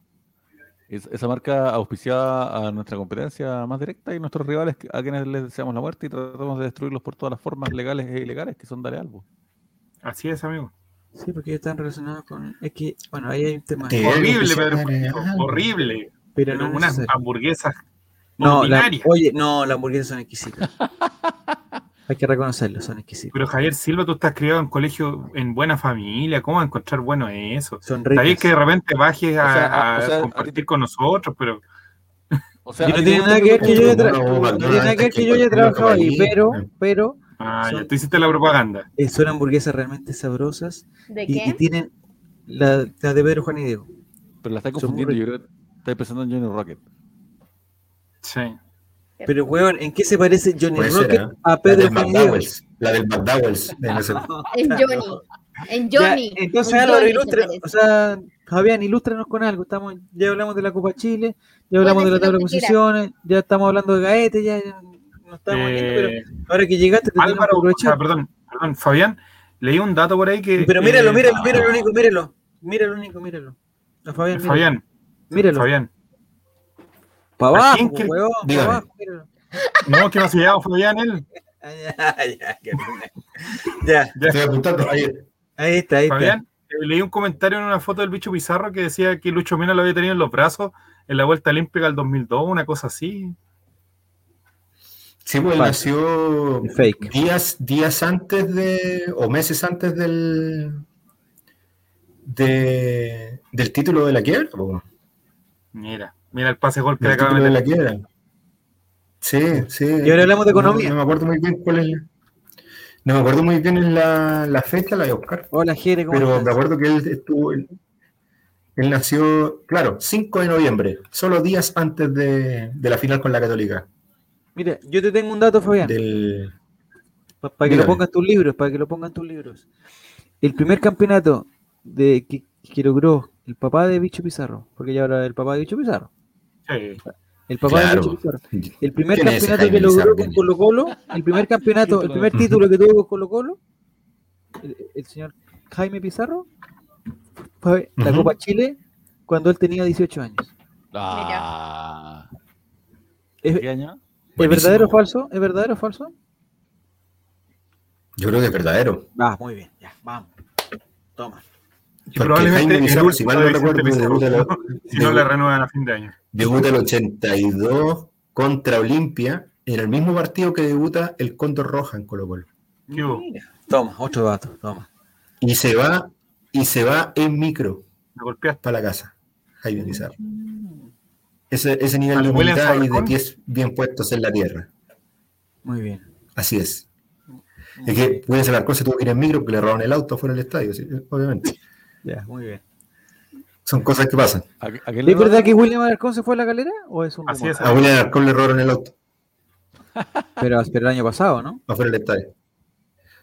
[SPEAKER 4] Es- esa marca auspiciada a nuestra competencia más directa y nuestros rivales a quienes les deseamos la muerte y tratamos de destruirlos por todas las formas legales e ilegales que son Dale Albo.
[SPEAKER 2] Así es, amigo.
[SPEAKER 5] sí, porque están relacionados con. Es que, bueno, ahí hay un tema.
[SPEAKER 2] Horrible, Pedro horrible.
[SPEAKER 5] Pero
[SPEAKER 2] Pero
[SPEAKER 5] no
[SPEAKER 2] unas
[SPEAKER 5] necesario.
[SPEAKER 2] hamburguesas
[SPEAKER 5] No, la- oye, no, las hamburguesas son exquisitas. <laughs> Hay que reconocerlo, son exquisitas.
[SPEAKER 2] Pero Javier Silva, tú estás criado en colegio en buena familia. ¿Cómo vas a encontrar bueno eso?
[SPEAKER 5] Son
[SPEAKER 2] Está bien
[SPEAKER 5] ricas.
[SPEAKER 2] que de repente bajes a,
[SPEAKER 4] O sea, a-
[SPEAKER 2] a
[SPEAKER 4] o sea, a ti
[SPEAKER 2] compartir con nosotros, pero
[SPEAKER 4] O sea,
[SPEAKER 5] no tiene nada que ver que yo haya,
[SPEAKER 7] no,
[SPEAKER 5] trabajado ahí, pero, pero
[SPEAKER 2] ah,
[SPEAKER 5] Son-
[SPEAKER 2] ya tú hiciste la propaganda.
[SPEAKER 5] eh, son hamburguesas realmente sabrosas
[SPEAKER 3] ¿De
[SPEAKER 5] y, y
[SPEAKER 3] qué?
[SPEAKER 5] tienen la, la de Pedro Juan y Diego.
[SPEAKER 4] Pero la
[SPEAKER 5] muy
[SPEAKER 4] confundiendo, yo creo que estás pensando en Johnny Rocket.
[SPEAKER 2] Sí.
[SPEAKER 5] Pero, weón, ¿en qué se parece Johnny
[SPEAKER 7] Puede ser,
[SPEAKER 5] Rocket
[SPEAKER 7] ¿eh?
[SPEAKER 5] a Pedro?
[SPEAKER 7] McDowell's. La del McDowell's. no
[SPEAKER 3] En <laughs> Johnny. En
[SPEAKER 5] Ya,
[SPEAKER 3] Johnny.
[SPEAKER 5] entonces
[SPEAKER 3] en
[SPEAKER 5] Álvaro,
[SPEAKER 3] Johnny se
[SPEAKER 5] ilustra,
[SPEAKER 3] parece.
[SPEAKER 5] o sea, Fabián, ilústranos con algo. Estamos, ya hablamos de la Copa Chile, ya hablamos de la tabla de
[SPEAKER 3] que
[SPEAKER 5] posiciones, ya estamos hablando de Gaete, ya, ya nos estamos viendo, pero
[SPEAKER 2] Eh,
[SPEAKER 5] ahora que llegaste te que
[SPEAKER 2] Álvaro, o
[SPEAKER 5] aprovechar.
[SPEAKER 2] sea, perdón, perdón, Fabián, leí un dato por ahí que.
[SPEAKER 5] Pero míralo,
[SPEAKER 2] eh,
[SPEAKER 5] míralo, míralo, único, míralo. Míralo, único, míralo. A Fabián, míralo.
[SPEAKER 2] Fabián,
[SPEAKER 5] míralo.
[SPEAKER 2] Fabián.
[SPEAKER 5] Para
[SPEAKER 2] ¿A
[SPEAKER 5] abajo.
[SPEAKER 2] No, que no se llama Fabián él. <laughs>
[SPEAKER 5] Ya, ya, ya,
[SPEAKER 2] Ya,
[SPEAKER 7] Estoy apuntando. Ahí.
[SPEAKER 5] ahí está, ahí está.
[SPEAKER 2] Fabián, eh, leí un comentario en una foto del bicho Pizarro que decía que Lucho Mena lo había tenido en los brazos en la vuelta olímpica del 2002, una cosa así.
[SPEAKER 7] Sí, pues nació
[SPEAKER 5] Fake.
[SPEAKER 7] días, días antes de, o meses antes del, de, del título de la quiebra.
[SPEAKER 2] Mira, mira el pase gol que le acaba de
[SPEAKER 7] de la
[SPEAKER 2] meter.
[SPEAKER 7] quiebra. Sí, sí.
[SPEAKER 5] Y ahora hablamos de
[SPEAKER 7] No-
[SPEAKER 5] economía.
[SPEAKER 7] No, me acuerdo muy bien cuál es. la- No me acuerdo muy bien la, la fecha, la voy a buscar.
[SPEAKER 5] Hola, Jere, ¿cómo
[SPEAKER 7] Pero me
[SPEAKER 5] estás?
[SPEAKER 7] acuerdo que él estuvo. Él, él nació, claro, 5 de noviembre, solo días antes de, de la final con la Católica.
[SPEAKER 5] Mira, yo te tengo un dato, Fabián,
[SPEAKER 7] Del,
[SPEAKER 5] para que lo
[SPEAKER 7] dígame.
[SPEAKER 5] en tus libros, para que lo pongan tus libros. El primer campeonato de que, que logró el papá de Bicho Pizarro, porque ya habla del papá de Bicho Pizarro.
[SPEAKER 2] Sí.
[SPEAKER 5] El papá
[SPEAKER 7] Claro.
[SPEAKER 5] de Pizarro. El primer
[SPEAKER 7] ¿Quién es ese
[SPEAKER 5] campeonato que logró con. Colo Colo, el primer campeonato, el primer título que tuvo con Colo Colo, el, el señor Jaime Pizarro, fue la. Copa Chile cuando él tenía 18 años.
[SPEAKER 4] Ah,
[SPEAKER 5] ¿Es,
[SPEAKER 4] ¿Qué año?
[SPEAKER 5] ¿es
[SPEAKER 7] Buenísimo.
[SPEAKER 5] verdadero o falso? ¿Es verdadero o falso?
[SPEAKER 7] Yo creo que es verdadero.
[SPEAKER 5] Ah, muy bien, ya, vamos. Toma.
[SPEAKER 2] Y probablemente
[SPEAKER 7] Jaime
[SPEAKER 2] el
[SPEAKER 7] Pizarro, si mal no recuerdo,
[SPEAKER 2] Pizarro,
[SPEAKER 7] debuta, la-
[SPEAKER 2] si no le renuevan a fin de año.
[SPEAKER 7] Debuta el 82 contra Olimpia en el mismo partido que debuta el Cóndor Roja en Colo Colo.
[SPEAKER 5] Toma, otro dato, toma.
[SPEAKER 7] Y se va, y se va en micro
[SPEAKER 2] Me golpeaste.
[SPEAKER 7] para la casa. Jaime Pizarro. Ese, ese nivel de
[SPEAKER 2] Williams
[SPEAKER 7] humildad y de
[SPEAKER 2] Alarcón.
[SPEAKER 7] pies bien puestos en la tierra.
[SPEAKER 5] Muy bien.
[SPEAKER 7] Así es. Es que puede ser la cosa, tuvo que ir en micro porque le robaron el auto fuera del estadio, sí, obviamente.
[SPEAKER 5] Ya, muy bien.
[SPEAKER 7] Son cosas que pasan.
[SPEAKER 4] ¿A,
[SPEAKER 5] ¿Es verdad
[SPEAKER 4] robaron?
[SPEAKER 5] que William Alarcón se fue a la galera o es un
[SPEAKER 2] Así es.
[SPEAKER 7] A William Alarcón le robaron el auto <laughs>
[SPEAKER 5] Pero, pero el año pasado, ¿no?
[SPEAKER 7] afuera del estadio.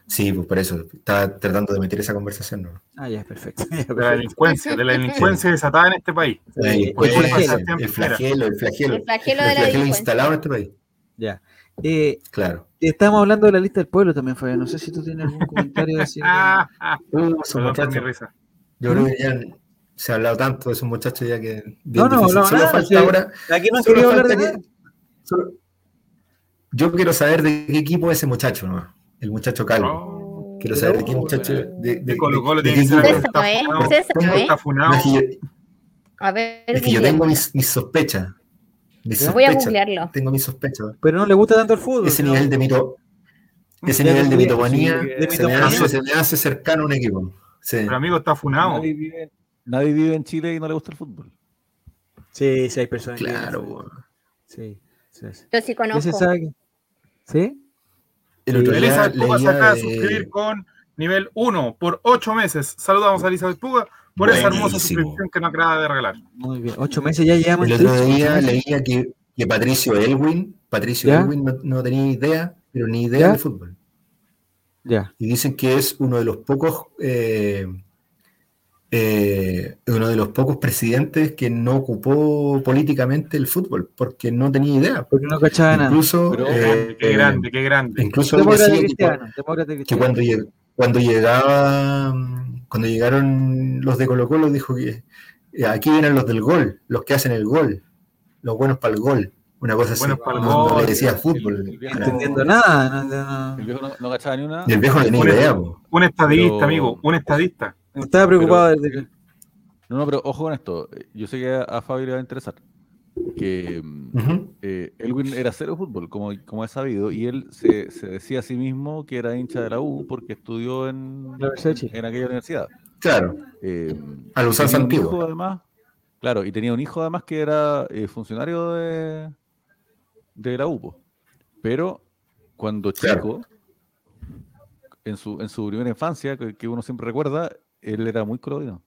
[SPEAKER 7] Sí, pues por eso. Estaba tratando de meter esa conversación. ¿no?
[SPEAKER 5] Ah, ya, perfecto. <laughs> Ya,
[SPEAKER 2] De la
[SPEAKER 5] perfecto.
[SPEAKER 2] delincuencia, de la delincuencia desatada en este país.
[SPEAKER 7] Delincuencia,
[SPEAKER 5] el
[SPEAKER 7] el, flagelo, el flagelo.
[SPEAKER 3] El flagelo de la delincuencia.
[SPEAKER 7] instalado en este país.
[SPEAKER 5] Ya. Eh,
[SPEAKER 7] Claro.
[SPEAKER 5] estamos hablando de la lista del pueblo también, Fabián. No sé si tú tienes algún comentario así.
[SPEAKER 2] Ah, <laughs> ah,
[SPEAKER 7] Uh,
[SPEAKER 2] mi risa.
[SPEAKER 7] Yo creo que ya se ha hablado tanto de esos muchachos ya que. bien
[SPEAKER 5] No, no,
[SPEAKER 7] difícil.
[SPEAKER 5] no,
[SPEAKER 7] Solo
[SPEAKER 5] nada,
[SPEAKER 7] falta
[SPEAKER 5] sí.
[SPEAKER 7] ahora.
[SPEAKER 5] Aquí no
[SPEAKER 7] solo
[SPEAKER 5] querido hablar de
[SPEAKER 7] falta que- solo- Yo quiero saber de qué equipo es ese muchacho, ¿no? El muchacho calvo.
[SPEAKER 2] Oh,
[SPEAKER 7] Quiero saber de qué muchacho. De, de,
[SPEAKER 2] de Colo Colo
[SPEAKER 7] de
[SPEAKER 2] tiene que está funado.
[SPEAKER 7] que yo,
[SPEAKER 3] A ver,
[SPEAKER 7] es que yo tengo mis, mis sospechas. Mis.
[SPEAKER 3] Voy a googlearlo.
[SPEAKER 7] Tengo mis sospechas.
[SPEAKER 5] Pero no le gusta tanto el fútbol.
[SPEAKER 7] Ese
[SPEAKER 5] ¿no?
[SPEAKER 7] nivel de mito, ese
[SPEAKER 5] Ya
[SPEAKER 7] nivel de mitomanía se, me hace, se me hace cercano a un equipo. Sí.
[SPEAKER 2] Pero amigo, está funado.
[SPEAKER 4] Nadie vive, nadie vive en Chile y no le gusta el fútbol.
[SPEAKER 5] Sí, sí, hay personas que-
[SPEAKER 7] Claro, weón.
[SPEAKER 5] Sí. Sí, sí.
[SPEAKER 3] Yo sí
[SPEAKER 5] ¿Qué
[SPEAKER 3] conozco.
[SPEAKER 5] se sabe? que- ¿Sí?
[SPEAKER 7] El otro día
[SPEAKER 2] Elizabeth Puga se acaba de suscribir con nivel 1 por 8 meses. Saludamos a Elizabeth Puga por esa hermosa suscripción que nos acaba de regalar.
[SPEAKER 5] Muy bien. Ocho meses ya llevamos.
[SPEAKER 7] El otro día leía que, que Patricio Elwin, Patricio
[SPEAKER 5] ¿Ya?
[SPEAKER 7] Elwin no, no tenía idea, pero ni idea
[SPEAKER 5] ¿Ya?
[SPEAKER 7] de fútbol.
[SPEAKER 5] Ya.
[SPEAKER 7] Y dicen que es uno de los pocos eh, eh, uno de los pocos presidentes que no ocupó políticamente el fútbol, porque no tenía idea.
[SPEAKER 5] Porque no cachaba nada.
[SPEAKER 7] Incluso,
[SPEAKER 4] Pero-
[SPEAKER 7] eh,
[SPEAKER 2] Qué grande, qué grande.
[SPEAKER 7] incluso que,
[SPEAKER 5] cristiano.
[SPEAKER 7] Que cuando, cuando llegaba cuando llegaron los de Colo Colo dijo que eh, aquí vienen los del gol, los que hacen el gol, los buenos para el gol, una cosa así. No,
[SPEAKER 2] gol.
[SPEAKER 7] le decía
[SPEAKER 4] El-
[SPEAKER 7] fútbol.
[SPEAKER 4] el viejo-
[SPEAKER 5] No entendiendo nada. no- no-
[SPEAKER 4] El viejo no, no cachaba ni una.
[SPEAKER 7] Y el viejo no tenía idea.
[SPEAKER 2] Un estadista,
[SPEAKER 4] Pero-
[SPEAKER 2] amigo, un estadista.
[SPEAKER 5] Estaba preocupado desde que.
[SPEAKER 4] No, no, pero ojo con esto. Yo sé que a, a Fabio le va a interesar. Que eh, Elwin era cero fútbol, como, como es sabido, y él se, se decía a sí mismo que era hincha de la U porque estudió en,
[SPEAKER 5] La Universidad de Chile.
[SPEAKER 4] en aquella universidad.
[SPEAKER 7] Claro,
[SPEAKER 4] Eh,
[SPEAKER 7] Al usanza
[SPEAKER 4] tenía un
[SPEAKER 7] antigua.
[SPEAKER 4] hijo, además, claro, y tenía un hijo además que era eh, funcionario de, de la UPO. Pero cuando
[SPEAKER 7] Claro.
[SPEAKER 4] chico, en su, en su primera infancia, que, que uno siempre recuerda, él era muy colorido.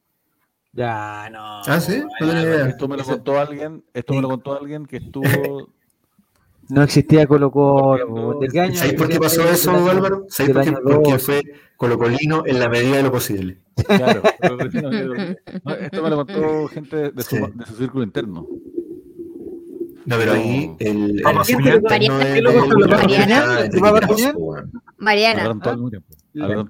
[SPEAKER 5] Ya, no.
[SPEAKER 7] Ah, sí, no tenía idea.
[SPEAKER 4] Esto me lo contó alguien, esto me lo contó alguien que estuvo <laughs>
[SPEAKER 5] No existía Colo Colo.
[SPEAKER 7] ¿Sabéis por qué pasó eso, Álvaro? ¿Sabéis por qué? Porque
[SPEAKER 5] 12.
[SPEAKER 7] fue colocolino en la medida de lo posible.
[SPEAKER 4] Claro, <laughs> esto me lo contó gente de su,
[SPEAKER 7] Sí.
[SPEAKER 4] de su círculo interno.
[SPEAKER 7] No, pero ahí el,
[SPEAKER 2] Vamos,
[SPEAKER 7] el
[SPEAKER 3] Mariana,
[SPEAKER 7] de-
[SPEAKER 5] ¿qué lo
[SPEAKER 7] de-
[SPEAKER 5] contó la Mariana?
[SPEAKER 3] Mariana.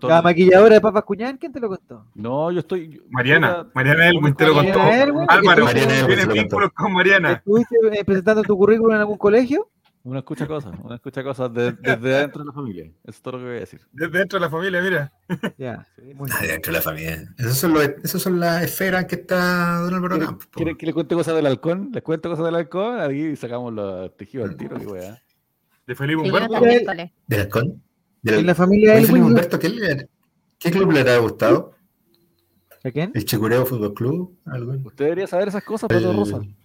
[SPEAKER 5] La maquilladora de Papas Cuñán, ¿quién te lo contó?
[SPEAKER 4] No, yo estoy. yo-
[SPEAKER 2] Mariana, Mariana Elwin te lo
[SPEAKER 4] Mariana
[SPEAKER 2] contó.
[SPEAKER 5] Elwin,
[SPEAKER 2] Álvaro,
[SPEAKER 7] Mariana Elwin
[SPEAKER 2] ¿tienes vínculos con Mariana?
[SPEAKER 5] ¿Estuviste eh, presentando tu currículum en algún colegio?
[SPEAKER 4] Uno escucha cosas, uno escucha cosas de- desde adentro de la familia. Eso es todo lo que voy a decir.
[SPEAKER 2] Desde dentro de la familia, mira.
[SPEAKER 5] Ya.
[SPEAKER 7] Ah,
[SPEAKER 5] bien.
[SPEAKER 7] dentro de la familia. Esas son, los, esas son las esferas que está Don Álvaro
[SPEAKER 4] ¿Quieren,
[SPEAKER 7] Campos. po.
[SPEAKER 4] quieren que le cuente cosas del halcón? ¿Les cuento cosas del halcón? Ahí sacamos los tejidos al tiro, qué weá.
[SPEAKER 2] De Felipe
[SPEAKER 3] Sí,
[SPEAKER 2] Humberto.
[SPEAKER 7] ¿Del halcón? ¿Del
[SPEAKER 5] En la familia Elwin.
[SPEAKER 7] Humberto, ¿qué, le- ¿qué club le habrá gustado?
[SPEAKER 5] ¿A quién?
[SPEAKER 7] ¿El Chicureo Fútbol Club? ¿Algo?
[SPEAKER 4] Usted debería saber esas cosas, Pato Rosa.
[SPEAKER 7] ¿El,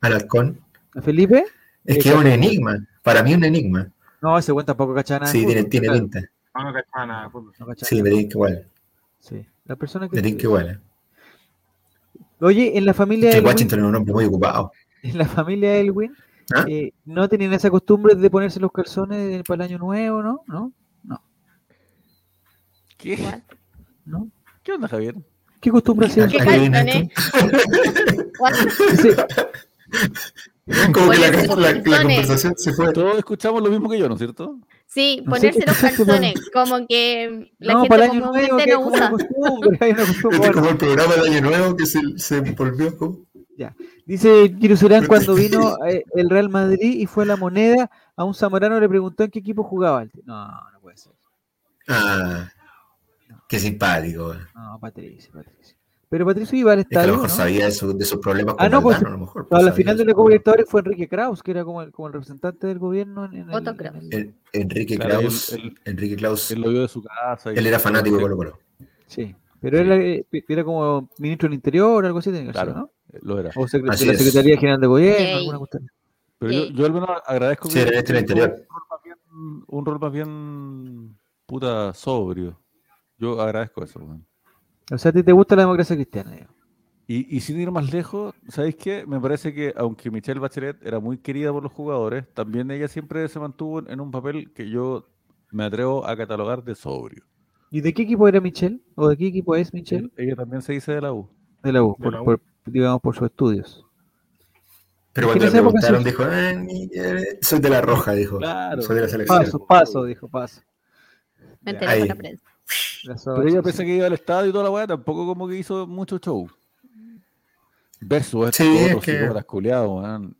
[SPEAKER 7] ¿Al halcón?
[SPEAKER 5] ¿A Felipe?
[SPEAKER 7] Es
[SPEAKER 5] Eh,
[SPEAKER 7] que es un enigma. Para mí es un enigma.
[SPEAKER 5] No, ese güey tampoco nada. de
[SPEAKER 7] Sí, tiene,
[SPEAKER 5] fútbol,
[SPEAKER 7] tiene
[SPEAKER 5] claro,
[SPEAKER 7] pinta.
[SPEAKER 2] No, no cachaba nada
[SPEAKER 5] no
[SPEAKER 7] Sí,
[SPEAKER 5] nada.
[SPEAKER 7] me tinca igual.
[SPEAKER 5] Sí. La persona que.
[SPEAKER 7] Me tinca igual. ¿eh?
[SPEAKER 5] Oye, en la familia
[SPEAKER 7] Que
[SPEAKER 5] Elwin,
[SPEAKER 7] Washington es un hombre muy ocupado.
[SPEAKER 5] en la familia Elwin,
[SPEAKER 7] ¿Ah?
[SPEAKER 5] eh, no tenían esa costumbre de ponerse los calzones para el año nuevo, ¿no? ¿No?
[SPEAKER 4] ¿Qué?
[SPEAKER 5] ¿No?
[SPEAKER 4] ¿Qué onda, Javier?
[SPEAKER 5] ¿Qué costumbre hacían?
[SPEAKER 3] ¿Qué
[SPEAKER 7] ¿A qué viene
[SPEAKER 3] calzones? What?
[SPEAKER 5] Sí,
[SPEAKER 7] Como que la, la- la conversación se fue.
[SPEAKER 4] Todos escuchamos lo mismo que yo, ¿no es cierto?
[SPEAKER 3] Sí,
[SPEAKER 5] No sé
[SPEAKER 3] ponerse los <laughs> calzones, como que la
[SPEAKER 5] no,
[SPEAKER 3] gente
[SPEAKER 5] para el año nuevo, es
[SPEAKER 3] no
[SPEAKER 5] como
[SPEAKER 3] usa.
[SPEAKER 7] Este como el programa del año nuevo que se, se volvió como.
[SPEAKER 5] Dice Giro Surán cuando vino eh, el Real Madrid y fue a la moneda, a un zamorano le preguntó en qué equipo jugaba. No, no puede ser.
[SPEAKER 7] Ah, qué simpático.
[SPEAKER 5] No, Patricio, Patricio. Pero Patricio iba al
[SPEAKER 7] Es que a lo mejor
[SPEAKER 5] ¿no?
[SPEAKER 7] sabía de, su- de sus problemas con
[SPEAKER 5] Ah, no, pues,
[SPEAKER 7] Valdano, a lo mejor.
[SPEAKER 5] A
[SPEAKER 7] pues,
[SPEAKER 5] la
[SPEAKER 7] sabía
[SPEAKER 5] final de la Copa Libertadores fue Enrique Kraus, que era como el, como el representante del gobierno en, en el,
[SPEAKER 3] Otto Kraus.
[SPEAKER 5] el-
[SPEAKER 7] En- Enrique
[SPEAKER 4] Claro,
[SPEAKER 7] Klaus,
[SPEAKER 4] él-
[SPEAKER 7] Enrique Klaus,
[SPEAKER 4] Él lo vio de su casa. y-
[SPEAKER 7] él era fanático de Colo Colo.
[SPEAKER 5] Sí, pero él eh, era como ministro del Interior, algo así, tenía que ser,
[SPEAKER 4] Claro,
[SPEAKER 5] ¿no?
[SPEAKER 4] lo era.
[SPEAKER 5] O secre-
[SPEAKER 7] Así
[SPEAKER 5] de la
[SPEAKER 7] es.
[SPEAKER 5] Secretaría General de Gobierno,
[SPEAKER 3] Yay.
[SPEAKER 5] alguna cuestión.
[SPEAKER 4] Pero yo,
[SPEAKER 3] Sí.
[SPEAKER 4] yo al menos agradezco
[SPEAKER 7] Sí,
[SPEAKER 4] que
[SPEAKER 7] el interior.
[SPEAKER 4] Un rol, más bien, un rol más bien puta sobrio. Yo agradezco eso. weón.
[SPEAKER 5] O sea, a ti te gusta la democracia cristiana.
[SPEAKER 4] Y, y sin ir más lejos, ¿sabéis qué? Me parece que aunque Michelle Bachelet era muy querida por los jugadores, también ella siempre se mantuvo en- un papel que yo me atrevo a catalogar de sobrio.
[SPEAKER 5] ¿Y de qué equipo era Michelle? ¿O de qué equipo es Michelle?
[SPEAKER 4] Ella también se dice de la U.
[SPEAKER 5] De la U,
[SPEAKER 2] De
[SPEAKER 5] por,
[SPEAKER 2] la U.
[SPEAKER 5] por- digamos por sus estudios.
[SPEAKER 7] Pero
[SPEAKER 5] Es que
[SPEAKER 7] cuando le preguntaron, dijo, "Ah, ni- eh, soy de la roja, dijo.
[SPEAKER 4] Claro.
[SPEAKER 7] Soy de la selección.
[SPEAKER 5] Paso, paso, dijo, paso.
[SPEAKER 3] Me enteré por la prensa.
[SPEAKER 4] Pero ella pese que iba al estadio y toda la weá, tampoco como que hizo mucho show. Versus estos
[SPEAKER 7] Sí, es
[SPEAKER 4] otros
[SPEAKER 7] que-
[SPEAKER 4] psicópatas culiados, weón.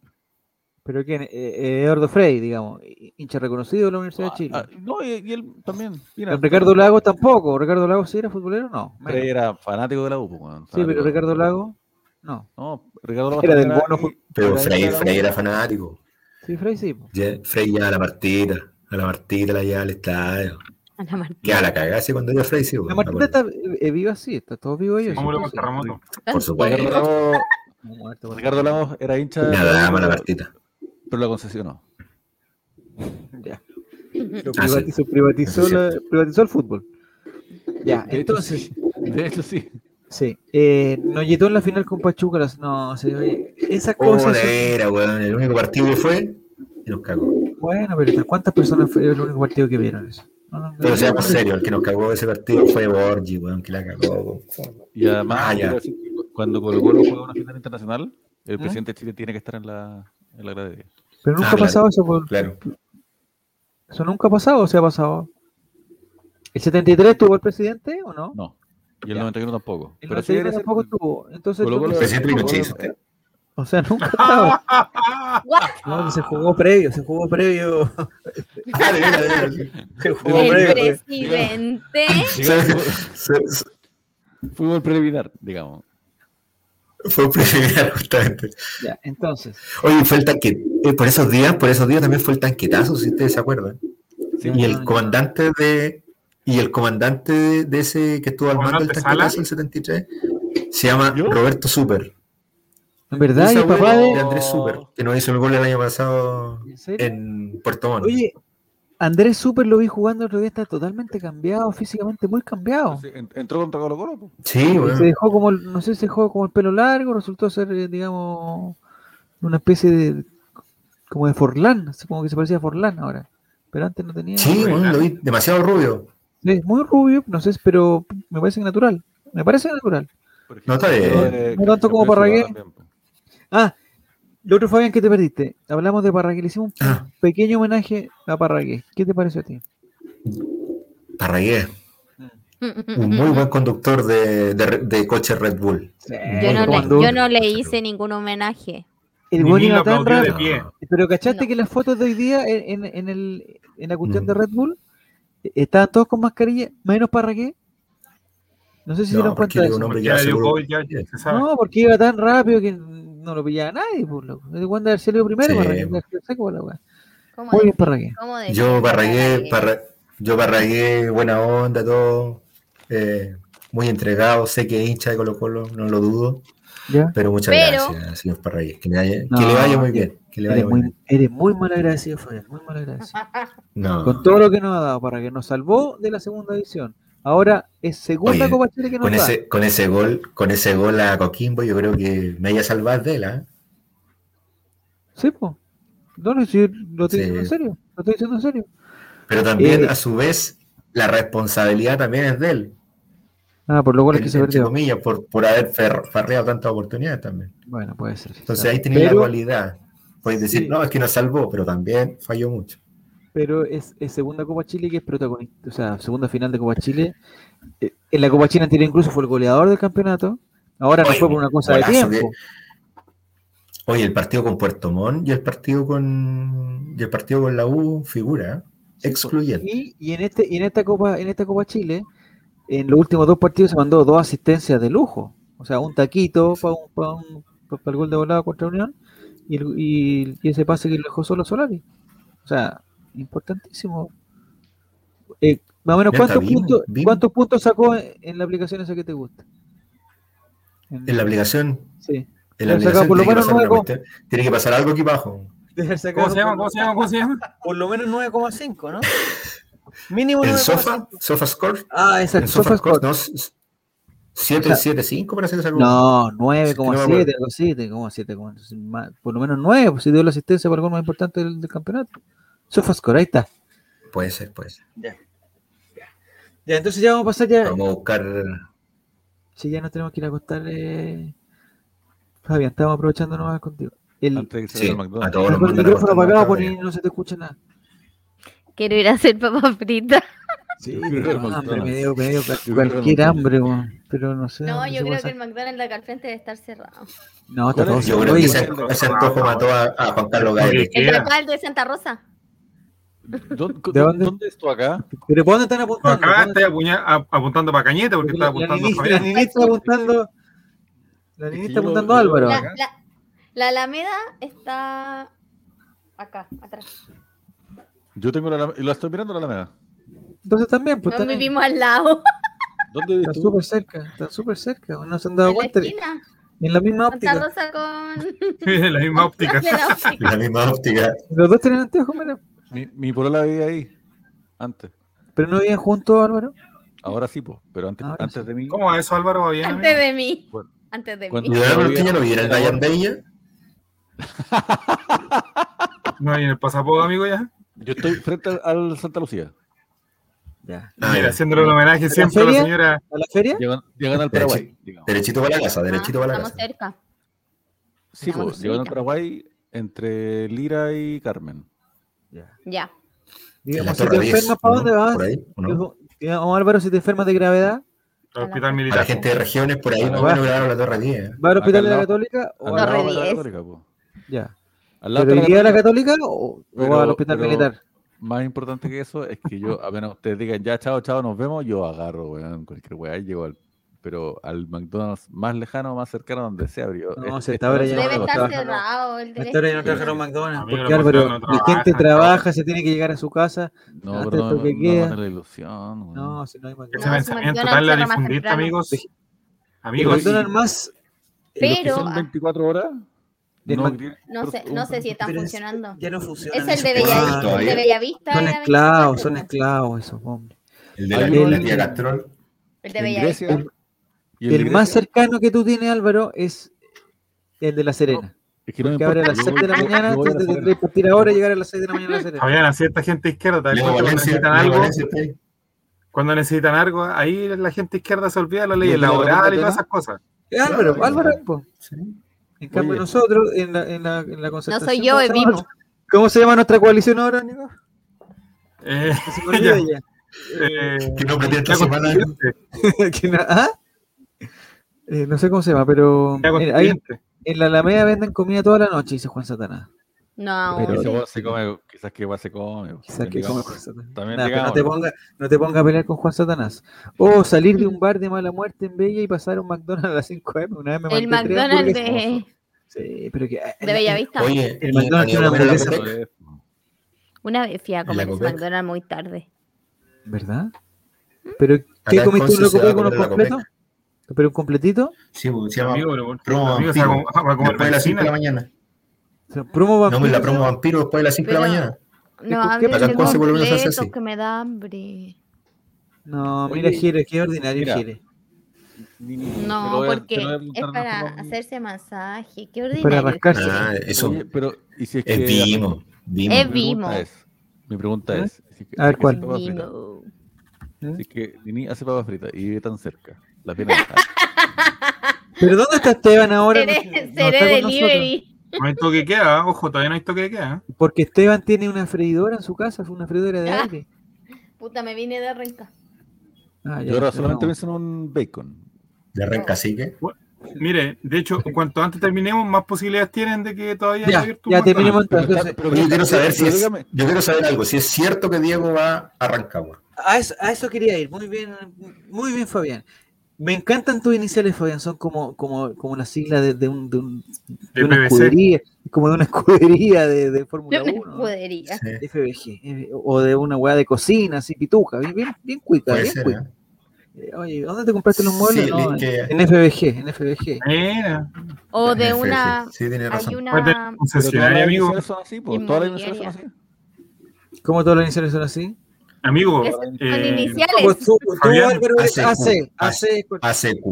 [SPEAKER 5] Pero quién, Eh, eh, Eduardo Frey, digamos, hincha reconocido de la Universidad de Chile.
[SPEAKER 4] Ah, ah, no, y, y él también. mira,
[SPEAKER 5] Ricardo Lagos tampoco. ¿Ricardo Lagos sí era futbolero? No.
[SPEAKER 4] Frey era fanático de la U, pues, weón,
[SPEAKER 5] Sí, pero. Ricardo Lagos, no.
[SPEAKER 4] No, Ricardo Lagos
[SPEAKER 5] Era del bono
[SPEAKER 4] y-
[SPEAKER 7] Pero Frey, Frey era fanático.
[SPEAKER 5] Sí, Frey sí.
[SPEAKER 7] Frey ya a la partida, a la partida la llevaba al estadio.
[SPEAKER 3] A <laughs> la Martina.
[SPEAKER 7] Que a la cagase cuando iba Frey, sí.
[SPEAKER 5] Martita
[SPEAKER 7] acuerdo.
[SPEAKER 5] está eh, viva así, está todo vivo ellos.
[SPEAKER 2] ¿Cómo
[SPEAKER 5] sí,
[SPEAKER 2] lo
[SPEAKER 5] sí.
[SPEAKER 2] terremoto?
[SPEAKER 7] Por supuesto.
[SPEAKER 4] Ricardo Lagos era hincha de
[SPEAKER 7] Una
[SPEAKER 4] la U,
[SPEAKER 7] dama la
[SPEAKER 4] pero-
[SPEAKER 7] Martita.
[SPEAKER 4] pero la concesionó. <laughs>
[SPEAKER 5] Ya. Lo <laughs>
[SPEAKER 7] Ah,
[SPEAKER 5] privatizó, privatizó, la- privatizó el fútbol. Ya,
[SPEAKER 4] De
[SPEAKER 5] entonces,
[SPEAKER 4] sí. De hecho, sí.
[SPEAKER 5] sí. Eh, Noyetó en la final con Pachuca. las- No, se
[SPEAKER 7] Oh, de
[SPEAKER 5] son-
[SPEAKER 7] veras, weón. El único partido que fue y nos cagó.
[SPEAKER 5] Bueno, pero ¿cuántas personas fue el único partido que vieron eso?
[SPEAKER 7] Pero seamos serios, el que nos cagó ese partido fue Borgi, weón, que la cagó. weón.
[SPEAKER 4] Y además,
[SPEAKER 7] Ah, ya.
[SPEAKER 4] cuando Colo Colo juega una final internacional, el
[SPEAKER 5] ¿Mm?
[SPEAKER 4] presidente de Chile tiene que estar en la, en la gradería.
[SPEAKER 5] Pero nunca
[SPEAKER 7] Ah,
[SPEAKER 5] ha
[SPEAKER 7] claro.
[SPEAKER 5] pasado eso. por-
[SPEAKER 7] Claro.
[SPEAKER 5] ¿Eso nunca ha pasado o se ha pasado? ¿El 73 tuvo el presidente o no?
[SPEAKER 4] No. Y el
[SPEAKER 5] Ya.
[SPEAKER 4] 91 tampoco.
[SPEAKER 5] El
[SPEAKER 4] Pero sí
[SPEAKER 5] 91
[SPEAKER 4] debe ser-
[SPEAKER 5] tampoco tuvo. Entonces,
[SPEAKER 4] Colo Colo-
[SPEAKER 5] se-
[SPEAKER 7] Presidente Pinochet.
[SPEAKER 5] O sea, nunca. <laughs>
[SPEAKER 3] What?
[SPEAKER 5] No, se jugó previo, se jugó previo. <laughs>
[SPEAKER 7] Ah.
[SPEAKER 5] Se jugó
[SPEAKER 3] El
[SPEAKER 5] previo.
[SPEAKER 3] presidente.
[SPEAKER 4] Digamos,
[SPEAKER 7] Se- se-
[SPEAKER 4] fútbol preliminar, digamos.
[SPEAKER 7] Fue preliminar, justamente.
[SPEAKER 5] Ya, entonces.
[SPEAKER 7] Oye, fue el tanque. eh, por esos días, por esos días también fue el tanquetazo, si ustedes se acuerdan.
[SPEAKER 4] Sí,
[SPEAKER 7] Y el comandante de. Y el comandante de, ese que estuvo al mando del tanquetazo el 73 se llama
[SPEAKER 4] ¿Yo?
[SPEAKER 7] Roberto Super.
[SPEAKER 5] En verdad, y el papá
[SPEAKER 7] de
[SPEAKER 5] de.
[SPEAKER 7] Andrés Super, que nos hizo el gol el año pasado
[SPEAKER 5] ¿En serio?
[SPEAKER 7] en Puerto Montt.
[SPEAKER 5] Oye, Andrés Super lo vi jugando el otro día, está totalmente cambiado, físicamente muy cambiado.
[SPEAKER 4] Sí, en- Entró contra Colo Colo. po.
[SPEAKER 7] Sí, weón.
[SPEAKER 5] Se dejó como, el- no sé, se dejó como el pelo largo, resultó ser, eh, digamos, una especie de, como de Forlán, así como que se parecía a Forlán ahora. Pero antes no tenía.
[SPEAKER 7] Sí, weón, lo vi demasiado rubio.
[SPEAKER 5] Es muy rubio, no sé, pero me parece natural. Me parece natural.
[SPEAKER 7] No, está bien.
[SPEAKER 5] No tanto como Parragué. Ah, lo otro, Fabián, ¿qué te perdiste? Hablamos de Parragué, le hicimos un
[SPEAKER 7] Ah.
[SPEAKER 5] pequeño homenaje a Parragué. ¿Qué te pareció a ti?
[SPEAKER 7] Parragué, <laughs> un muy buen conductor de, de, de coche Red Bull.
[SPEAKER 3] Yo no, le, yo no le hice ningún homenaje.
[SPEAKER 5] El buen. Pero ¿cachaste
[SPEAKER 3] No.
[SPEAKER 5] que las fotos de hoy día en, en, en el, en la cuestión
[SPEAKER 7] Mm.
[SPEAKER 5] de Red Bull eh, estaban todos con mascarilla, menos Parragué? No sé si se
[SPEAKER 7] No,
[SPEAKER 5] dieron
[SPEAKER 7] porque
[SPEAKER 5] cuenta de eso.
[SPEAKER 2] se.
[SPEAKER 5] No, porque iba tan rápido que no lo pillaba nadie. Pues, loco. Cuando haber salido primero,
[SPEAKER 7] Sí,
[SPEAKER 5] Parragué,
[SPEAKER 7] pues.
[SPEAKER 5] haber seco, la weá.
[SPEAKER 3] ¿Cómo
[SPEAKER 5] Muy bien, Parragué.
[SPEAKER 7] Yo Parragué,
[SPEAKER 3] Parragué?
[SPEAKER 7] Parra- yo Parragué, buena onda, todo. eh, muy entregado, sé que es hincha de Colo Colo, no lo dudo.
[SPEAKER 5] ¿Ya?
[SPEAKER 7] Pero muchas
[SPEAKER 3] Pero-
[SPEAKER 7] gracias, señor Parragué. Que le, vaya,
[SPEAKER 5] No,
[SPEAKER 7] que le vaya muy bien. Que le vaya
[SPEAKER 5] Eres
[SPEAKER 7] muy
[SPEAKER 5] muy,
[SPEAKER 7] bien.
[SPEAKER 5] eres muy mal agradecido, Fabián, muy mal agradecido. <laughs>
[SPEAKER 7] No.
[SPEAKER 5] Con todo lo que nos ha dado para que nos salvó de la segunda edición. Ahora es segunda
[SPEAKER 7] Oye,
[SPEAKER 5] Copa Chile que nos
[SPEAKER 7] con
[SPEAKER 5] da.
[SPEAKER 7] ese, con ese gol, con ese gol a Coquimbo, yo creo que me haya salvado de él, ¿ah?
[SPEAKER 5] Sí, pues. No, no, sí, lo estoy
[SPEAKER 7] Sí.
[SPEAKER 5] diciendo en serio. Lo estoy diciendo en serio.
[SPEAKER 7] Pero también,
[SPEAKER 5] Eh,
[SPEAKER 7] a su vez, la responsabilidad también es de él.
[SPEAKER 5] Ah, por lo cual es que se perdió.
[SPEAKER 7] comillas, por, por haber farreado tantas oportunidades también.
[SPEAKER 5] Bueno, puede ser.
[SPEAKER 7] Entonces
[SPEAKER 5] Claro.
[SPEAKER 7] ahí tenía la
[SPEAKER 5] pero,
[SPEAKER 7] dualidad. Puedes decir,
[SPEAKER 5] Sí.
[SPEAKER 7] no, es que nos salvó, pero también falló mucho.
[SPEAKER 5] Pero es, es segunda Copa Chile que es protagonista. O sea, segunda final de Copa Chile. Eh, En la Copa Chile anterior incluso fue el goleador del campeonato. Ahora no fue por una cosa de tiempo.
[SPEAKER 7] Oye, el partido con Puerto Montt y el partido con y el partido con la U figura, ¿eh? excluyente.
[SPEAKER 5] Y, y en este y en esta Copa en esta Copa Chile, en los últimos dos partidos se mandó dos asistencias de lujo. O sea, un taquito para un, pa un- pa- pa el gol de volada contra Unión y, y- y ese pase que le dejó solo Solari. O sea, importantísimo. Eh, más o menos, ¿cuántos,
[SPEAKER 7] bien,
[SPEAKER 5] puntos,
[SPEAKER 7] bien.
[SPEAKER 5] ¿cuántos puntos sacó en, en la aplicación esa que te gusta?
[SPEAKER 7] En la aplicación,
[SPEAKER 5] Sí.
[SPEAKER 7] en la aplicación
[SPEAKER 5] por lo
[SPEAKER 7] tiene, que
[SPEAKER 5] menos
[SPEAKER 7] pasar una
[SPEAKER 5] nueve
[SPEAKER 7] cuestión- tiene que pasar algo aquí abajo.
[SPEAKER 2] ¿Cómo se llama? ¿Cómo se llama? ¿Cómo se llama?
[SPEAKER 5] Por lo menos 9,5, ¿no? <laughs> Mínimo
[SPEAKER 7] El
[SPEAKER 5] 9,5.
[SPEAKER 7] Sofa, Sofa Score,
[SPEAKER 5] Ah, esa
[SPEAKER 7] el
[SPEAKER 5] es
[SPEAKER 7] Sofa. Score, no, 775 parece que es algo.
[SPEAKER 5] No,
[SPEAKER 7] Sí, que no me
[SPEAKER 5] 9,7,
[SPEAKER 7] acuerdo.
[SPEAKER 5] algo así, como 7, como- más- por lo menos 9, pues si dio la asistencia para el gol más importante del, del campeonato. Sofascore, ahí está.
[SPEAKER 7] Puede ser, puede ser.
[SPEAKER 5] Ya, entonces ya vamos a pasar ya.
[SPEAKER 7] Vamos a buscar.
[SPEAKER 5] Si ya nos tenemos que ir a acostar, eh... Fabián, estamos aprovechando nomás contigo. El,
[SPEAKER 4] Antes de que se
[SPEAKER 7] Sí, a todos
[SPEAKER 5] el
[SPEAKER 7] mandan a
[SPEAKER 5] micrófono apagado
[SPEAKER 7] no,
[SPEAKER 5] pues, no se te escucha nada.
[SPEAKER 3] Quiero ir a hacer papas fritas.
[SPEAKER 5] Sí,
[SPEAKER 4] el
[SPEAKER 5] hambre,
[SPEAKER 4] McDonald's.
[SPEAKER 5] me dio, me dio
[SPEAKER 4] el
[SPEAKER 5] cualquier hambre, pero no sé.
[SPEAKER 3] No, yo creo que el. McDonald's de acá al frente debe estar cerrado.
[SPEAKER 5] No, está
[SPEAKER 4] ¿Cuál
[SPEAKER 5] todo
[SPEAKER 4] es?
[SPEAKER 7] Yo
[SPEAKER 5] cerrado.
[SPEAKER 7] creo que ese, antojo mató a, Juan Carlos.
[SPEAKER 2] ¿Qué
[SPEAKER 3] El alcalde de Santa Rosa.
[SPEAKER 4] ¿Dónde,
[SPEAKER 5] ¿De dónde?
[SPEAKER 4] dónde es tú acá?
[SPEAKER 5] ¿Pero por dónde están apuntando?
[SPEAKER 2] acá
[SPEAKER 5] ¿Por dónde-
[SPEAKER 2] está apuña- apuntando para Cañete porque está
[SPEAKER 5] La, la,
[SPEAKER 2] apuntando a
[SPEAKER 5] la. Nini está apuntando. La
[SPEAKER 4] que
[SPEAKER 5] está apuntando a Álvaro.
[SPEAKER 3] La,
[SPEAKER 4] acá?
[SPEAKER 3] la, la Alameda está acá, atrás.
[SPEAKER 4] Yo tengo la, la estoy mirando la Alameda.
[SPEAKER 5] Entonces también, pues
[SPEAKER 3] No
[SPEAKER 5] están,
[SPEAKER 3] vivimos al lado, <laughs>
[SPEAKER 4] ¿Dónde tú?
[SPEAKER 5] súper cerca, están súper cerca. No se han dado
[SPEAKER 3] en la
[SPEAKER 5] cuenta. En la misma
[SPEAKER 3] Santa
[SPEAKER 5] óptica.
[SPEAKER 3] Rosa con... <laughs>
[SPEAKER 2] la misma <laughs> óptica.
[SPEAKER 3] óptica.
[SPEAKER 7] La misma óptica.
[SPEAKER 5] Los dos tienen anteojos, mira.
[SPEAKER 4] Mi, mi polola vivía ahí, antes.
[SPEAKER 5] ¿Pero no vivían juntos, Álvaro?
[SPEAKER 4] Ahora sí, pues, pero antes,
[SPEAKER 5] Ahora
[SPEAKER 4] antes
[SPEAKER 5] sí.
[SPEAKER 4] de mí.
[SPEAKER 2] ¿Cómo eso, Álvaro? ¿Va bien?
[SPEAKER 3] Antes de mí.
[SPEAKER 4] Bueno,
[SPEAKER 3] Antes de
[SPEAKER 4] cuando-
[SPEAKER 7] ¿Y
[SPEAKER 3] mí.
[SPEAKER 7] usted ya no vive en <laughs> el Ryan Bella?
[SPEAKER 2] ¿No hay en el pasaporte, amigo, ya?
[SPEAKER 4] Yo estoy frente al, al Santa Lucía.
[SPEAKER 5] Ya.
[SPEAKER 7] Ah,
[SPEAKER 2] Mira, haciéndole un homenaje
[SPEAKER 5] la
[SPEAKER 2] siempre a la
[SPEAKER 5] feria?
[SPEAKER 2] señora.
[SPEAKER 5] ¿A la feria?
[SPEAKER 4] Llegan, llegan al Paraguay. digamos.
[SPEAKER 7] Derechito para la casa,
[SPEAKER 3] Ah,
[SPEAKER 7] derechito para la
[SPEAKER 3] estamos
[SPEAKER 7] casa.
[SPEAKER 3] cerca.
[SPEAKER 4] Sí,
[SPEAKER 3] Estamos
[SPEAKER 4] pues, llegan al. Paraguay entre Lira y Carmen.
[SPEAKER 5] Ya.
[SPEAKER 3] Ya.
[SPEAKER 5] Digamos, si te
[SPEAKER 7] Torre 10,
[SPEAKER 5] enfermas, ¿para
[SPEAKER 7] ¿no?
[SPEAKER 5] dónde vas?
[SPEAKER 7] Ahí, ¿o no?
[SPEAKER 5] Digamos, Álvaro, si te enfermas de gravedad,
[SPEAKER 2] al hospital militar.
[SPEAKER 7] la gente de regiones, por ahí más o
[SPEAKER 5] Va.
[SPEAKER 7] menos grabaron la Torre 10.
[SPEAKER 5] ¿va al hospital de la Católica o
[SPEAKER 4] Al
[SPEAKER 5] a la-
[SPEAKER 3] Torre
[SPEAKER 4] lado de la
[SPEAKER 3] 10.
[SPEAKER 4] Católica.
[SPEAKER 5] Ya.
[SPEAKER 4] Al lado
[SPEAKER 5] ¿Pero
[SPEAKER 4] de la
[SPEAKER 5] iría a la
[SPEAKER 4] Católica,
[SPEAKER 5] o, al hospital
[SPEAKER 4] pero-
[SPEAKER 5] militar?
[SPEAKER 4] Más importante que eso es que yo, apenas ustedes digan ya, chao, chao, nos vemos, yo agarro, weón, cualquier weá y llego al. Pero al McDonald's más lejano, más cercano, donde sea, pero
[SPEAKER 5] No,
[SPEAKER 4] es-
[SPEAKER 5] si
[SPEAKER 4] esta
[SPEAKER 5] hasta ahora ya
[SPEAKER 4] no
[SPEAKER 3] Debe
[SPEAKER 5] no
[SPEAKER 3] estar cerrado el
[SPEAKER 5] Hasta ahora ya no trabajaron McDonald's. Porque Álvaro,
[SPEAKER 2] no
[SPEAKER 5] la gente trabaja, se tiene que llegar a su casa.
[SPEAKER 4] No, pero no, me- no
[SPEAKER 5] queda.
[SPEAKER 4] mata la ilusión.
[SPEAKER 5] No, si no hay
[SPEAKER 2] Ese
[SPEAKER 5] McDonald's.
[SPEAKER 3] No,
[SPEAKER 2] pensamiento
[SPEAKER 3] McDonald's
[SPEAKER 2] tal la difundiste, amigos. Amigos,
[SPEAKER 5] McDonald's más.
[SPEAKER 4] ¿Y los que
[SPEAKER 3] Pero,
[SPEAKER 4] son
[SPEAKER 3] ah,
[SPEAKER 4] 24 horas? No,
[SPEAKER 3] No sé, no sé si están funcionando.
[SPEAKER 5] Ya no funciona.
[SPEAKER 3] Es el de Bellavista. El de.
[SPEAKER 5] Son esclavos, son
[SPEAKER 3] 24.
[SPEAKER 5] esclavos esos hombres.
[SPEAKER 7] El de la, tía Castrol.
[SPEAKER 3] El de Bellavista.
[SPEAKER 4] ¿Y de
[SPEAKER 5] El más cercano que tú tienes, Álvaro, es el de La Serena.
[SPEAKER 4] Es que no me
[SPEAKER 5] Que abre a las
[SPEAKER 4] yo
[SPEAKER 5] 6 de la mañana, antes de que partir ahora y llegar a las 6 de la mañana a La Serena.
[SPEAKER 2] Fabián, a cierta gente izquierda, ¿te das
[SPEAKER 7] Leo
[SPEAKER 2] cuenta cuando necesitan algo? Cuando necesitan algo, ahí la gente izquierda se olvida de las leyes
[SPEAKER 4] ¿Y el de la
[SPEAKER 2] laborales y
[SPEAKER 4] Roca
[SPEAKER 2] todas esas cosas.
[SPEAKER 5] Álvaro, Álvaro. En cambio,
[SPEAKER 4] Oye.
[SPEAKER 5] nosotros, en la, en la, en la
[SPEAKER 3] No soy yo,
[SPEAKER 5] ¿cómo
[SPEAKER 3] es
[SPEAKER 5] se llama
[SPEAKER 3] Vimo.
[SPEAKER 5] nuestra- ¿Cómo se llama nuestra coalición ahora, Nico?
[SPEAKER 2] Eh, <laughs>
[SPEAKER 5] Que
[SPEAKER 2] eh,
[SPEAKER 7] ¿Qué nombre tiene esta semana? <laughs>
[SPEAKER 5] Que no- ¿Ah? Eh, no sé cómo se llama, pero mira, ahí en la Alameda venden comida toda la noche, dice Juan Satanás.
[SPEAKER 3] No,
[SPEAKER 5] Pero-
[SPEAKER 4] Ese weón se come, quizás que igual se come.
[SPEAKER 5] Quizás
[SPEAKER 4] también
[SPEAKER 5] que come. Juan Satanás.
[SPEAKER 4] También
[SPEAKER 5] Nah, pero no, te ponga, no te pongas a pelear con Juan Satanás. O salir de un bar de mala muerte en Bella y pasar a un McDonald's a las 5 m. Una vez me
[SPEAKER 3] el McDonald's de,
[SPEAKER 5] Sí, pero que. eh,
[SPEAKER 3] de Bellavista.
[SPEAKER 7] Oye,
[SPEAKER 5] El
[SPEAKER 7] ¿y
[SPEAKER 5] McDonald's tiene
[SPEAKER 7] a comer a la
[SPEAKER 5] hamburguesa.
[SPEAKER 7] Copec?
[SPEAKER 3] Una vez fui a
[SPEAKER 7] ¿En
[SPEAKER 3] comer
[SPEAKER 7] Copec?
[SPEAKER 3] McDonald's muy tarde.
[SPEAKER 5] ¿verdad? ¿Pero qué
[SPEAKER 7] en
[SPEAKER 5] comiste un loco con
[SPEAKER 7] la
[SPEAKER 5] completos? ¿Pero un completito?
[SPEAKER 7] Sí, se llama
[SPEAKER 2] Amigo, pero
[SPEAKER 7] promo
[SPEAKER 2] amigo, a
[SPEAKER 7] vampiro.
[SPEAKER 2] a
[SPEAKER 7] Después de las 5 de la mañana.
[SPEAKER 5] O sea, promo
[SPEAKER 7] No,
[SPEAKER 5] vampiro,
[SPEAKER 7] pues la promo vampiro después de las 5 de la mañana.
[SPEAKER 3] No
[SPEAKER 5] ¿qué
[SPEAKER 3] hablen
[SPEAKER 5] pasa
[SPEAKER 3] de
[SPEAKER 5] con Conce
[SPEAKER 7] por lo menos hace
[SPEAKER 3] completos
[SPEAKER 7] así?
[SPEAKER 3] que me da hambre.
[SPEAKER 5] No, mira, Jere, qué ordinario Jere.
[SPEAKER 3] No,
[SPEAKER 4] a-
[SPEAKER 3] porque
[SPEAKER 4] a
[SPEAKER 3] es para hacerse masaje. Qué
[SPEAKER 5] Para
[SPEAKER 3] ordinario.
[SPEAKER 5] rascarse.
[SPEAKER 7] Ah, eso
[SPEAKER 4] Oye, pero, ¿y si es
[SPEAKER 7] es
[SPEAKER 4] que.
[SPEAKER 7] Vimo. Vimo.
[SPEAKER 3] Es
[SPEAKER 4] mi
[SPEAKER 3] Vimo.
[SPEAKER 4] pregunta es, mi pregunta
[SPEAKER 5] ¿Eh?
[SPEAKER 4] es, que-
[SPEAKER 5] A ver, ¿cuál?
[SPEAKER 3] Vimo.
[SPEAKER 4] Si es que Nini hace papas fritas y vive tan cerca, la pena dejar. <laughs>
[SPEAKER 5] ¿Pero dónde está Esteban ahora? No-
[SPEAKER 3] Seré,
[SPEAKER 5] no
[SPEAKER 3] seré
[SPEAKER 5] nosotros.
[SPEAKER 3] delivery.
[SPEAKER 2] No hay toque de queda, ojo, todavía no hay toque de queda.
[SPEAKER 5] Porque Esteban tiene una freidora en su casa, fue una freidora de
[SPEAKER 3] Ah.
[SPEAKER 5] aire.
[SPEAKER 3] Puta, me vine de renca.
[SPEAKER 5] Ah,
[SPEAKER 4] Yo ahora solamente pienso en un bacon.
[SPEAKER 7] De Rencacique.
[SPEAKER 2] Mire, de hecho, cuanto antes terminemos, más posibilidades tienen de que todavía haya
[SPEAKER 5] Ya,
[SPEAKER 2] un
[SPEAKER 5] ya terminemos entonces.
[SPEAKER 4] está- pero
[SPEAKER 7] Oye, yo quiero saber si
[SPEAKER 4] pero
[SPEAKER 7] es,
[SPEAKER 4] dígame,
[SPEAKER 7] yo quiero saber algo, si es cierto que Diego va a Rancagua.
[SPEAKER 5] A eso, a eso quería ir. Muy bien, muy bien, Fabián. Me encantan tus iniciales, Fabián. Son como, como, como la sigla de, de un, de, un- de
[SPEAKER 2] De
[SPEAKER 5] una escudería. Como de una <laughs> escudería de, de Fórmula
[SPEAKER 3] Una
[SPEAKER 5] 1. ¿no?
[SPEAKER 3] escudería.
[SPEAKER 7] Sí,
[SPEAKER 5] FBG. eh, O de una weá de cocina, así pituca. Bien, bien, bien cuica,
[SPEAKER 7] puede
[SPEAKER 5] bien
[SPEAKER 7] ser.
[SPEAKER 5] cuica.
[SPEAKER 7] ¿eh?
[SPEAKER 5] Eh, Oye, ¿dónde te compraste los muebles?
[SPEAKER 7] Sí,
[SPEAKER 5] No,
[SPEAKER 7] que-
[SPEAKER 5] en FBG, en FBG.
[SPEAKER 2] Mira,
[SPEAKER 3] O de una.
[SPEAKER 7] Sí, tiene
[SPEAKER 3] Hay
[SPEAKER 7] razón.
[SPEAKER 3] una.
[SPEAKER 4] pero todas
[SPEAKER 2] concesionaria,
[SPEAKER 4] las
[SPEAKER 2] amigo.
[SPEAKER 4] iniciales son así, po, todas las iniciales son así.
[SPEAKER 5] ¿Cómo todos los iniciales son así?
[SPEAKER 2] Amigo,
[SPEAKER 3] Con
[SPEAKER 2] eh,
[SPEAKER 3] iniciales.
[SPEAKER 5] Pues tú, tú,
[SPEAKER 2] Fabián,
[SPEAKER 5] Álvaro, eres
[SPEAKER 7] ACQ,
[SPEAKER 5] AC, AC,
[SPEAKER 7] ACQ.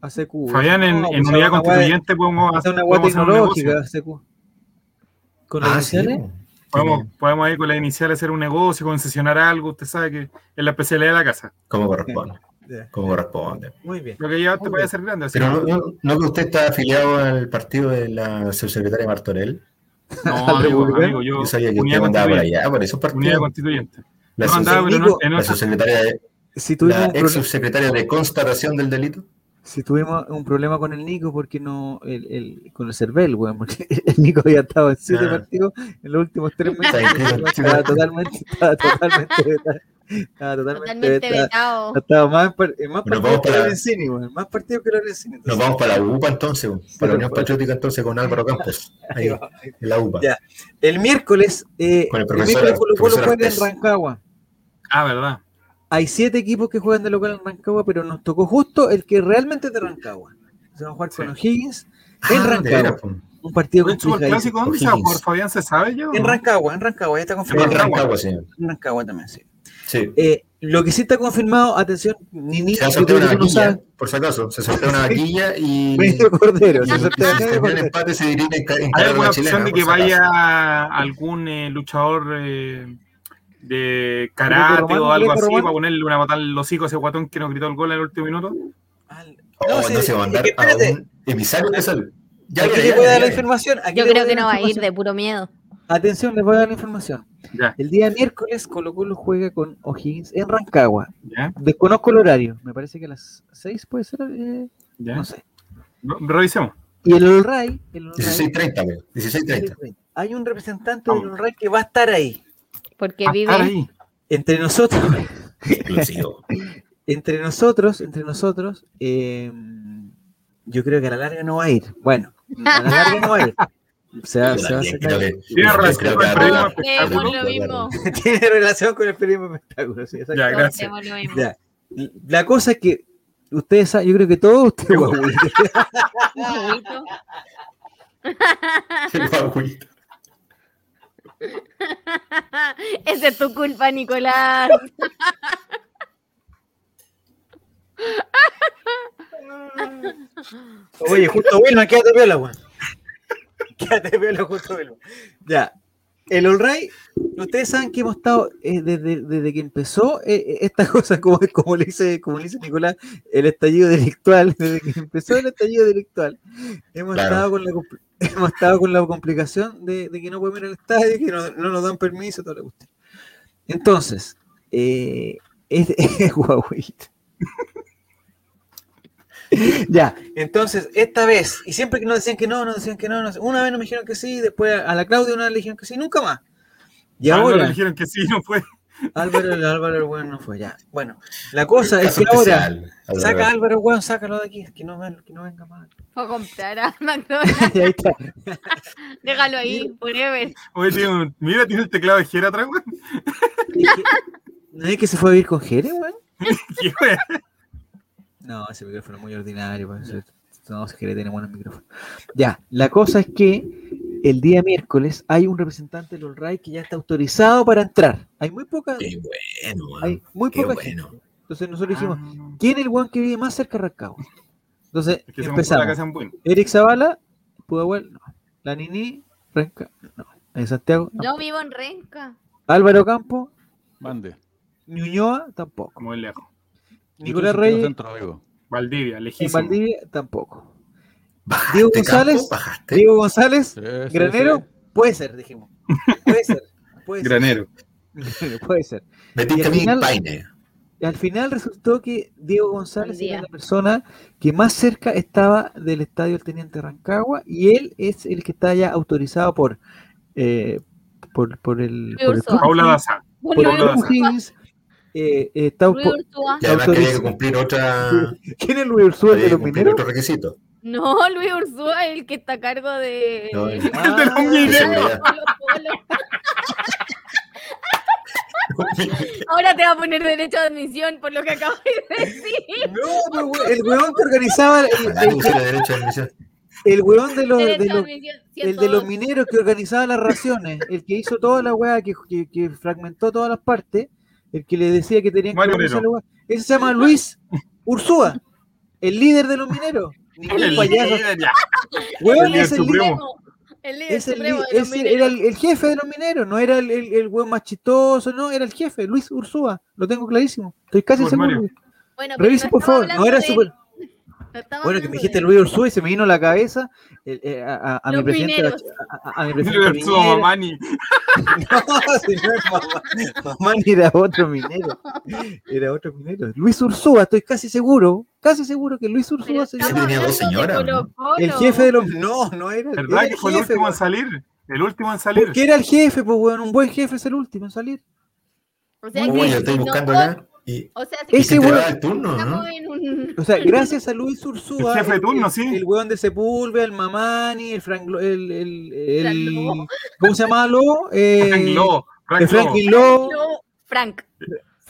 [SPEAKER 5] ACQ.
[SPEAKER 2] Fabián, en,
[SPEAKER 5] No,
[SPEAKER 2] en
[SPEAKER 5] pues,
[SPEAKER 2] unidad constituyente podemos
[SPEAKER 5] hacer una
[SPEAKER 2] hacer un
[SPEAKER 5] tecnológica. ¿Con las
[SPEAKER 7] Ah, sí.
[SPEAKER 5] iniciales?
[SPEAKER 7] po.
[SPEAKER 2] Podemos,
[SPEAKER 7] Sí,
[SPEAKER 2] podemos ahí con la inicial hacer un negocio, concesionar algo. Usted sabe que es la especialidad de la casa.
[SPEAKER 7] Como corresponde.
[SPEAKER 5] Ya.
[SPEAKER 7] Como corresponde.
[SPEAKER 5] Muy bien.
[SPEAKER 2] Lo que ya te puede hacer grande. así
[SPEAKER 7] Pero no,
[SPEAKER 2] que-
[SPEAKER 7] no, no que usted está afiliado al partido de la subsecretaria Martorell.
[SPEAKER 2] no, <laughs> amigo, amigo, yo,
[SPEAKER 7] Yo sabía que
[SPEAKER 2] unidad
[SPEAKER 7] usted andaba por allá, por esos
[SPEAKER 2] Unidad
[SPEAKER 7] partidos.
[SPEAKER 2] constituyente.
[SPEAKER 7] La,
[SPEAKER 2] No no,
[SPEAKER 7] la subsecretaria de,
[SPEAKER 5] Si tuvimos,
[SPEAKER 7] la
[SPEAKER 5] un
[SPEAKER 7] ex
[SPEAKER 5] problema,
[SPEAKER 7] subsecretaria de constatación del delito.
[SPEAKER 5] si tuvimos un problema con el Nico, porque no, el, el- con el CERVEL, weón, porque <laughs> el Nico había estado en siete
[SPEAKER 7] Ah.
[SPEAKER 5] partidos en los últimos tres meses. Estaba totalmente, estaba totalmente vetado. Estaba totalmente,
[SPEAKER 3] Totalmente
[SPEAKER 5] vetado.
[SPEAKER 3] vetado.
[SPEAKER 5] Estaba más, más partidos que Lorenzini, weón. Más partidos que Lorenzini.
[SPEAKER 7] Nos vamos para la UPA entonces, para la Unión
[SPEAKER 5] Bueno.
[SPEAKER 7] Patriótica entonces con Álvaro Campos. Ahí, <laughs> en la UPA.
[SPEAKER 5] Ya. El miércoles, eh,
[SPEAKER 7] Con el
[SPEAKER 5] el
[SPEAKER 7] profesor-
[SPEAKER 5] miércoles Colo Colo juega en. Rancagua.
[SPEAKER 2] Ah, verdad.
[SPEAKER 5] Hay siete equipos que juegan de local en Rancagua, pero nos tocó justo el que realmente es de Rancagua. Se va a jugar con
[SPEAKER 2] Sí.
[SPEAKER 5] O'Higgins en
[SPEAKER 7] Ah, de
[SPEAKER 5] Rancagua.
[SPEAKER 7] po.
[SPEAKER 5] un partido
[SPEAKER 2] ¿El superclásico dónde se va a jugar, Fabián? ¿Se sabe ya? o
[SPEAKER 5] En? Rancagua, en Rancagua, ya está
[SPEAKER 7] En
[SPEAKER 5] confirmado.
[SPEAKER 7] Rancagua, sí.
[SPEAKER 5] En Rancagua también, sí.
[SPEAKER 7] Sí.
[SPEAKER 5] Eh, lo que sí está confirmado, atención, ni ni
[SPEAKER 7] Se
[SPEAKER 5] yo creo
[SPEAKER 7] una
[SPEAKER 5] no
[SPEAKER 7] vaquilla, por si acaso. Se sortea una <laughs> vaquilla y <laughs>
[SPEAKER 5] Medio cordero, se
[SPEAKER 7] y el
[SPEAKER 5] cordero.
[SPEAKER 7] empate se dirige en, en
[SPEAKER 2] ¿Hay alguna
[SPEAKER 7] una
[SPEAKER 2] opción
[SPEAKER 7] chilena,
[SPEAKER 2] de que vaya algún eh, luchador eh, de karate o algo así para ponerle una patada al hocico a ese guatón que nos gritó el gol en el último minuto?
[SPEAKER 5] Al-
[SPEAKER 7] Oh,
[SPEAKER 5] sí,
[SPEAKER 7] no se va a
[SPEAKER 5] es
[SPEAKER 7] mandar
[SPEAKER 5] que
[SPEAKER 7] a un emisario de salud. Ya,
[SPEAKER 5] aquí le voy a dar la información.
[SPEAKER 3] Yo creo que no va a ir de puro miedo.
[SPEAKER 5] Atención, les voy a dar la información.
[SPEAKER 2] Ya,
[SPEAKER 5] El día miércoles Colo Colo juega con O'Higgins en Rancagua.
[SPEAKER 2] ya,
[SPEAKER 5] Desconozco el horario, me parece que a las 6 puede ser, eh,
[SPEAKER 2] ya.
[SPEAKER 5] no sé.
[SPEAKER 2] Re- Revisemos.
[SPEAKER 5] Y el Olray, el Olray
[SPEAKER 7] 16.30, amigo, 16.30.
[SPEAKER 5] hay un representante del Olray que va a estar ahí.
[SPEAKER 3] Porque
[SPEAKER 2] Va a
[SPEAKER 3] vive.
[SPEAKER 5] Entre nosotros, <laughs>
[SPEAKER 7] Exclusivo.
[SPEAKER 5] entre nosotros, entre nosotros, eh, yo creo que a la larga no va a ir. Bueno, a la larga no va a ir. <laughs> Se va, se va a
[SPEAKER 7] creo que-
[SPEAKER 2] Tiene relación con el periodismo espectáculo. <laughs>
[SPEAKER 5] Tiene relación con el periodismo espectáculo, sí.
[SPEAKER 2] Ya, gracias.
[SPEAKER 5] Ya. La cosa es que ustedes saben, yo creo que todos ustedes.
[SPEAKER 7] El guaguito. <laughs>
[SPEAKER 3] Esa es tu culpa, Nicolás.
[SPEAKER 5] Oye, justo Wilma, quédate piola, weón. <laughs> Quédate piola, justo Wilma. Ya. El All Right, ustedes saben que hemos estado eh, desde, desde que empezó eh, eh, esta <laughs> cosa, como, como, le dice, como le dice Nicolás, el estallido delictual, <laughs> desde que empezó el estallido delictual, hemos,
[SPEAKER 7] Claro.
[SPEAKER 5] estado, con la, <laughs> hemos estado con la complicación de, de que no podemos ir al estadio, que no, no nos dan permiso, toda la cuestión. Entonces, eh, es, es guauito. <laughs> Ya, entonces, esta vez, y siempre que nos decían que no, nos decían que no, nos- una vez nos dijeron que sí, después a la Claudia una vez le dijeron que sí, nunca más. Y
[SPEAKER 2] no,
[SPEAKER 5] ahora,
[SPEAKER 2] le dijeron que sí, no fue.
[SPEAKER 5] Álvaro, el Álvaro el bueno no fue ya. Bueno, la cosa es que ahora.
[SPEAKER 7] Álvaro.
[SPEAKER 5] saca a Álvaro bueno, sácalo de aquí, que no, ven- que no venga más.
[SPEAKER 3] Fue a comprar a <laughs> McDonald's.
[SPEAKER 5] Y <laughs> ahí está.
[SPEAKER 3] Déjalo ahí, forever.
[SPEAKER 2] Oye, mira, tiene el teclado de Jera atrás, weón.
[SPEAKER 5] Y que- ¿No es que se fue a vivir con Jere, weón? No, ese micrófono es muy ordinario. pues, No, si quiere tenemos el micrófono. Ya, la cosa es que el día miércoles hay un representante del All Right que ya está autorizado para entrar. Hay muy poca,
[SPEAKER 7] Qué bueno,
[SPEAKER 5] hay muy
[SPEAKER 7] Qué
[SPEAKER 5] poca
[SPEAKER 7] bueno.
[SPEAKER 5] gente. Entonces nosotros dijimos,
[SPEAKER 2] Ah,
[SPEAKER 5] ¿quién es el weón que vive más cerca de Rancagua? Entonces
[SPEAKER 2] es que se
[SPEAKER 5] empezamos.
[SPEAKER 2] casa en buen.
[SPEAKER 5] Eric Zavala, Pudahuel, no. La Nini, Renca, no. En Santiago, no.
[SPEAKER 3] Yo vivo en Renca.
[SPEAKER 5] Álvaro Campo,
[SPEAKER 4] Mande.
[SPEAKER 5] Ñuñoa, tampoco.
[SPEAKER 2] Muy lejos.
[SPEAKER 5] Nicolás Reyes,
[SPEAKER 4] centro, amigo.
[SPEAKER 2] Valdivia,
[SPEAKER 5] en
[SPEAKER 2] lejísimo.
[SPEAKER 5] Valdivia, tampoco.
[SPEAKER 7] ¿Bajaste,
[SPEAKER 5] Diego? González. Diego González,
[SPEAKER 4] Sí, sí,
[SPEAKER 5] Granero,
[SPEAKER 4] sí.
[SPEAKER 5] puede ser, dijimos. Puede ser. Puede ser.
[SPEAKER 2] Granero. <laughs>
[SPEAKER 5] puede ser.
[SPEAKER 7] Me
[SPEAKER 5] Y
[SPEAKER 7] tinca
[SPEAKER 5] al
[SPEAKER 7] a mí
[SPEAKER 5] final-
[SPEAKER 7] Paine.
[SPEAKER 5] Y al final resultó que Diego González era la persona que más cerca estaba del estadio del Teniente Rancagua y él es el que está ya autorizado por eh, por, por el, por el.
[SPEAKER 2] Paula Daza.
[SPEAKER 5] por
[SPEAKER 2] Paula Daza.
[SPEAKER 5] Eh, está
[SPEAKER 3] Luis Ursúa.
[SPEAKER 7] Y además que había que cumplir otra. <laughs>
[SPEAKER 5] ¿Quién es Luis Ursúa el de los mineros?
[SPEAKER 7] otro requisito.
[SPEAKER 3] No, Luis Ursúa es el que está a cargo de.
[SPEAKER 7] No,
[SPEAKER 2] El de los <laughs> mineros.
[SPEAKER 3] Ahora te va a poner derecho de admisión por lo que acabas de decir.
[SPEAKER 5] No, pero el weón que organizaba el,
[SPEAKER 7] derecho de admisión.
[SPEAKER 5] el weón de los, de los
[SPEAKER 3] admisión
[SPEAKER 5] el de los
[SPEAKER 3] 102.
[SPEAKER 5] mineros que organizaba las raciones, el que hizo toda la weá, que, que, que fragmentó todas las partes, el que le decía que tenían que la weá. Ese se llama Luis Ursúa, el líder de los mineros. Ningún
[SPEAKER 2] El
[SPEAKER 5] payaso.
[SPEAKER 2] líder, ya.
[SPEAKER 5] Weón,
[SPEAKER 2] el líder
[SPEAKER 5] es el líder,
[SPEAKER 2] supremo.
[SPEAKER 3] El líder
[SPEAKER 5] es el
[SPEAKER 3] supremo
[SPEAKER 5] li-
[SPEAKER 3] de los
[SPEAKER 5] ese
[SPEAKER 3] mineros.
[SPEAKER 5] era el, el jefe de los mineros, no era el, el, el weón más chistoso, no, era el jefe, Luis Ursúa, lo tengo clarísimo, estoy casi
[SPEAKER 2] Por
[SPEAKER 5] seguro.
[SPEAKER 3] Bueno, pero
[SPEAKER 5] Revisen
[SPEAKER 3] no
[SPEAKER 5] por favor, no era
[SPEAKER 3] de
[SPEAKER 5] super...
[SPEAKER 3] no
[SPEAKER 5] Bueno, que me dijiste. Luis Ursúa y se me vino a la cabeza el- eh, a, a- a mi presidente, a, a- a mi presidente
[SPEAKER 2] Luis Ursúa. Mamani. <laughs>
[SPEAKER 5] No, si no es mamá. Mamá ni era otro minero. Era otro minero. Luis Ursúa, estoy casi seguro, casi seguro que Luis Ursúa se
[SPEAKER 7] tenía dos señoras, ¿no?
[SPEAKER 5] El jefe de los. No, no era.
[SPEAKER 2] ¿Verdad
[SPEAKER 5] era
[SPEAKER 2] que
[SPEAKER 5] el
[SPEAKER 2] fue el último en salir? El último en salir.
[SPEAKER 5] Porque era el jefe, pues, weón. Un buen jefe es el último en salir.
[SPEAKER 3] O sea, que
[SPEAKER 7] yo estoy
[SPEAKER 3] no-
[SPEAKER 7] buscando acá. Y,
[SPEAKER 3] O sea,
[SPEAKER 7] y
[SPEAKER 5] Ese weón-
[SPEAKER 7] el turno, ¿no?
[SPEAKER 3] un.
[SPEAKER 5] O sea, <laughs> gracias a Luis Ursúa.
[SPEAKER 2] El jefe de turno, sí.
[SPEAKER 5] El weón de Sepúlveda, el Mamani, el Frank. Lo- El, el, el-. ¿Cómo se llama Lobo? <laughs> Eh,
[SPEAKER 2] Frank Lobo, Frank.
[SPEAKER 5] Franklin Lobo.
[SPEAKER 3] Frank.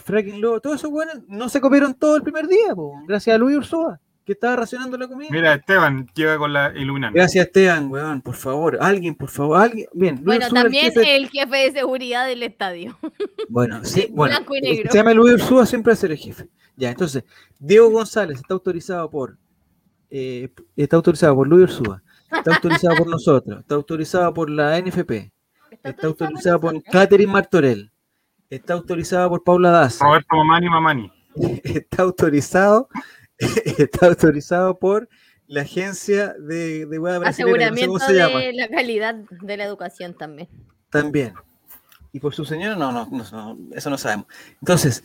[SPEAKER 5] Franklin Lobo. Todos esos weones no se comieron todo el primer día, po, gracias a Luis Ursúa. Que estaba racionando la comida.
[SPEAKER 2] Mira, Esteban llega con la iluminante.
[SPEAKER 5] Gracias, Esteban, weón, por favor. Alguien, por favor, alguien. Bien, Luis
[SPEAKER 3] Bueno,
[SPEAKER 5] Ursúa, el
[SPEAKER 3] también
[SPEAKER 5] jefe-
[SPEAKER 3] el jefe de seguridad del estadio. <laughs>
[SPEAKER 5] Bueno, sí, bueno.
[SPEAKER 3] blanco y negro.
[SPEAKER 5] Se llama Luis Ursúa, siempre va a ser el jefe. Ya, entonces, Diego González está autorizado por. eh, está autorizado por Luis Ursúa. Está autorizado por <laughs> nosotros. Está autorizado por la NFP. Está autorizado por Catherine Martorell. Está autorizado por Paula Daza.
[SPEAKER 2] Roberto Mamani Mamani. <laughs>
[SPEAKER 5] está autorizado, <laughs> está autorizado por la agencia de, de no sé
[SPEAKER 3] Aseguramiento
[SPEAKER 5] llama,
[SPEAKER 3] de la calidad de la educación también.
[SPEAKER 5] también. Y por su señora, no, no, no, eso no sabemos. Entonces,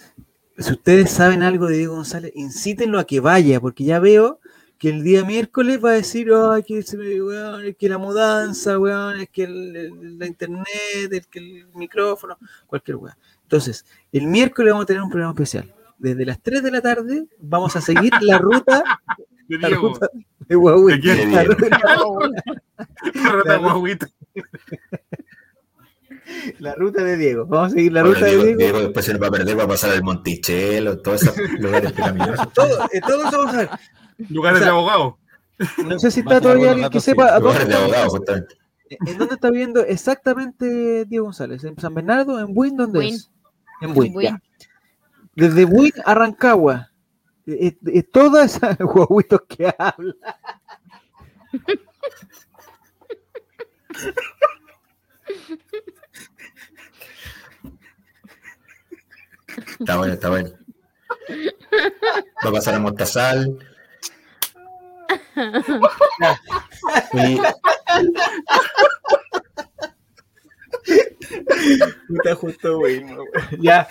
[SPEAKER 5] si ustedes saben algo de Diego González, incítenlo a que vaya, porque ya veo que el día miércoles va a decir, ay, que, weón, es que la mudanza, weón, es que el- el- la internet, es que el micrófono, cualquier weón. Entonces, el miércoles vamos a tener un programa especial. Desde las 3 de la tarde vamos a seguir la ruta <laughs>
[SPEAKER 2] De
[SPEAKER 5] La
[SPEAKER 2] Diego.
[SPEAKER 5] ruta de Huawei.
[SPEAKER 2] ¿De?
[SPEAKER 5] La ruta, <laughs>
[SPEAKER 2] Rata guaguita. <laughs>
[SPEAKER 5] la ruta de Diego. Vamos a seguir la
[SPEAKER 7] Bueno,
[SPEAKER 5] ruta de
[SPEAKER 7] Diego,
[SPEAKER 5] Diego.
[SPEAKER 7] Después se nos va a perder, va a pasar al Monticello, todos esos lugares pecaminosos.
[SPEAKER 5] Todo, eh, todo eso vamos a ver.
[SPEAKER 2] Lugares
[SPEAKER 5] O sea,
[SPEAKER 2] de abogado.
[SPEAKER 5] No sé si está todavía alguien que
[SPEAKER 4] sí.
[SPEAKER 5] sepa
[SPEAKER 7] Lugares de abogado, justamente.
[SPEAKER 5] en dónde está viendo exactamente Diego González. ¿En San Bernardo? ¿En Buin? ¿Dónde
[SPEAKER 3] Buin.
[SPEAKER 5] es? En Buin.
[SPEAKER 3] Buin.
[SPEAKER 5] ya. Desde Buin a Rancagua. Eh, eh, eh, todas esas <laughs> guaguitos que hablan.
[SPEAKER 7] Está bueno, está bueno. Va a pasar a Mostazal. Y
[SPEAKER 5] Puta, justo weón. Ya.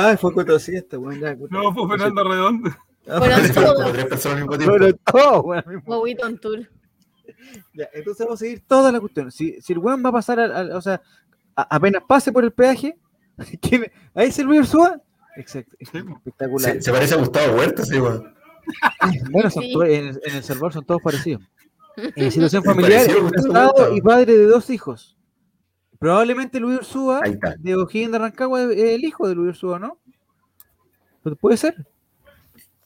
[SPEAKER 5] Ay, fue Coto Siesta, weón. ya, Coto-
[SPEAKER 2] No, fue Fernando Redondo.
[SPEAKER 5] Ah,
[SPEAKER 3] Fueron
[SPEAKER 5] fue-
[SPEAKER 3] todos.
[SPEAKER 7] como tres personas al mismo tiempo.
[SPEAKER 5] fueron todos, weón, al mismo
[SPEAKER 3] Huawei on Tour.
[SPEAKER 5] Ya, entonces vamos a seguir toda la cuestión. Si, si el weón va a pasar, al, al- o sea, a- apenas pase por el peaje, <laughs> ¿quién- ahí es el Ursúa. Exacto, espectacular.
[SPEAKER 7] Se, se parece a Gustavo Huerta, sí, weón. <laughs>
[SPEAKER 5] Bueno, son
[SPEAKER 3] Sí.
[SPEAKER 5] todos- en, en El Salvador son todos parecidos. En situación familiar, casado y padre de dos hijos. Probablemente Luis Ursúa, de O'Higgins de Rancagua, es el hijo de Luis Ursúa, ¿no? Pues Puede ser,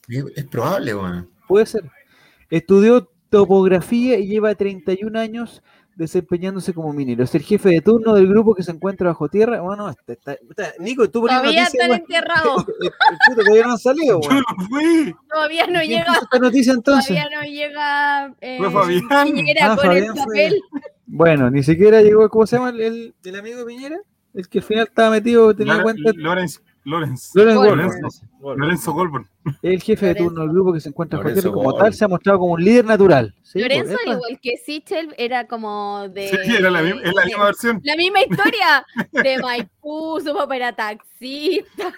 [SPEAKER 7] Es, probable, weón.
[SPEAKER 5] puede ser. Estudió topografía y lleva 31 años desempeñándose como minero. Es el jefe de turno del grupo que se encuentra bajo tierra. Bueno, está- está- está- Nico, tú
[SPEAKER 3] Todavía
[SPEAKER 5] noticias,
[SPEAKER 3] están enterrados. <laughs>
[SPEAKER 5] El- el puto todavía no han salido,
[SPEAKER 2] Yo no fui.
[SPEAKER 3] Todavía no
[SPEAKER 5] ¿Quién
[SPEAKER 3] llega.
[SPEAKER 5] esta noticia entonces?
[SPEAKER 3] Todavía no llega. Eh,
[SPEAKER 2] Fue Fabián.
[SPEAKER 5] Ah,
[SPEAKER 3] con
[SPEAKER 5] Fabián
[SPEAKER 3] el
[SPEAKER 5] fue-
[SPEAKER 3] papel.
[SPEAKER 5] Bueno, ni siquiera llegó, ¿cómo se llama el, el, el amigo de Piñera? El que al final estaba metido, tenía
[SPEAKER 2] Lore-
[SPEAKER 5] cuenta.
[SPEAKER 2] Lorenz. Lorenz.
[SPEAKER 5] Lorenzo
[SPEAKER 3] Goldberg.
[SPEAKER 5] El jefe de turno del grupo que se encuentra y como tal se ha mostrado como un líder natural. Sí,
[SPEAKER 3] Lorenzo,
[SPEAKER 5] pues,
[SPEAKER 3] al igual que Sichel, era como de.
[SPEAKER 2] Sí, era la, misma- es la misma versión.
[SPEAKER 3] La misma historia <laughs> de Maipú, su papá era taxista.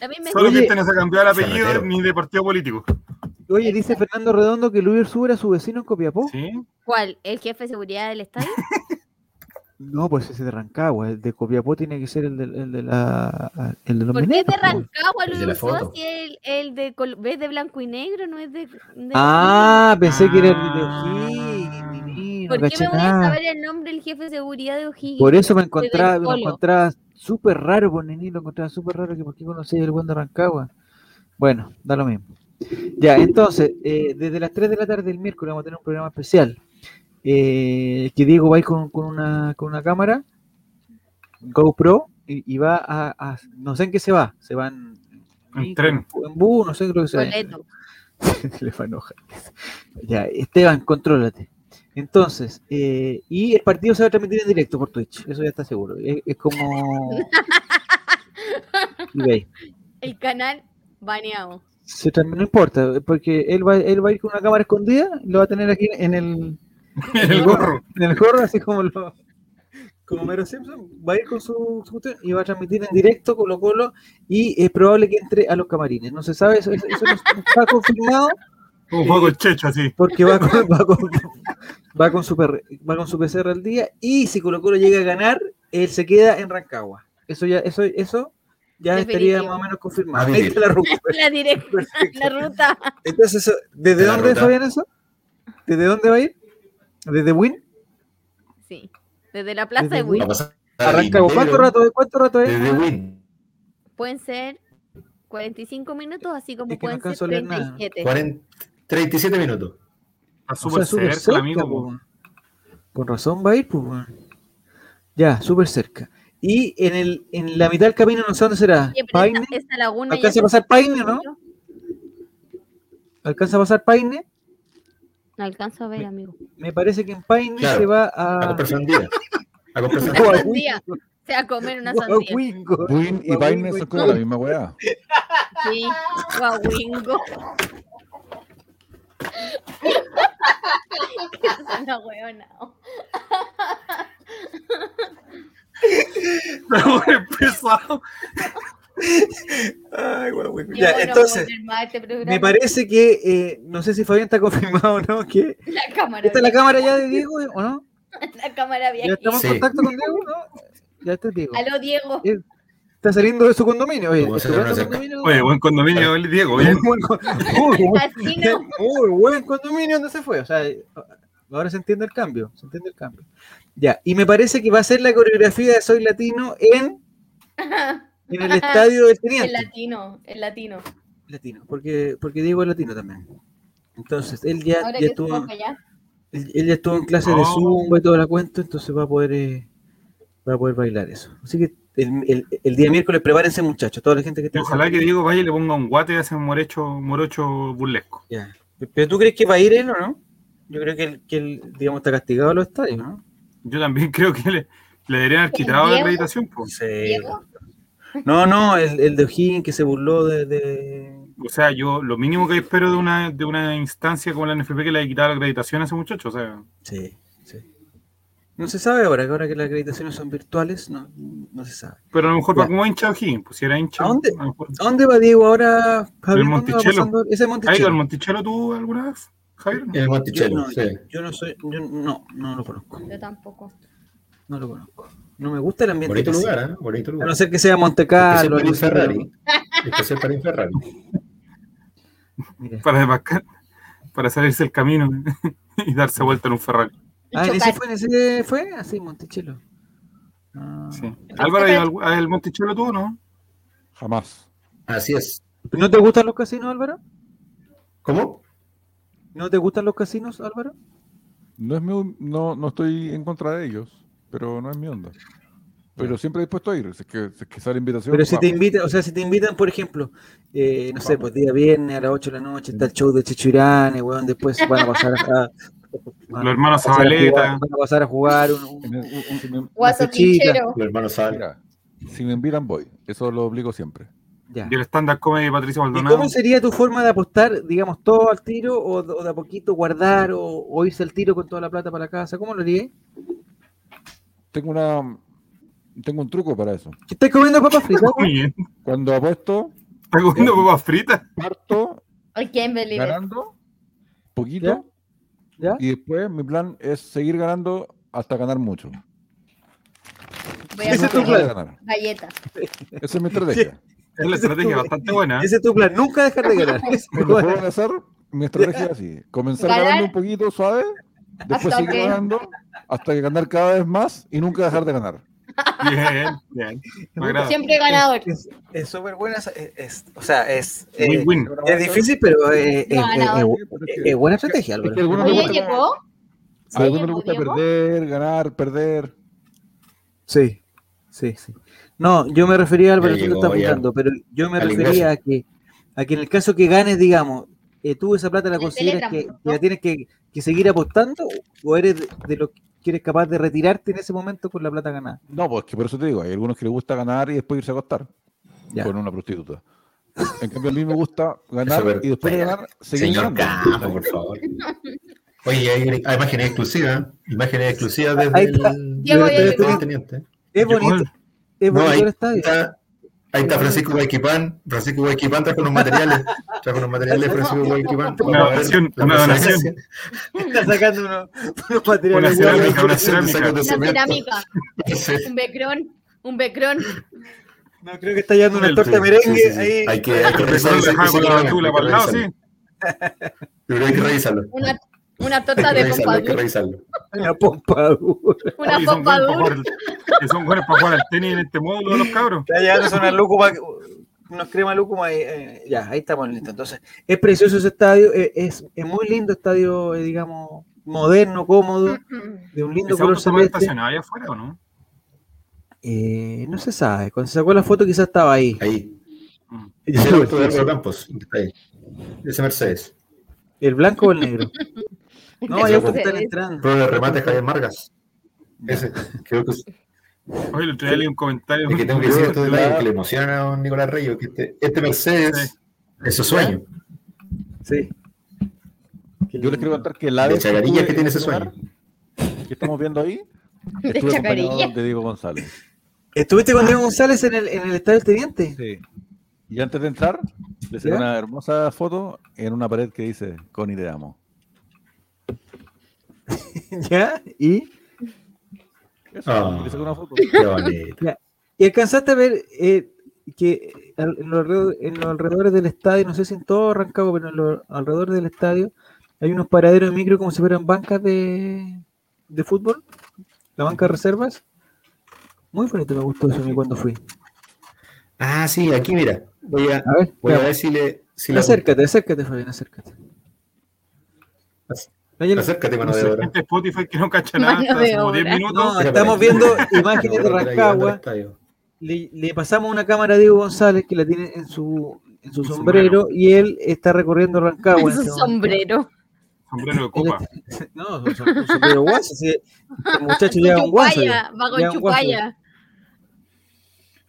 [SPEAKER 3] La misma
[SPEAKER 2] Solo que este no se ha cambiado el apellido ni de partido político.
[SPEAKER 5] Oye, dice Fernando Redondo que Luis Ursúa era su vecino en Copiapó.
[SPEAKER 2] Sí.
[SPEAKER 3] ¿Cuál? ¿El jefe de seguridad del estadio? <laughs>
[SPEAKER 5] No, pues ese de Rancagua. El de Copiapó tiene que ser el de, el de la el de los
[SPEAKER 3] ¿Por qué es de
[SPEAKER 5] po.
[SPEAKER 3] Rancagua, Luis Ursúa, si el, el de, col- ¿ves de blanco y negro? No es de. de-
[SPEAKER 5] Ah, pensé que era el de
[SPEAKER 2] Ah.
[SPEAKER 5] O'Higgins,
[SPEAKER 3] ¿Por qué me voy a
[SPEAKER 5] nada.
[SPEAKER 3] saber el nombre del jefe de seguridad de O'Higgins?
[SPEAKER 5] Por eso me encontraba, me encontraba súper raro, por Nini, lo encontraba súper raro que por qué conocía el buen de Rancagua. Bueno, da lo mismo. Ya, entonces, eh, desde las 3 de la tarde del miércoles vamos a tener un programa especial. eh, que Diego va a ir con, con una, con una cámara GoPro y, y va a, a- No sé en qué se va. Se va en.
[SPEAKER 2] En tren.
[SPEAKER 5] En bus, no sé creo que se va. <laughs> Le va a enojar. Ya, Esteban, contrólate. Entonces, eh, y el partido se va a transmitir en directo por Twitch, eso ya está seguro. Es, es como. <laughs>
[SPEAKER 3] El canal baneado.
[SPEAKER 5] Se transmite- no importa, porque él va, él va a ir con una cámara escondida, lo va a tener aquí en el, <laughs>
[SPEAKER 2] El gorro.
[SPEAKER 5] en el gorro, así como lo, como Mero Simpson, va a ir con su, su y va a transmitir en directo Colo Colo y es probable que entre a los camarines. No se sabe, eso, eso- eso no está <laughs> confirmado,
[SPEAKER 2] Un juego de checho así.
[SPEAKER 5] porque va con, <laughs> va con, va con su va con su PCR al día y si Colo Colo llega a ganar, él se queda en Rancagua. Eso ya, eso, eso ya estaría más o menos confirmado.
[SPEAKER 7] A
[SPEAKER 5] Ahí
[SPEAKER 7] vivir.
[SPEAKER 5] está la ruta. <laughs>
[SPEAKER 3] La directa, <laughs>
[SPEAKER 5] Perfecto.
[SPEAKER 3] la ruta.
[SPEAKER 5] Entonces, eso- ¿desde dónde
[SPEAKER 7] ruta.
[SPEAKER 5] Fabián eso? ¿Desde dónde va a ir? ¿Desde Win?
[SPEAKER 3] Sí. Desde la plaza
[SPEAKER 5] Desde
[SPEAKER 3] de
[SPEAKER 5] Win. Arranca, ¿cuánto rato, ¿cuánto rato es?
[SPEAKER 7] Desde Win.
[SPEAKER 3] Pueden ser 45 minutos, así como
[SPEAKER 5] Es que no
[SPEAKER 3] pueden ser
[SPEAKER 5] alcanzo a leer nada.
[SPEAKER 3] 37.
[SPEAKER 7] 40 37 minutos.
[SPEAKER 2] Está
[SPEAKER 5] O
[SPEAKER 2] súper
[SPEAKER 5] sea,
[SPEAKER 2] cerca,
[SPEAKER 5] cerca,
[SPEAKER 2] amigo.
[SPEAKER 5] po. Con razón va a ir, pues. Ya, súper cerca. Y en, el, en la mitad del camino, no sé dónde será.
[SPEAKER 3] Oye, pero
[SPEAKER 5] Paine.
[SPEAKER 3] esta, esta laguna ya
[SPEAKER 5] ¿Alcanza a pasar Paine, no? ¿Alcanza a pasar Paine?
[SPEAKER 3] No alcanzo a ver, amigo.
[SPEAKER 5] Me parece que en Paine
[SPEAKER 7] Claro,
[SPEAKER 5] se va
[SPEAKER 7] A
[SPEAKER 5] a.
[SPEAKER 7] comprar sandía. A comprar <laughs> sandía.
[SPEAKER 3] Sandía. Se va a comer una sandía.
[SPEAKER 4] Y Paine son como la misma weá.
[SPEAKER 3] Sí, guaguingo. <laughs> es una hueona.
[SPEAKER 2] Bueno, pesado.
[SPEAKER 5] Ay, guaguingo.
[SPEAKER 3] Yo
[SPEAKER 5] Ya,
[SPEAKER 3] no
[SPEAKER 5] entonces,
[SPEAKER 3] este
[SPEAKER 5] me parece que, eh, no sé si Fabián está confirmado o no, que
[SPEAKER 3] La cámara.
[SPEAKER 5] ¿Esta es la cámara ya de Diego o no?
[SPEAKER 3] La cámara
[SPEAKER 5] ¿Ya
[SPEAKER 3] vieja.
[SPEAKER 5] estamos
[SPEAKER 7] Sí.
[SPEAKER 5] en contacto con Diego? ¿no? Ya está Diego.
[SPEAKER 3] Aló, Diego.
[SPEAKER 5] Eh, Está saliendo de su condominio. Oye,
[SPEAKER 7] Vamos a
[SPEAKER 5] ¿estupendo
[SPEAKER 7] hacer una
[SPEAKER 5] condominio?
[SPEAKER 2] Oye, buen condominio, el Diego. Bien.
[SPEAKER 5] Muy buen buen-
[SPEAKER 3] Casino.
[SPEAKER 5] muy buen condominio donde se fue. O sea, ahora se entiende el cambio. Se entiende el cambio. Ya, y me parece que va a ser la coreografía de Soy Latino en, en el estadio del <laughs>
[SPEAKER 3] El
[SPEAKER 5] Teniente.
[SPEAKER 3] latino, el latino.
[SPEAKER 5] Latino, porque, porque Diego es latino también. Entonces, él ya,
[SPEAKER 3] Ahora
[SPEAKER 5] ya estuvo, él, él ya estuvo en clase de zumba y toda la cuenta, entonces va a poder eh, va a poder bailar eso. Así que el, el- el día miércoles prepárense muchachos, toda la gente que esté
[SPEAKER 2] Ojalá que Diego vaya y le ponga un guate y hace un morocho, morocho burlesco.
[SPEAKER 5] Ya. ¿Pero tú crees que va a ir él o no? Yo creo que él, que él, digamos, está castigado a los estadios, ¿no?
[SPEAKER 2] Yo también <laughs> creo que le, le deberían haber quitado la acreditación. po.
[SPEAKER 3] Diego.
[SPEAKER 5] No, no, el, el de O'Higgins que se burló de... de-
[SPEAKER 2] O sea, yo lo mínimo que espero de una, de una instancia como la NFP que le haya quitado la acreditación a ese muchacho. O sea,
[SPEAKER 5] Sí, sí. No se sabe ahora, que ahora que las acreditaciones son virtuales, no, no se sabe.
[SPEAKER 2] pero a lo mejor va como hincha O'Higgins, pues si era hincha.
[SPEAKER 5] ¿A dónde?
[SPEAKER 2] a lo mejor-
[SPEAKER 5] ¿A dónde va Diego ahora, Javier?
[SPEAKER 2] El
[SPEAKER 5] ¿Dónde va
[SPEAKER 2] Monticello.
[SPEAKER 5] pasando? Ese es
[SPEAKER 2] ¿Has ido
[SPEAKER 5] Monticello.
[SPEAKER 2] al Monticello tú alguna vez, Javier?
[SPEAKER 7] El
[SPEAKER 5] Yo
[SPEAKER 7] Monticello,
[SPEAKER 5] no,
[SPEAKER 7] sí.
[SPEAKER 5] yo no soy, yo no, no lo conozco,
[SPEAKER 3] Yo tampoco.
[SPEAKER 5] no lo conozco. No me gusta el ambiente.
[SPEAKER 7] Bonito lugar,
[SPEAKER 5] sea.
[SPEAKER 7] ¿eh? Bonito
[SPEAKER 5] A
[SPEAKER 7] lugar.
[SPEAKER 5] no ser que sea Monte
[SPEAKER 7] Especial
[SPEAKER 5] Carlo.
[SPEAKER 7] para un
[SPEAKER 5] algo así,
[SPEAKER 7] Ferrari. Especial para Ferrari.
[SPEAKER 2] Para desmascar, para salirse el camino y darse vuelta en un Ferrari.
[SPEAKER 5] Ah, ¿en ese fue? ¿En ese fue? Así, Monticello. Ah.
[SPEAKER 2] Sí. Álvaro, ¿has ido al, al Monticello tú o no?
[SPEAKER 4] Jamás.
[SPEAKER 7] Así es.
[SPEAKER 5] ¿No te gustan los casinos, Álvaro?
[SPEAKER 7] ¿Cómo?
[SPEAKER 5] ¿No te gustan los casinos, Álvaro?
[SPEAKER 4] No, es mi- no, no estoy en contra de ellos, pero no es mi onda. Pero siempre dispuesto a ir. Si es que, si es que sale invitación.
[SPEAKER 5] Pero si te invitan, o sea, si te invitan, por ejemplo, eh, no sé, pues día viernes a las 8 de la noche está el show de Chichurane, weón, después van a pasar a, <laughs>
[SPEAKER 2] Los hermanos Zabaleta.
[SPEAKER 5] jugar- van a pasar a jugar un,
[SPEAKER 3] Guaso.
[SPEAKER 7] Los hermanos
[SPEAKER 4] si me invitan, voy. Eso lo obligo siempre.
[SPEAKER 5] Ya.
[SPEAKER 2] Y el stand-up comedy de Patricia
[SPEAKER 5] ¿Y
[SPEAKER 2] Maldonado.
[SPEAKER 5] cómo sería tu forma de apostar, digamos, todo al tiro o, o de a poquito guardar o, o irse al tiro con toda la plata para la casa? ¿Cómo lo harías?
[SPEAKER 4] Tengo una. Tengo un truco para eso.
[SPEAKER 5] ¿Estás comiendo papas fritas?
[SPEAKER 2] Muy bien.
[SPEAKER 4] Cuando apuesto,
[SPEAKER 2] Está comiendo papas fritas.
[SPEAKER 4] parto
[SPEAKER 3] I can't believe it.
[SPEAKER 4] ganando poquito
[SPEAKER 5] ¿Ya?
[SPEAKER 4] y después mi plan es seguir ganando hasta ganar mucho.
[SPEAKER 3] Voy a
[SPEAKER 5] Ese es tu plan.
[SPEAKER 4] Ganar.
[SPEAKER 3] galletas.
[SPEAKER 4] Esa es mi estrategia. <laughs>
[SPEAKER 2] Es la estrategia bastante buena. ¿eh?
[SPEAKER 5] Ese es tu plan, nunca dejar de ganar. <laughs>
[SPEAKER 4] Mi estrategia es así: comenzar
[SPEAKER 3] Ganar
[SPEAKER 4] ganando un poquito suave, después
[SPEAKER 3] hasta
[SPEAKER 4] seguir ganando hasta que ganar cada vez más y nunca dejar de ganar.
[SPEAKER 2] Bien, bien.
[SPEAKER 3] Siempre ganador.
[SPEAKER 5] Es- Es súper buena, es, es- o sea, es,
[SPEAKER 2] Muy
[SPEAKER 5] eh,
[SPEAKER 2] win.
[SPEAKER 5] es difícil, pero eh,
[SPEAKER 3] No,
[SPEAKER 5] es, buena estrategia,
[SPEAKER 4] que
[SPEAKER 3] Oye, llegó.
[SPEAKER 4] a algunos les gusta perder, ganar, perder.
[SPEAKER 5] Sí, sí, sí. No, yo me refería, Álvaro,
[SPEAKER 7] Ya
[SPEAKER 5] tú lo estás pero yo me refería a que, a que en el caso que ganes, digamos, eh, tú esa plata la consideras que, la tienes que, que seguir apostando o eres de, de los que eres capaz de retirarte en ese momento con la plata ganada.
[SPEAKER 4] No, pues que por eso te digo, hay algunos que les gusta ganar y después irse a acostar
[SPEAKER 5] Ya.
[SPEAKER 4] con una prostituta. En cambio, a mí me gusta ganar
[SPEAKER 7] Eso, pero-
[SPEAKER 4] y después de
[SPEAKER 7] pero-
[SPEAKER 4] ganar, seguir
[SPEAKER 7] Señor. Campo, por favor. <laughs> Oye, hay, hay imágenes exclusivas. Imágenes exclusivas desde el, desde el teniente.
[SPEAKER 5] Es bonito, es
[SPEAKER 7] No, ahí está, ahí está Francisco Guayquipán. Francisco Guayquipán trajo unos materiales. Trajo unos materiales de Francisco <laughs> Guayquipán.
[SPEAKER 2] Una donación, una donación. <laughs>
[SPEAKER 5] Está sacando unos, unos
[SPEAKER 2] Una
[SPEAKER 5] materiales.
[SPEAKER 2] cerámica, una
[SPEAKER 7] Sacos de
[SPEAKER 2] cerámica.
[SPEAKER 3] Una cerámica. Un becrón. Un becrón.
[SPEAKER 5] No, creo que está llevando una torta merengue
[SPEAKER 7] sí, sí.
[SPEAKER 5] ahí.
[SPEAKER 7] Hay que, hay que revisarlo. hay que revisarlo.
[SPEAKER 3] Una, una torta de
[SPEAKER 7] revisarlo.
[SPEAKER 5] Una pompadura.
[SPEAKER 3] Una
[SPEAKER 2] Oye, son buenos para
[SPEAKER 3] pompadour.
[SPEAKER 2] jugar al- que son buenos para jugar al tenis en este módulo de los cabros.
[SPEAKER 5] Está llevando una luco para nos cree Maluco, ahí, eh, ya, ahí estamos listos. Entonces, es precioso ese estadio, eh, es, es muy lindo estadio, eh, digamos, moderno, cómodo, de un lindo
[SPEAKER 2] ¿Ese
[SPEAKER 5] color celeste.
[SPEAKER 2] estacionado allá afuera o no?
[SPEAKER 5] Eh, no se sabe, cuando se sacó la foto quizás estaba ahí.
[SPEAKER 7] Ahí.
[SPEAKER 2] Mm.
[SPEAKER 7] Ese es el auto de Álvaro Campos. Está ahí. Ese Mercedes.
[SPEAKER 5] ¿El blanco o el negro? <laughs> <laughs> No, ya están entrando.
[SPEAKER 7] Pro de remate Javier Margas. Ese. Creo que es
[SPEAKER 2] Oye, el día leí un comentario.
[SPEAKER 7] es que tengo que decir esto de la- que le emociona a don Nicolás Reyes, que este, este Mercedes es su sueño.
[SPEAKER 5] Sí. Qué
[SPEAKER 4] Yo les quiero contar que la
[SPEAKER 7] De chacarilla que tiene
[SPEAKER 4] en
[SPEAKER 7] ese sueño.
[SPEAKER 4] que estamos viendo ahí, <laughs>
[SPEAKER 3] De chacarilla.
[SPEAKER 4] de Diego González.
[SPEAKER 5] ¿Estuviste con Diego González en el, en el estadio del Teniente?
[SPEAKER 4] Sí. Y antes de entrar, le
[SPEAKER 5] ¿Ya?
[SPEAKER 4] una hermosa foto en una pared que dice, Connie te amo. <laughs>
[SPEAKER 5] ¿Ya? ¿Y?
[SPEAKER 4] Eso, saqué una foto.
[SPEAKER 7] Qué bonito.
[SPEAKER 5] ¿Y alcanzaste a ver eh, que en los, alrededor- en los alrededores del estadio, no sé si en todo Rancagua, pero en los alrededores del estadio, hay unos paraderos de micro como si fueran bancas de, de fútbol? La banca de reservas. Muy bonito, me gustó eso a mí cuando fui.
[SPEAKER 7] Ah, sí, aquí mira. Voy a,
[SPEAKER 5] A ver,
[SPEAKER 7] voy a ver si le. Si
[SPEAKER 5] acércate, acércate, Fabián, acércate. No-
[SPEAKER 7] Acércate, mano
[SPEAKER 2] No
[SPEAKER 7] de obra.
[SPEAKER 2] gente de Spotify que no cacha nada, como 10
[SPEAKER 3] obra.
[SPEAKER 2] minutos.
[SPEAKER 5] no, estamos viendo imágenes de Rancagua. Le, le pasamos una cámara a Diego González que la tiene en su, en su sombrero y él está recorriendo Rancagua. en
[SPEAKER 3] Su
[SPEAKER 5] este
[SPEAKER 3] sombrero.
[SPEAKER 2] Sombrero de copa. <laughs>
[SPEAKER 5] No, un som- un sombrero guaso. sí. El muchacho lleva un.
[SPEAKER 3] Chupalla, va con chupalla.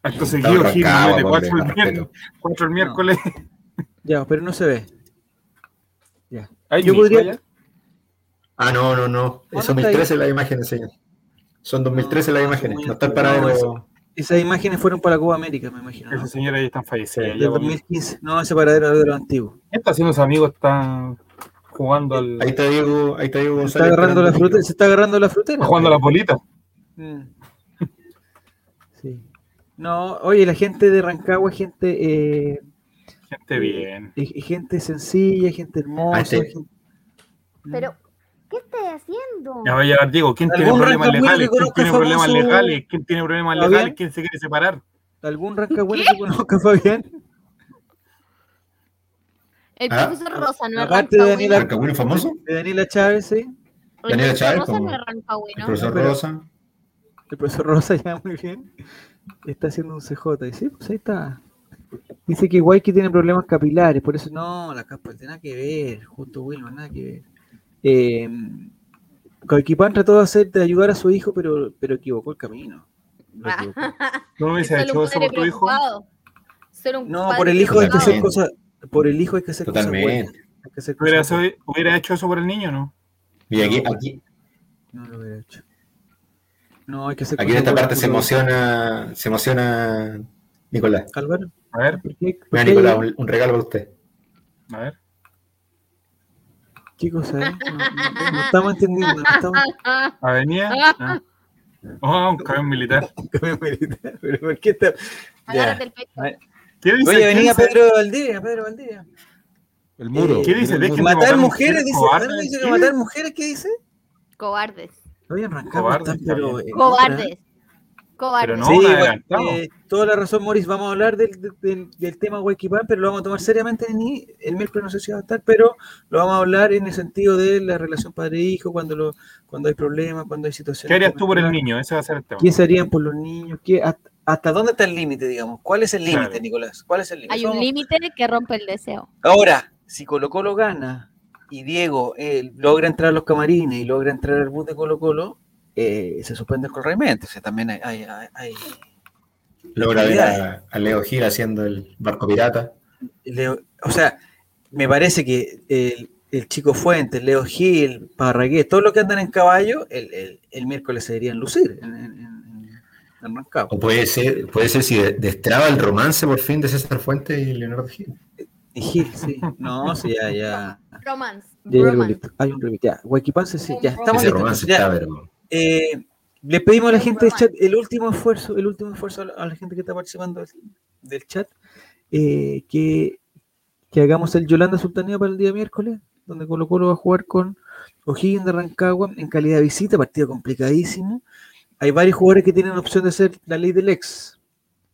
[SPEAKER 2] Acto seguido, Gil cuatro el, cuatro el miércoles.
[SPEAKER 5] Ya, pero no se ve. Ya.
[SPEAKER 2] ¿Hay
[SPEAKER 5] Yo podría-
[SPEAKER 2] allá?
[SPEAKER 7] Ah, no, no, no.
[SPEAKER 5] ¿Dónde
[SPEAKER 7] Es
[SPEAKER 5] está
[SPEAKER 7] 2013 las imágenes, señor. Son 2013 las
[SPEAKER 5] No,
[SPEAKER 7] imágenes.
[SPEAKER 5] muy
[SPEAKER 7] No está el
[SPEAKER 5] antiguo. No. Esas imágenes fueron para la Copa América, me imagino. ¿no?
[SPEAKER 2] Esas señoras ahí están ya,
[SPEAKER 5] Del
[SPEAKER 2] bueno.
[SPEAKER 5] 2015. No, ese paradero es de los antiguos.
[SPEAKER 2] ¿Qué está haciendo ese amigo? Está jugando al.
[SPEAKER 7] Ahí está Diego, ahí está Diego
[SPEAKER 5] Se
[SPEAKER 7] González.
[SPEAKER 5] está agarrando la frutera. Se está agarrando la frutera.
[SPEAKER 2] Está jugando a las bolitas.
[SPEAKER 5] Mm. <laughs> Sí. No, oye, la gente de Rancagua es gente, eh,
[SPEAKER 2] Gente bien.
[SPEAKER 5] es gente sencilla, gente hermosa.
[SPEAKER 7] Ah, este-
[SPEAKER 5] gente-
[SPEAKER 3] Pero, ¿qué estás haciendo?
[SPEAKER 2] Ya va a llegar Diego. ¿Quién tiene
[SPEAKER 5] ¿Algún
[SPEAKER 2] problemas legales? ¿Quién tiene problemas legales? ¿Quién tiene problemas
[SPEAKER 5] ¿Está
[SPEAKER 2] legales? ¿Quién se quiere separar?
[SPEAKER 5] ¿Algún rancagüino que conozca, Fabián? <laughs>
[SPEAKER 3] El
[SPEAKER 7] Ah,
[SPEAKER 3] profesor Rosa no es
[SPEAKER 5] aparte de. Daniela-
[SPEAKER 7] ¿Rancagüino famoso?
[SPEAKER 5] De Daniela Chávez, sí.
[SPEAKER 3] El
[SPEAKER 7] Daniela Chávez,
[SPEAKER 3] Rosa
[SPEAKER 7] como-
[SPEAKER 3] no es
[SPEAKER 7] El profesor
[SPEAKER 5] pero-
[SPEAKER 7] Rosa.
[SPEAKER 5] El profesor Rosa ya muy bien. Está haciendo un CJ. Y sí, pues ahí está. Dice que Guayqui tiene problemas capilares, por eso no, la capa nada que ver, junto a Wilma, nada que ver. Eh, Coequipán trató de hacer, de ayudar a su hijo, pero, pero equivocó el camino. Equivocó. <laughs>
[SPEAKER 2] ¿No me hubiese hecho eso por tu hijo?
[SPEAKER 5] No,
[SPEAKER 3] padre
[SPEAKER 5] por el hijo hay que hacer cosas, por el hijo hay que hacer cosas. Hay que hacer
[SPEAKER 2] ¿Hubiera, hubiera hecho eso por el niño o no?
[SPEAKER 7] Y aquí,
[SPEAKER 5] No,
[SPEAKER 7] aquí,
[SPEAKER 5] No lo hubiera hecho. No, hay que hacer
[SPEAKER 7] aquí en esta parte se emociona, se emociona Nicolás.
[SPEAKER 5] Álvaro,
[SPEAKER 2] A ver,
[SPEAKER 5] ¿por qué? por
[SPEAKER 7] Mira,
[SPEAKER 5] qué-
[SPEAKER 7] Nicolás, un, un regalo para usted.
[SPEAKER 2] a ver.
[SPEAKER 5] ¿Qué cosa es? No, no- no estamos entendiendo. No estamos... <laughs>
[SPEAKER 2] Avenida. Ah. Oh, <laughs> un camión militar.
[SPEAKER 5] Pero ¿por qué está-
[SPEAKER 3] Agárrate el pecho.
[SPEAKER 2] ¿Qué dice?
[SPEAKER 5] Oye,
[SPEAKER 2] ¿Quién
[SPEAKER 5] venía? Pedro Valdivia, Pedro Valdivia.
[SPEAKER 4] El muro.
[SPEAKER 5] ¿Qué
[SPEAKER 2] dice? Dejen
[SPEAKER 5] Matar mujeres, dice.
[SPEAKER 2] cobardes,
[SPEAKER 5] ¿no dice que
[SPEAKER 2] ¿qué?
[SPEAKER 5] matar mujeres, ¿qué dice?
[SPEAKER 3] Cobardes.
[SPEAKER 5] Oye, arrancamos,
[SPEAKER 2] Cobardes, está
[SPEAKER 5] pero. en
[SPEAKER 3] Cobardes. Cobardes.
[SPEAKER 2] Pero no,
[SPEAKER 5] Sí,
[SPEAKER 2] un
[SPEAKER 5] bueno,
[SPEAKER 2] adelantado.
[SPEAKER 5] eh, toda la razón, Morris. Vamos a hablar del, del, del tema Huayquipán, pero lo vamos a tomar seriamente ni el miércoles no sé si va a estar, pero lo vamos a hablar en el sentido de la relación padre-hijo, cuando lo, cuando hay problemas, cuando hay situaciones.
[SPEAKER 2] ¿Qué harías tú por el niño? Ese va a ser el tema.
[SPEAKER 5] ¿Qué harían por los niños? ¿Qué, hasta, hasta dónde está el límite, digamos? ¿Cuál es el límite,
[SPEAKER 2] Claro.
[SPEAKER 5] Nicolás? ¿Cuál es el límite?
[SPEAKER 3] Hay un límite que rompe el deseo.
[SPEAKER 5] Ahora, si Colo Colo gana y Diego eh, logra entrar a los camarines y logra entrar al bus de Colo Colo, eh, se suspende el correimiento. O sea, también hay, hay- hay- hay-
[SPEAKER 7] Logra ver a, a Leo Gil haciendo el barco pirata.
[SPEAKER 5] Leo- o sea, me parece que el, el Chico Fuentes, Leo Gil, Parragués, todos los que andan en caballo, el, el- el miércoles se deberían lucir en, en, en-.
[SPEAKER 7] O puede ser, puede ser si de- destraba el romance por fin de César Fuentes y Leonardo Gil.
[SPEAKER 5] Y Gil, sí. No, sí, ya, ya.
[SPEAKER 3] Romance.
[SPEAKER 5] ya hay,
[SPEAKER 3] Romance.
[SPEAKER 5] un remix, ya. Huayquipance, sí, ya. Estamos
[SPEAKER 7] Ese
[SPEAKER 5] listos.
[SPEAKER 7] romance
[SPEAKER 5] Ya.
[SPEAKER 7] está, pero.
[SPEAKER 5] Eh, le pedimos a la gente del chat el último esfuerzo, el último esfuerzo a la, la gente que está participando del, del chat, eh, que, que hagamos el Yolanda Sultanía para el día miércoles, donde Colo Colo va a jugar con O'Higgins de Rancagua en calidad de visita, partido complicadísimo. Hay varios jugadores que tienen opción de ser la ley del ex.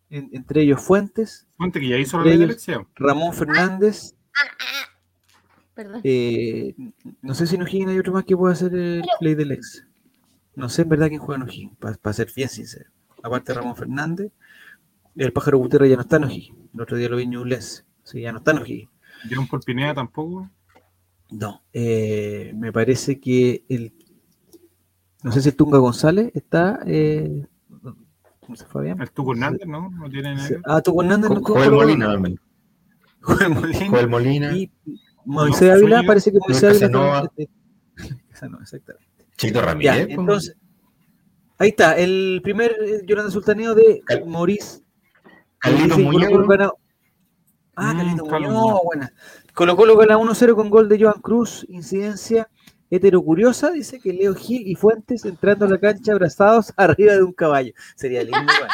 [SPEAKER 5] en- entre ellos Fuentes,
[SPEAKER 2] Fuente que ya hizo la ley de
[SPEAKER 5] ellos-
[SPEAKER 2] elección.
[SPEAKER 5] Ramón Fernández,
[SPEAKER 3] Perdón.
[SPEAKER 5] eh, no sé si en O'Higgins hay otro más que pueda hacer el play del ex. No sé en verdad quién juega en O'Higgins, para ser bien sincero. Aparte de Ramón Fernández, el pájaro Gutiérrez ya no está en O'Higgins. El otro día lo vi en Ñublense. Sí, ya no está en O'Higgins.
[SPEAKER 2] John Paul Pineda tampoco.
[SPEAKER 5] No, eh, me parece que el. No sé si el Tunga González está. Eh, ¿Cómo se fue bien?
[SPEAKER 2] El Tuco Hernández, ¿no? No tiene nada que ver.
[SPEAKER 5] Ah, Tuco Hernández no
[SPEAKER 7] Joel. Molina también.
[SPEAKER 5] Joel Molina.
[SPEAKER 7] Joel Molina.
[SPEAKER 5] Y Moisés
[SPEAKER 2] No,
[SPEAKER 5] Ávila, parece que Moisés Ávila
[SPEAKER 7] Casanova, <laughs>
[SPEAKER 5] exactamente.
[SPEAKER 7] Chito Ramírez.
[SPEAKER 5] entonces. Ahí está, el primer eh, Jonathan Sultaneo de
[SPEAKER 7] Cal-
[SPEAKER 5] Maurice.
[SPEAKER 7] Muñoz.
[SPEAKER 5] Gana- Ah,
[SPEAKER 2] Mm,
[SPEAKER 5] Carlitos
[SPEAKER 2] Carlos
[SPEAKER 5] Muñoz,
[SPEAKER 2] Muñoz.
[SPEAKER 5] buena. Colo Colo gana 1-0 con gol de Joan Cruz, incidencia heterocuriosa, dice que Leo Gil y Fuentes entrando a la cancha abrazados <laughs> arriba de un caballo. Sería lindo, ¿eh?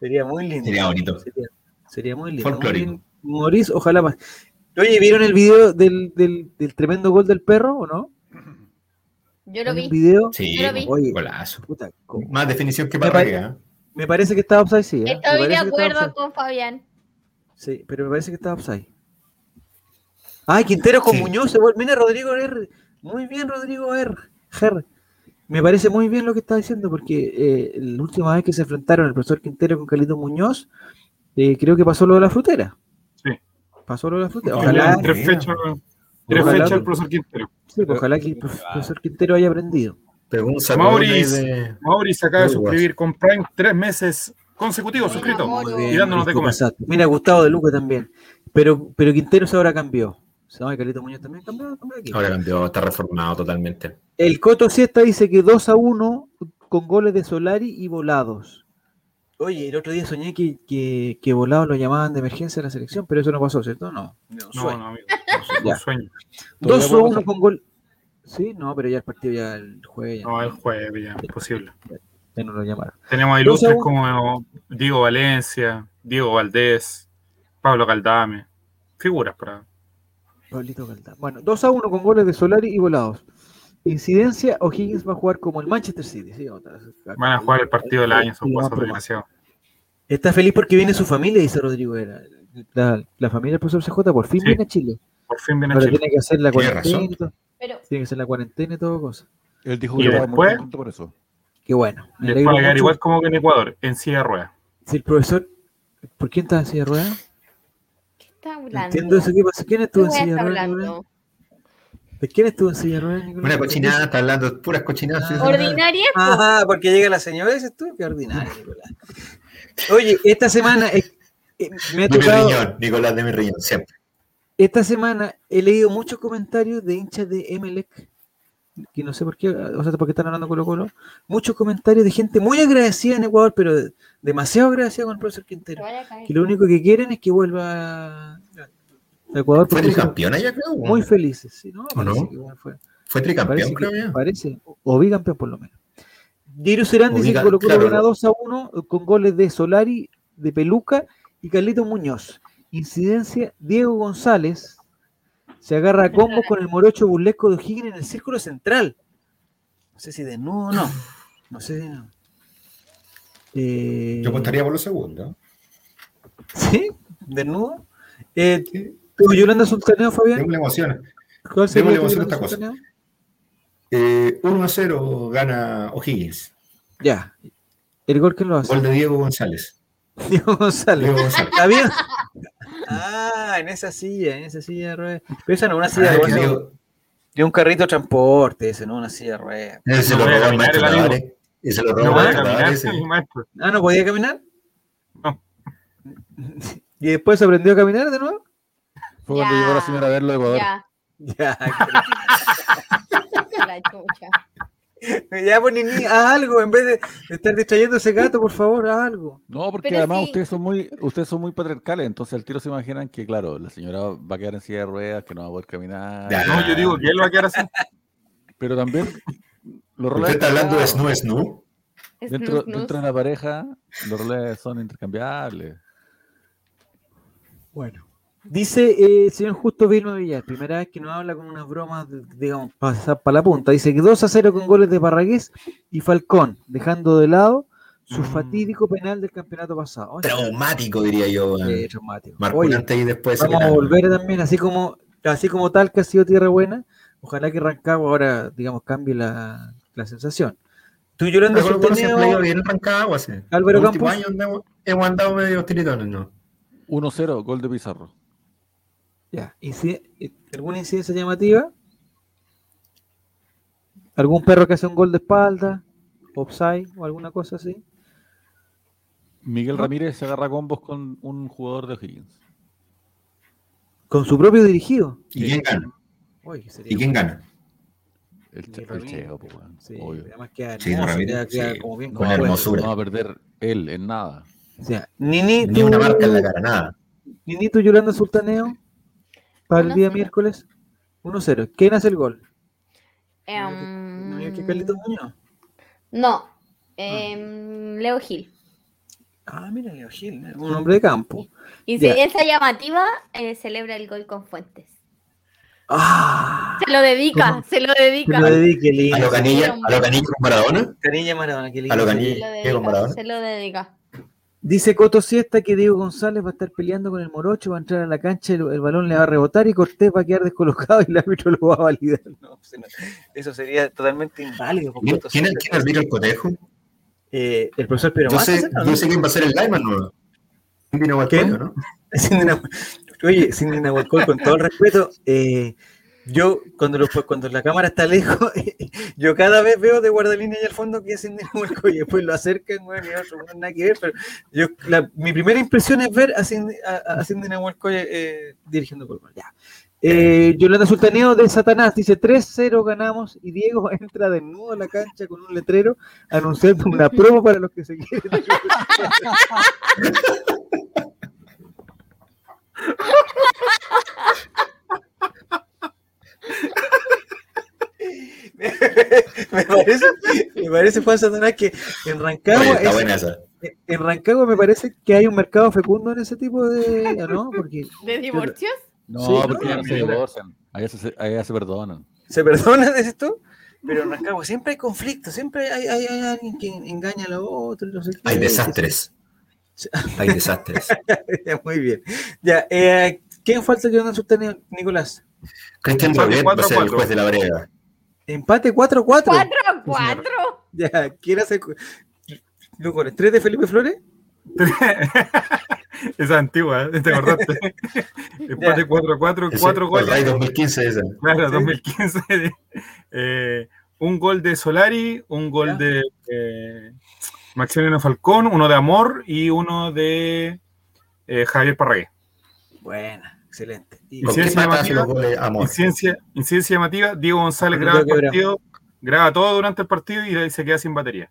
[SPEAKER 5] Sería muy lindo.
[SPEAKER 7] Sería bonito.
[SPEAKER 5] Sería, sería muy lindo.
[SPEAKER 7] Folclórico.
[SPEAKER 5] Maurice, ojalá más. Oye, ¿vieron el video del, del, del tremendo gol del perro o no?
[SPEAKER 3] Yo lo
[SPEAKER 5] ¿Hay
[SPEAKER 3] vi.
[SPEAKER 5] un video?
[SPEAKER 7] Sí,
[SPEAKER 3] Yo lo vi.
[SPEAKER 5] Oye,
[SPEAKER 7] golazo. Más definición que Parragués. ¿eh?
[SPEAKER 5] Me parece que estaba offside, sí. ¿eh?
[SPEAKER 3] Estoy de acuerdo con Fabián.
[SPEAKER 5] Sí, pero me parece que estaba offside. Ay, Quintero con
[SPEAKER 7] Sí.
[SPEAKER 5] Muñoz. se vuelve- Mira, Rodrigo R. Muy bien, Rodrigo R. Ger. Me parece muy bien lo que está diciendo, porque eh, la última vez que se enfrentaron el profesor Quintero con Calito Muñoz, eh, creo que pasó lo de la frutera.
[SPEAKER 2] Sí.
[SPEAKER 5] Pasó lo de la frutera.
[SPEAKER 2] Ojalá, tres fechas, tres
[SPEAKER 5] Ojalá.
[SPEAKER 2] fechas el profesor Quintero.
[SPEAKER 5] sí, pues, ojalá que el prof- profesor Quintero haya aprendido.
[SPEAKER 7] De.
[SPEAKER 2] Mauri se acaba de suscribir con Prime tres meses consecutivos
[SPEAKER 3] Muy
[SPEAKER 2] suscrito. Y dándonos de comer.
[SPEAKER 5] Mira, Gustavo de Luca también. Pero, pero Quinteros ahora cambió. Se llama Calito Muñoz también cambió. cambió aquí.
[SPEAKER 7] Ahora cambió, está reformado totalmente.
[SPEAKER 5] El Coto Siesta dice que 2 a 1 con goles de Solari y volados. Oye, el otro día soñé que, que, que volados lo llamaban de emergencia a la selección, pero eso no pasó, ¿cierto? No. no,
[SPEAKER 2] No,
[SPEAKER 5] sueño.
[SPEAKER 2] no, amigo. Un sueño.
[SPEAKER 5] 2 a
[SPEAKER 4] puede
[SPEAKER 5] 1
[SPEAKER 4] pasar.
[SPEAKER 5] con gol. Sí, no, pero ya el partido ya el jueves ya,
[SPEAKER 2] No, el jueves ya, imposible.
[SPEAKER 5] ya no lo llamaron.
[SPEAKER 2] Tenemos ilustres como Diego Valencia, Diego Valdés, Pablo Caldame. Figuras para.
[SPEAKER 5] Pablito Caldán. Bueno, 2 a 1 con goles de Solari y volados. Incidencia, O'Higgins va a jugar como el Manchester City. Sí, otra-
[SPEAKER 2] Van a jugar el partido del año, son
[SPEAKER 5] a
[SPEAKER 2] demasiado.
[SPEAKER 5] Está feliz porque viene su familia, dice Rodrigo Vera. La, la familia del profesor CJ por fin
[SPEAKER 2] Sí.
[SPEAKER 5] viene a Chile.
[SPEAKER 2] Por fin viene a
[SPEAKER 5] Ahora
[SPEAKER 2] Chile.
[SPEAKER 5] tiene que hacer la
[SPEAKER 7] Tiene
[SPEAKER 5] cuarentena
[SPEAKER 7] razón.
[SPEAKER 5] y todo.
[SPEAKER 3] Pero
[SPEAKER 5] Tiene que hacer la cuarentena y todo cosa.
[SPEAKER 4] Él dijo
[SPEAKER 2] Y
[SPEAKER 4] que muy
[SPEAKER 2] después-
[SPEAKER 4] contento por eso.
[SPEAKER 5] Qué bueno. Alegro
[SPEAKER 2] va a quedar igual como que en Ecuador, en silla de ruedas.
[SPEAKER 5] Si el profesor. ¿Por quién está en silla de ruedas?
[SPEAKER 3] ¿qué está hablando?
[SPEAKER 5] Entiendo eso. ¿Qué pasa? ¿Quién
[SPEAKER 3] ¿Qué
[SPEAKER 5] estuvo en silla de ruedas? ¿De quién estuvo en silla de ruedas, Nicolás?
[SPEAKER 7] Una cochinada, está hablando de puras cochinadas. sí.
[SPEAKER 3] Ordinaria.
[SPEAKER 5] Ah, porque llega la señora, dices tú, qué ordinario, Nicolás. Oye, esta semana eh, eh, me ha
[SPEAKER 7] De mi
[SPEAKER 5] tocado.
[SPEAKER 7] riñón, Nicolás de mi riñón, siempre.
[SPEAKER 5] Esta semana he leído muchos comentarios de hinchas de Emelec, que no sé por qué, o sea, por qué están hablando Colo Colo, muchos comentarios de gente muy agradecida en Ecuador, pero demasiado agradecida con el profesor Quintero, que lo único que quieren es que vuelva a Ecuador
[SPEAKER 7] Fue tricampeón allá, creo.
[SPEAKER 5] muy felices, ¿sí? ¿no?
[SPEAKER 7] ¿O
[SPEAKER 5] Parece
[SPEAKER 7] no?
[SPEAKER 5] que bueno, fue,
[SPEAKER 7] Fue tricampeón, creo
[SPEAKER 5] que-
[SPEAKER 7] ya.
[SPEAKER 5] parece, o bicampeón por lo menos. Diego Serán dice que Colo Colo gana
[SPEAKER 7] no.
[SPEAKER 5] 2 a 1 con goles de Solari, de Peluca y Carlito Muñoz. Incidencia, Diego González se agarra a combos con el morocho burlesco de O'Higgins en el círculo central. No sé si desnudo o no. No sé si no. Eh,
[SPEAKER 7] Yo apostaría por los segundos.
[SPEAKER 5] ¿Sí? ¿Desnudo? Eh,
[SPEAKER 7] Sí.
[SPEAKER 5] ¿Tú, Yolanda Sultaneo, Fabián?
[SPEAKER 7] Démosle emoción.
[SPEAKER 5] ¿Cuál sería
[SPEAKER 7] démosle
[SPEAKER 5] tu
[SPEAKER 7] emoción a esta cosa. Eh, 1 a 0 gana O'Higgins.
[SPEAKER 5] Ya. ¿El gol quién lo hace?
[SPEAKER 7] Gol de Diego González. <laughs>
[SPEAKER 5] Diego González.
[SPEAKER 7] Diego González.
[SPEAKER 5] ¿Está bien? Ah, en esa silla, en esa silla de ruedas. Pero esa no es una silla
[SPEAKER 7] Ah,
[SPEAKER 5] de
[SPEAKER 7] que
[SPEAKER 5] ruedas.
[SPEAKER 7] Diego-
[SPEAKER 5] De un carrito de transporte, ese no una silla de ruedas.
[SPEAKER 7] ese se
[SPEAKER 2] No
[SPEAKER 7] lo robó el
[SPEAKER 2] caminar,
[SPEAKER 7] maestro
[SPEAKER 2] el amigo.
[SPEAKER 7] Tavares. Y se lo robó
[SPEAKER 2] No
[SPEAKER 7] el maestro.
[SPEAKER 5] Ah, ¿no podía caminar?
[SPEAKER 2] No. <laughs>
[SPEAKER 5] ¿Y después aprendió a caminar de nuevo?
[SPEAKER 4] Fue cuando llegó la señora a verlo de Ecuador.
[SPEAKER 3] Ya, <laughs>
[SPEAKER 5] Ya,
[SPEAKER 3] la chucha. <laughs>
[SPEAKER 5] ya pues, ni, haz algo, en vez de estar distrayendo a ese gato, por favor, haz algo.
[SPEAKER 4] No, porque
[SPEAKER 3] Pero
[SPEAKER 4] además
[SPEAKER 3] sí.
[SPEAKER 4] ustedes son muy, ustedes son muy patriarcales, entonces al tiro se imaginan que, claro, la señora va a quedar en silla de ruedas, que no va a poder caminar.
[SPEAKER 7] Ya.
[SPEAKER 2] No, yo digo que él va a quedar así.
[SPEAKER 4] Pero también los roles
[SPEAKER 7] Usted está hablando de Snu Snu.
[SPEAKER 4] dentro,
[SPEAKER 3] Snus, snus.
[SPEAKER 4] dentro de la pareja, los roles son intercambiables.
[SPEAKER 5] Bueno. Dice eh, el señor Justo Vilma Villar, primera vez que nos habla con unas bromas, digamos, para la punta. Dice que 2 a 0 con goles de Parragués y Falcón, dejando de lado su
[SPEAKER 2] Mm.
[SPEAKER 5] fatídico penal del campeonato pasado. Oye,
[SPEAKER 7] Traumático, diría yo.
[SPEAKER 5] eh, traumático. Oye,
[SPEAKER 7] antes y después.
[SPEAKER 5] vamos a volver también, así como, así como tal que ha sido Tierra Buena, ojalá que Rancagua ahora, digamos, cambie la, la sensación. Tú,
[SPEAKER 7] ido
[SPEAKER 5] Sultaneo,
[SPEAKER 7] bien en Rancagua, sí.
[SPEAKER 5] Álvaro
[SPEAKER 7] Los últimos
[SPEAKER 5] Campos.
[SPEAKER 7] años hemos, hemos andado medio tiritones, ¿no?
[SPEAKER 4] 1-0, gol de Pizarro.
[SPEAKER 5] Ya, ¿alguna incidencia llamativa? ¿Algún perro que hace un gol de espalda? ¿Offside o alguna cosa así?
[SPEAKER 4] Miguel
[SPEAKER 5] ¿No?
[SPEAKER 4] Ramírez se agarra combos con un jugador de O'Higgins.
[SPEAKER 5] Con su propio dirigido.
[SPEAKER 7] ¿Y quién gana?
[SPEAKER 5] Uy, que sería
[SPEAKER 7] ¿Y quién gana?
[SPEAKER 4] El, che- el. Cheo, pues, weón,
[SPEAKER 5] Sí,
[SPEAKER 4] obvio.
[SPEAKER 5] además queda
[SPEAKER 7] Sí,
[SPEAKER 5] queda- queda
[SPEAKER 7] sí,
[SPEAKER 5] como bien
[SPEAKER 7] con hermosura.
[SPEAKER 4] no va a perder él en nada.
[SPEAKER 5] O sea, Nini,
[SPEAKER 7] Ni
[SPEAKER 5] tú,
[SPEAKER 7] una marca en la cara, nada.
[SPEAKER 5] Nini, tú, Yolanda Sultaneo, para el día
[SPEAKER 3] 1-0.
[SPEAKER 5] miércoles, 1-0. ¿Quién hace el gol?
[SPEAKER 3] Em,
[SPEAKER 5] ¿No que Carlitos Muñoz?
[SPEAKER 3] no, em, Leo Gil.
[SPEAKER 5] Ah, mira, Leo Gil, un hombre de campo.
[SPEAKER 3] Incidencia llamativa, eh, celebra el gol con Fuentes.
[SPEAKER 5] Ah,
[SPEAKER 3] Se lo dedica, se lo dedica.
[SPEAKER 5] lo dedique, lindo.
[SPEAKER 7] A lo canilla, a lo canilla con Maradona.
[SPEAKER 5] Canilla Maradona, qué
[SPEAKER 7] A
[SPEAKER 5] lindo.
[SPEAKER 7] lo
[SPEAKER 3] Se
[SPEAKER 7] canilla.
[SPEAKER 3] lo
[SPEAKER 7] Diego
[SPEAKER 3] dedica,
[SPEAKER 7] Maradona.
[SPEAKER 3] se lo dedica.
[SPEAKER 5] Dice Coto Siesta que Diego González va a estar peleando con el Morocho, va a entrar a la cancha, el, el balón le va a rebotar y Cortés va a quedar descolocado y el árbitro lo va a validar. <laughs> No, pues, no, eso sería totalmente inválido. por
[SPEAKER 7] ¿Quién, quién, arbitra el cotejo?
[SPEAKER 5] Eh, el profesor Pedro
[SPEAKER 7] Yo
[SPEAKER 5] Massa,
[SPEAKER 7] sé,
[SPEAKER 5] ¿será,
[SPEAKER 7] yo
[SPEAKER 5] no?
[SPEAKER 7] sé quién va a ser el
[SPEAKER 5] ¿Quién?
[SPEAKER 7] coño, ¿no? <laughs>
[SPEAKER 5] Oye, Cindy Nahuelcoy, con todo el respeto, eh, yo cuando, lo- cuando la cámara está lejos, <laughs> yo cada vez veo de guardalínea allá al fondo que es Cindy Nahuelcoy, y después lo acercan, bueno, y otro, pero yo, mi primera impresión es ver a Cindy, a, Nahuelcoy, eh, dirigiendo por ya. Eh, Yolanda Sultaneo de Satanás dice 3-0 ganamos y Diego <laughs> entra desnudo a la cancha con un letrero anunciando una promo para los que se quieren. <laughs> me parece, me parece Juan Satanás que en Rancagua,
[SPEAKER 7] Oye, está
[SPEAKER 5] es-
[SPEAKER 7] buena esa.
[SPEAKER 5] en Rancagua me parece que hay un mercado fecundo en ese tipo de, ¿no? Porque
[SPEAKER 3] ¿De divorcios?
[SPEAKER 4] No,
[SPEAKER 5] Sí,
[SPEAKER 4] porque
[SPEAKER 5] no,
[SPEAKER 4] ya no se divorcian. Allá se, allá se perdonan.
[SPEAKER 5] se perdona de esto, pero en Rancagua siempre hay conflicto, siempre hay, hay- hay alguien que engaña a los otros, no sé qué.
[SPEAKER 7] Hay desastres. Hay desastres.
[SPEAKER 5] Ya, <laughs> Muy bien. Ya, eh, ¿quién falta que no Nicolás?
[SPEAKER 7] Cristian Robert va a ser el
[SPEAKER 2] 4-4.
[SPEAKER 7] juez de la brega.
[SPEAKER 5] Empate 4-4.
[SPEAKER 3] 4 a 4.
[SPEAKER 5] Ya, ¿quién hace? Luego, ¿tres de Felipe Flores? <laughs>
[SPEAKER 2] Esa es antigua, ¿eh? ¿te acordaste? <laughs> <laughs> Empate 4-4,
[SPEAKER 7] Ese-
[SPEAKER 2] 4
[SPEAKER 7] el
[SPEAKER 2] goles.
[SPEAKER 7] Ray 2015 esa.
[SPEAKER 2] Claro,
[SPEAKER 5] Sí.
[SPEAKER 2] 2015. Eh, un gol de Solari, un gol
[SPEAKER 5] Ya.
[SPEAKER 2] de eh, Maximiliano Falcón, uno de Amor y uno de eh, Javier Parragué.
[SPEAKER 5] Buena, excelente. Y-
[SPEAKER 2] ¿Y
[SPEAKER 7] ¿Con
[SPEAKER 2] si
[SPEAKER 7] qué
[SPEAKER 2] es
[SPEAKER 7] pata hace
[SPEAKER 2] llamativa? Incidencia, incidencia llamativa, Diego González graba el partido, graba todo durante el partido y ahí se queda sin batería.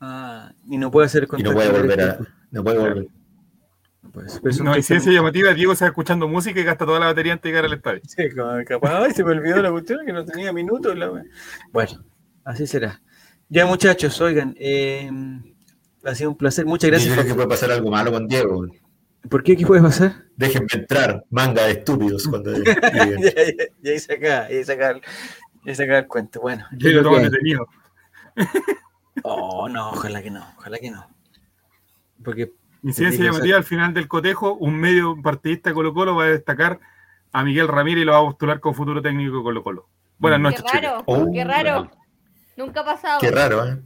[SPEAKER 5] Ah, y no puede hacer
[SPEAKER 7] Y no puede
[SPEAKER 5] contacto
[SPEAKER 7] volver a. No puede volver.
[SPEAKER 5] No puede ser. Pero es un
[SPEAKER 2] No, incidencia llamativa, Diego se va escuchando música y gasta toda la batería antes de llegar al estadio.
[SPEAKER 5] Sí, capaz, ay, se me olvidó la cuestión que no tenía minutos. la. Bueno, así será. Ya, muchachos, oigan, eh, ha sido un placer. Muchas
[SPEAKER 7] Yo
[SPEAKER 5] gracias.
[SPEAKER 7] creo que puede pasar algo malo con Diego.
[SPEAKER 5] ¿Por qué? ¿Qué puede pasar?
[SPEAKER 7] Déjenme entrar, manga de estúpidos. Cuando <laughs>
[SPEAKER 5] ya, ya, ya ahí se acaba, ahí se acaba el, ya cuento. Bueno, yo
[SPEAKER 2] lo
[SPEAKER 5] que-
[SPEAKER 2] detenido.
[SPEAKER 5] Oh, no, ojalá que no, ojalá que no. Porque
[SPEAKER 2] Incidencia llamativa al final del cotejo, un medio partidista de Colo Colo va a destacar a Miguel Ramírez y lo va a postular como futuro técnico de Colo Colo. Buenas
[SPEAKER 3] Qué
[SPEAKER 2] noches, Chile.
[SPEAKER 3] raro,
[SPEAKER 7] Oh,
[SPEAKER 3] qué raro. Nunca ha pasado.
[SPEAKER 7] Qué raro, ¿eh?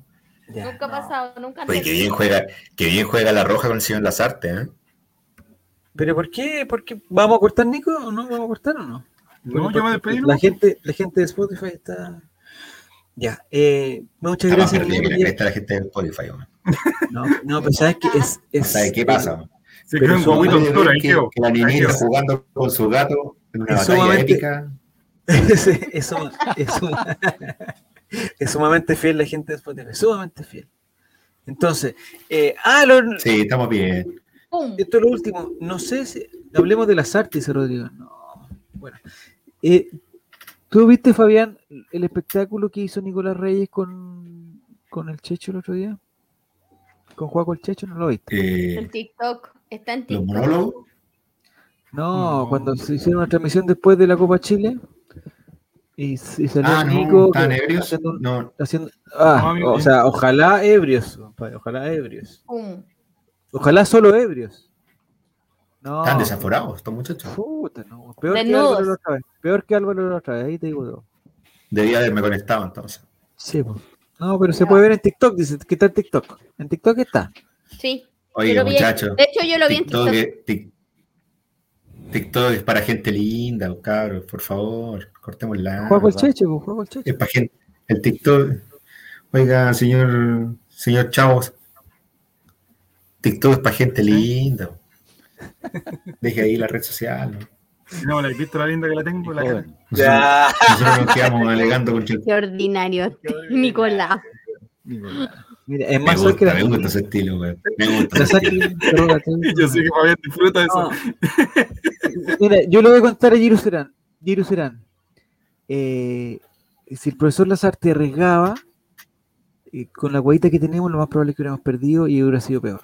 [SPEAKER 5] ya,
[SPEAKER 3] Nunca ha
[SPEAKER 5] no.
[SPEAKER 3] pasado, nunca
[SPEAKER 7] Oye, que bien juega, que bien juega la roja con el señor Lazarte, ¿eh?
[SPEAKER 5] Pero ¿por qué? ¿Por qué? ¿Vamos a cortar, Nico? ¿O no vamos a cortar o no?
[SPEAKER 2] No, yo me despedí.
[SPEAKER 5] La gente, la gente de Spotify está. Ya, eh, muchas
[SPEAKER 7] Está más
[SPEAKER 5] gracias.
[SPEAKER 7] perdida que la gente de Spotify, ¿no?
[SPEAKER 5] No, no, pero sabes que es. es
[SPEAKER 7] ¿Sabes qué pasa?
[SPEAKER 2] Se
[SPEAKER 5] Pero
[SPEAKER 2] un
[SPEAKER 7] Oye,
[SPEAKER 2] oscuro, ahí
[SPEAKER 7] que,
[SPEAKER 2] quedó.
[SPEAKER 7] que la niñita jugando con su gato en una
[SPEAKER 5] Es
[SPEAKER 7] batalla
[SPEAKER 5] sumamente-
[SPEAKER 7] épica. <laughs>
[SPEAKER 5] es, es suma- es suma- <laughs> es sumamente fiel la gente de Spotify, sumamente fiel. Entonces, eh, ah, lo-
[SPEAKER 7] Sí, estamos bien.
[SPEAKER 3] ¡Pum!
[SPEAKER 5] esto es lo último. No sé si hablemos de las artes, Rodrigo. No, bueno. Eh, ¿Tú viste, Fabián, el espectáculo que hizo Nicolás Reyes con, con el Checho el otro día? ¿Con Juaco el Checho? ¿No lo viste?
[SPEAKER 3] En
[SPEAKER 7] Eh,
[SPEAKER 3] TikTok. Está en
[SPEAKER 7] los
[SPEAKER 3] TikTok.
[SPEAKER 7] monólogos.
[SPEAKER 5] No,
[SPEAKER 2] No.
[SPEAKER 5] cuando se hicieron una transmisión después de la Copa Chile, Y, y salió
[SPEAKER 7] Ah,
[SPEAKER 5] Nico
[SPEAKER 7] ¿estaban
[SPEAKER 5] que-
[SPEAKER 7] ebrios?
[SPEAKER 5] haciendo
[SPEAKER 7] No,
[SPEAKER 5] haciendo- ah,
[SPEAKER 2] No,
[SPEAKER 5] o sea, ojalá ebrios, ojalá ebrios. Ojalá solo ebrios. No.
[SPEAKER 7] están desaforados estos muchachos.
[SPEAKER 5] Puta, no. Peor que. Álvaro la otra vez. Peor que Álvaro la otra vez, ahí te digo todo.
[SPEAKER 7] Debía haberme conectado entonces.
[SPEAKER 5] Sí, pues. No, pero se puede ver en TikTok, dice, ¿qué tal TikTok? En TikTok está.
[SPEAKER 3] Sí.
[SPEAKER 7] Oye,
[SPEAKER 3] Yo lo vi-
[SPEAKER 7] muchachos.
[SPEAKER 3] De hecho, yo lo vi en
[SPEAKER 7] TikTok,
[SPEAKER 3] TikTok.
[SPEAKER 7] es- tic- TikTok es para gente linda, cabros, por favor, cortémosla.
[SPEAKER 5] Juega por el cheche, pues, por el cheche.
[SPEAKER 7] Es para gente. El TikTok. Oiga, señor, señor Chavos. TikTok es para gente linda. Deje ahí la red social. ¿no?
[SPEAKER 2] No, ¿la has visto la linda que la tengo? La cara.
[SPEAKER 4] Joven.
[SPEAKER 7] Nosotros, nosotros nos quedamos <laughs> alegando con
[SPEAKER 3] Qué ordinario, Nicolás.
[SPEAKER 5] Mira, es más que
[SPEAKER 7] gusta, me gusta ese estilo, güey. Me <laughs> gusta. ese estilo.
[SPEAKER 5] te-
[SPEAKER 2] Yo sé que Fabián disfruta de eso.
[SPEAKER 5] Mira, yo le voy a contar a Giru Serán. Giru Serán. Eh, si el profesor Lazarte arriesgaba, eh, con la guaita que tenemos, lo más probable es que hubiéramos perdido y hubiera sido peor.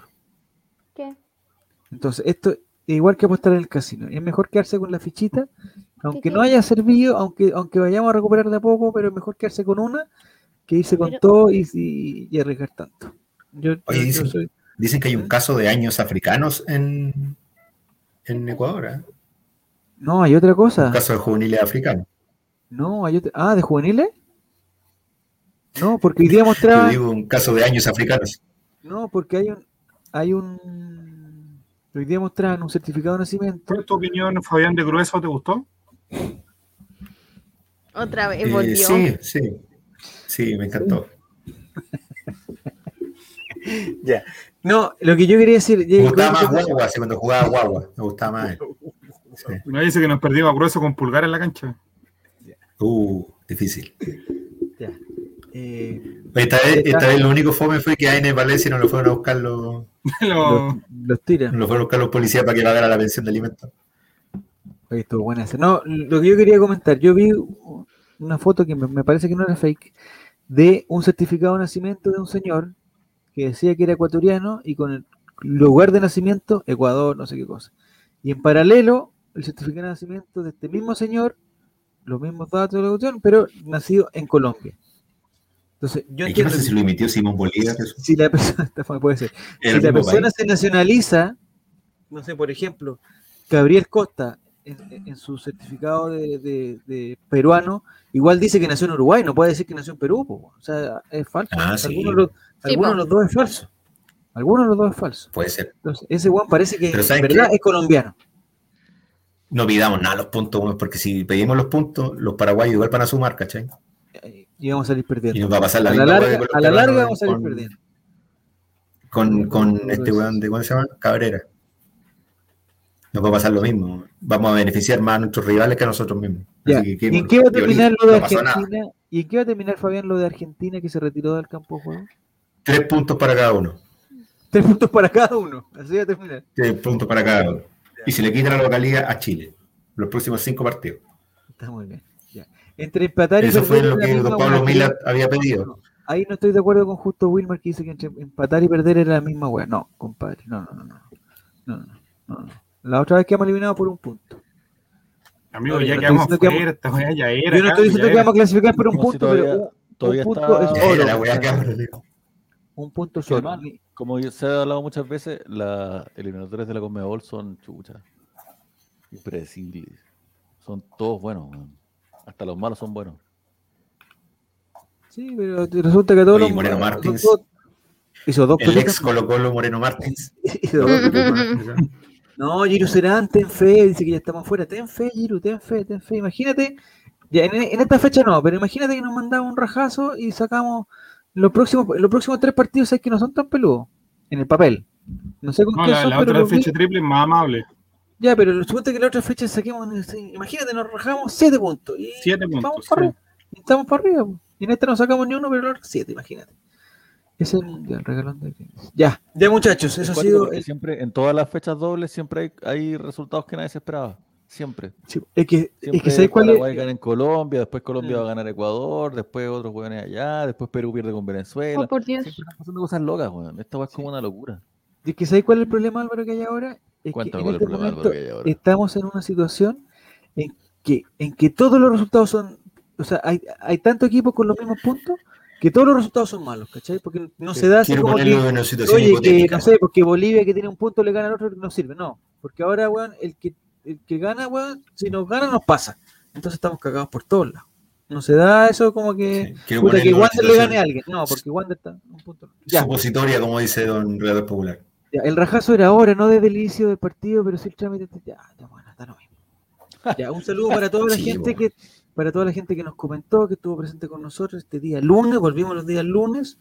[SPEAKER 5] Entonces, esto es igual que apostar en el casino. Es mejor quedarse con la fichita, aunque
[SPEAKER 3] qué?
[SPEAKER 5] no haya servido, aunque, aunque vayamos a recuperar de a poco, pero es mejor quedarse con una que irse con
[SPEAKER 3] Pero-
[SPEAKER 5] todo y, y- y arriesgar tanto. Yo,
[SPEAKER 7] Oye,
[SPEAKER 5] yo- yo
[SPEAKER 7] dicen-
[SPEAKER 5] soy-
[SPEAKER 7] Dicen que hay un caso de años africanos en, en Ecuador. ¿eh?
[SPEAKER 5] No, hay otra
[SPEAKER 7] Un
[SPEAKER 5] cosa.
[SPEAKER 7] caso de juveniles africanos.
[SPEAKER 5] No, hay otra. Ah, ¿de juveniles? No, porque hoy día <laughs>
[SPEAKER 7] Yo
[SPEAKER 5] mostraba.
[SPEAKER 7] digo un caso de años africanos.
[SPEAKER 5] No, porque hay un. Hay un. Hoy día mostraban un certificado de nacimiento.
[SPEAKER 2] ¿Cuál es tu opinión, Fabián de Grueso? ¿Te gustó?
[SPEAKER 3] Otra vez
[SPEAKER 7] Eh,
[SPEAKER 3] volvió.
[SPEAKER 7] sí, sí. Sí, me encantó. <laughs>
[SPEAKER 5] No, lo que yo quería decir.
[SPEAKER 7] Me
[SPEAKER 5] ya-
[SPEAKER 7] gustaba más
[SPEAKER 5] ya-
[SPEAKER 7] guagua, así cuando jugaba guagua. Me gustaba más. Sí.
[SPEAKER 2] Una dice que nos perdimos a Grueso con pulgar en la cancha.
[SPEAKER 7] Uh, difícil.
[SPEAKER 5] Eh,
[SPEAKER 7] vez, esta vez lo único fome fue que a Aines Valencia no lo fueron a buscar los, <laughs>
[SPEAKER 2] Lo-
[SPEAKER 5] los, los tiran.
[SPEAKER 7] no lo fueron a buscar los policías para que pagara la pensión de alimentos.
[SPEAKER 5] Oye, estuvo buena esa. No, lo que yo quería comentar, yo vi una foto que me, me parece que no era fake, de un certificado de nacimiento de un señor que decía que era ecuatoriano y con el lugar de nacimiento, Ecuador, no sé qué cosa. Y en paralelo, el certificado de nacimiento de este mismo señor, los mismos datos de la cuestión, pero nacido en Colombia. Entonces, yo
[SPEAKER 7] ¿Y qué
[SPEAKER 5] entiendo
[SPEAKER 7] pasa
[SPEAKER 5] que
[SPEAKER 7] si lo emitió Simón Bolívar?
[SPEAKER 5] Si la persona, <laughs> esta forma puede ser,
[SPEAKER 7] Era
[SPEAKER 5] si
[SPEAKER 7] el
[SPEAKER 5] la
[SPEAKER 7] mismo
[SPEAKER 5] persona
[SPEAKER 7] país.
[SPEAKER 5] se nacionaliza, no sé, por ejemplo, Gabriel Costa, en, en su certificado de, de- de peruano, igual dice que nació en Uruguay, no puede decir que nació en Perú, po. o sea, es falso.
[SPEAKER 7] Ah, sí.
[SPEAKER 5] Alguno, de los,
[SPEAKER 3] Sí,
[SPEAKER 5] alguno de
[SPEAKER 3] po.
[SPEAKER 5] los dos es falso. Alguno de los dos es falso.
[SPEAKER 7] Puede ser.
[SPEAKER 5] Entonces, ese Juan parece que en
[SPEAKER 7] ¿sabes
[SPEAKER 5] verdad
[SPEAKER 7] qué?
[SPEAKER 5] es colombiano.
[SPEAKER 7] No pidamos nada los puntos, porque si pedimos los puntos, los paraguayos igual van a sumar, ¿cachai?
[SPEAKER 5] Y vamos a salir
[SPEAKER 7] Y
[SPEAKER 5] perdiendo.
[SPEAKER 7] nos va a pasar la
[SPEAKER 5] A la
[SPEAKER 7] misma
[SPEAKER 5] larga,
[SPEAKER 7] con
[SPEAKER 5] a la larga vamos a salir perdiendo.
[SPEAKER 7] Con, con este weón de, ¿cómo se llama? Cabrera. Nos va a pasar lo mismo. Vamos a beneficiar más a nuestros rivales que a nosotros mismos.
[SPEAKER 5] Ya.
[SPEAKER 7] Así que,
[SPEAKER 5] ¿Y en qué va a terminar lo de
[SPEAKER 7] no.
[SPEAKER 5] Argentina? ¿Y en qué va a terminar, Fabián, lo de Argentina que se retiró del campo de juego?
[SPEAKER 7] Tres puntos para cada uno.
[SPEAKER 5] Tres puntos para cada uno. Así va a terminar.
[SPEAKER 7] Tres puntos para cada uno. Y se le quita la localidad a Chile. Los próximos cinco partidos.
[SPEAKER 5] Está muy bien. Entre empatar y
[SPEAKER 7] Eso fue lo
[SPEAKER 5] es
[SPEAKER 7] que don Pablo. Mila había pedido.
[SPEAKER 5] Ahí no estoy de acuerdo con Justo Wilmer que dice que entre empatar y perder era la misma wea. No, compadre. No, no, no, no. No, no, no, no. La otra vez quedamos eliminados por un punto.
[SPEAKER 2] Amigo, ya
[SPEAKER 5] no
[SPEAKER 2] quedamos fuera, esta weá ya era.
[SPEAKER 5] Yo no estoy diciendo que vamos a clasificar por un
[SPEAKER 4] Como si
[SPEAKER 5] punto,
[SPEAKER 4] todavía-
[SPEAKER 5] pero un,
[SPEAKER 4] todavía
[SPEAKER 5] un punto
[SPEAKER 4] está-
[SPEAKER 5] es oro.
[SPEAKER 7] weá.
[SPEAKER 5] Un punto solo.
[SPEAKER 4] además, como se ha hablado muchas veces, las eliminatorias de la Conmebol son chuchas. Impredecibles. Son todos buenos, weón. Hasta los malos son buenos.
[SPEAKER 5] Sí, pero resulta que todos
[SPEAKER 7] Oye,
[SPEAKER 5] los
[SPEAKER 7] Moreno Martins.
[SPEAKER 5] todos- Hizo dos
[SPEAKER 7] El ex Colo Colo Moreno Martins. <laughs>
[SPEAKER 5] Hizo dos. No, Giru Serán, ten fe, dice que ya estamos fuera. Ten fe, Giru, ten fe, ten fe. Imagínate, ya en, en esta fecha no, pero imagínate que nos mandamos un rajazo y sacamos los próximos, los próximos tres partidos, es que no son tan peludos en el papel. No sé con
[SPEAKER 2] No,
[SPEAKER 5] qué
[SPEAKER 2] la,
[SPEAKER 5] son,
[SPEAKER 2] la
[SPEAKER 5] pero
[SPEAKER 2] otra
[SPEAKER 5] vi-
[SPEAKER 2] fecha triple es más amable.
[SPEAKER 5] Ya, pero suponte que la otra fecha saquemos, imagínate, nos rajamos siete puntos. Y
[SPEAKER 2] Siete puntos,
[SPEAKER 5] Vamos
[SPEAKER 2] sí.
[SPEAKER 5] para arriba. Y estamos para arriba. Y en esta no sacamos ni uno, pero en la otra siete, imagínate. Ese es el mundial, regalón de Ya, ya muchachos, eso ha sido el-
[SPEAKER 4] siempre, en todas las fechas dobles, siempre hay, hay resultados que nadie se esperaba. Siempre.
[SPEAKER 5] sí, es que, es
[SPEAKER 4] Siempre
[SPEAKER 5] que ¿sabes cuál
[SPEAKER 4] Paraguay
[SPEAKER 5] es?
[SPEAKER 4] gana en Colombia, después Colombia
[SPEAKER 5] Mm.
[SPEAKER 4] va a ganar Ecuador, después otros juegan allá, después Perú pierde con Venezuela.
[SPEAKER 3] Oh, por Dios.
[SPEAKER 4] Siempre están pasando cosas locas, weón. Esta weá es como una locura.
[SPEAKER 5] Es que ¿sabes cuál es el problema, Álvaro, que hay ahora? Es este momento
[SPEAKER 4] ahora.
[SPEAKER 5] estamos en una situación en que, en que todos los resultados son o sea, hay, hay tantos equipos con los mismos puntos que todos los resultados son malos, ¿cachai? Porque no se da así como que, oye, que no sé, porque Bolivia que tiene un punto le gana al otro, no sirve, no. Porque ahora, weón, el que, el que gana, weón, si nos gana, nos pasa. Entonces estamos cagados por todos lados. No se da eso como que,
[SPEAKER 7] Sí,
[SPEAKER 5] puta, que Wander le gane a alguien. No, porque Wander está un punto. Ya,
[SPEAKER 7] Supositoria, como dice don Redactor Popular.
[SPEAKER 5] Ya, el rajazo era ahora, no desde el inicio del partido, pero sí el trámite. Ya, ya, bueno, está lo mismo. Ya, un saludo para toda la <laughs>
[SPEAKER 7] Sí,
[SPEAKER 5] gente
[SPEAKER 7] bueno.
[SPEAKER 5] que para toda la gente que nos comentó, que estuvo presente con nosotros este día lunes, volvimos los días lunes.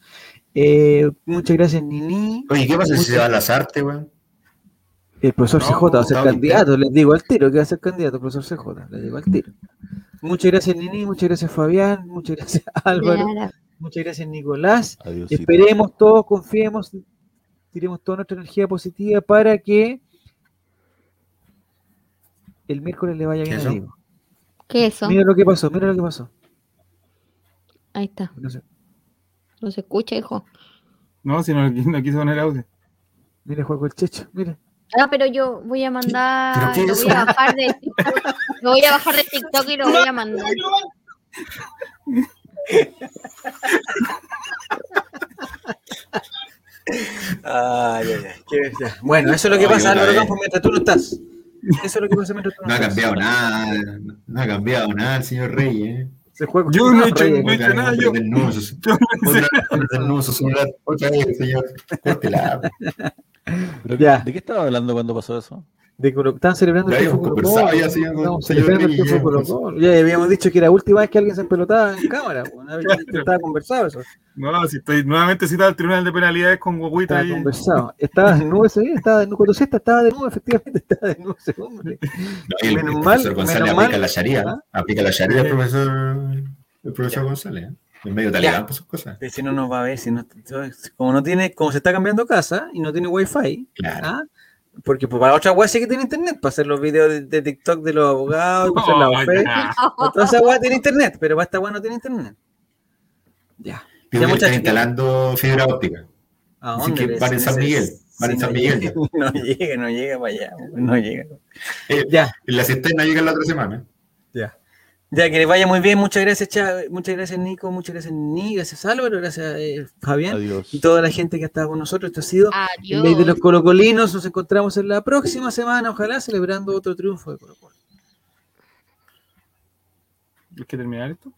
[SPEAKER 5] Eh, muchas gracias, Nini.
[SPEAKER 7] Oye, ¿qué pasa si se va a las artes, weón?
[SPEAKER 5] El profesor
[SPEAKER 2] No,
[SPEAKER 5] CJ va a ser candidato, les digo al tiro que va a ser candidato, el profesor CJ, les digo al tiro. Muchas gracias, Nini, muchas gracias, Fabián, muchas gracias, <laughs> Álvaro,
[SPEAKER 3] Claro.
[SPEAKER 5] muchas gracias, Nicolás.
[SPEAKER 4] Adiós.
[SPEAKER 5] Esperemos todos, confiemos, tiremos toda nuestra energía positiva para que el miércoles le vaya bien a. Diego.
[SPEAKER 3] ¿Qué es eso?
[SPEAKER 5] Mira lo que pasó, mira lo que pasó.
[SPEAKER 3] Ahí está.
[SPEAKER 5] No
[SPEAKER 3] se escucha, hijo.
[SPEAKER 2] No, si no, no quiso poner audio.
[SPEAKER 5] mira, juego el checho, mira.
[SPEAKER 3] Ah, pero yo voy a mandar.
[SPEAKER 7] ¿Pero qué
[SPEAKER 3] Lo voy a bajar de TikTok. Lo voy a bajar de TikTok y lo voy a mandar. <laughs>
[SPEAKER 5] Ay, ay, ay, qué- ya. Bueno, eso es lo que
[SPEAKER 7] Ay,
[SPEAKER 5] pasa, Álvaro. Campos, mientras tú no estás. Eso es lo que pasa mientras tú no,
[SPEAKER 7] No ha
[SPEAKER 5] estás.
[SPEAKER 7] cambiado nada, no ha cambiado nada el señor Rey, ¿eh?
[SPEAKER 5] Se juega
[SPEAKER 2] Yo
[SPEAKER 5] con
[SPEAKER 2] no he hecho-
[SPEAKER 5] Reyes.
[SPEAKER 2] no he hecho nada, yo. No.
[SPEAKER 7] Otra celular. Otra vez, señor. Córtela.
[SPEAKER 4] ¿Pero <laughs>
[SPEAKER 5] Ya.
[SPEAKER 4] ¿De qué estaba hablando cuando pasó eso?
[SPEAKER 5] De Colo- estaban celebrando
[SPEAKER 7] Ya
[SPEAKER 5] el triunfo
[SPEAKER 7] conversado
[SPEAKER 5] Colo-Colo.
[SPEAKER 7] ya,
[SPEAKER 5] el
[SPEAKER 7] ya.
[SPEAKER 5] Habíamos dicho que era la última vez que alguien se empelotaba en cámara. Estaba conversado eso.
[SPEAKER 2] No, si estoy nuevamente citado al Tribunal de Penalidades con Guaguita
[SPEAKER 5] Estaba
[SPEAKER 2] ahí.
[SPEAKER 5] conversado. Estaba desnudo ese día, estaba desnudo. Cuando se estaba desnudo, efectivamente estaba desnudo ese hombre.
[SPEAKER 7] No, el,
[SPEAKER 5] Menos
[SPEAKER 7] el
[SPEAKER 5] mal,
[SPEAKER 7] profesor González
[SPEAKER 5] menos
[SPEAKER 7] aplica
[SPEAKER 5] mal.
[SPEAKER 7] la sharia.
[SPEAKER 5] ¿Ah?
[SPEAKER 7] Aplica la sharia el profesor, el profesor González. ¿eh? Es medio talibán por sus cosas.
[SPEAKER 5] Si no nos va a ver, si no, como no tiene, como se está cambiando casa y no tiene wifi,
[SPEAKER 7] Claro.
[SPEAKER 5] ¿ah? Porque pues, para otra web sí que tiene internet, para hacer los videos de, de TikTok de los abogados, para hacer la
[SPEAKER 2] Oh,
[SPEAKER 5] toda esa web tiene internet, pero para esta web no tiene internet. Ya. Ya,
[SPEAKER 7] están instalando fibra óptica.
[SPEAKER 5] ¿A
[SPEAKER 7] Así que van en San Miguel, van en San
[SPEAKER 5] no
[SPEAKER 7] Miguel
[SPEAKER 5] llega-. <laughs> No llega, no llega para allá, no llega.
[SPEAKER 7] Eh,
[SPEAKER 5] Ya,
[SPEAKER 7] En la cisterna llega la otra semana.
[SPEAKER 5] ya. Ya, que les vaya muy bien. Muchas gracias, Cha- muchas gracias, Nico. Muchas gracias, Ni. Gracias, Álvaro. Gracias, eh, Fabián.
[SPEAKER 4] Adiós.
[SPEAKER 5] Y toda la gente que ha estado con nosotros. Esto ha sido
[SPEAKER 3] Adiós.
[SPEAKER 5] Ley de los Colocolinos. Nos encontramos en la próxima semana, ojalá, celebrando otro triunfo de Colo Colo.
[SPEAKER 2] ¿Hay que terminar esto?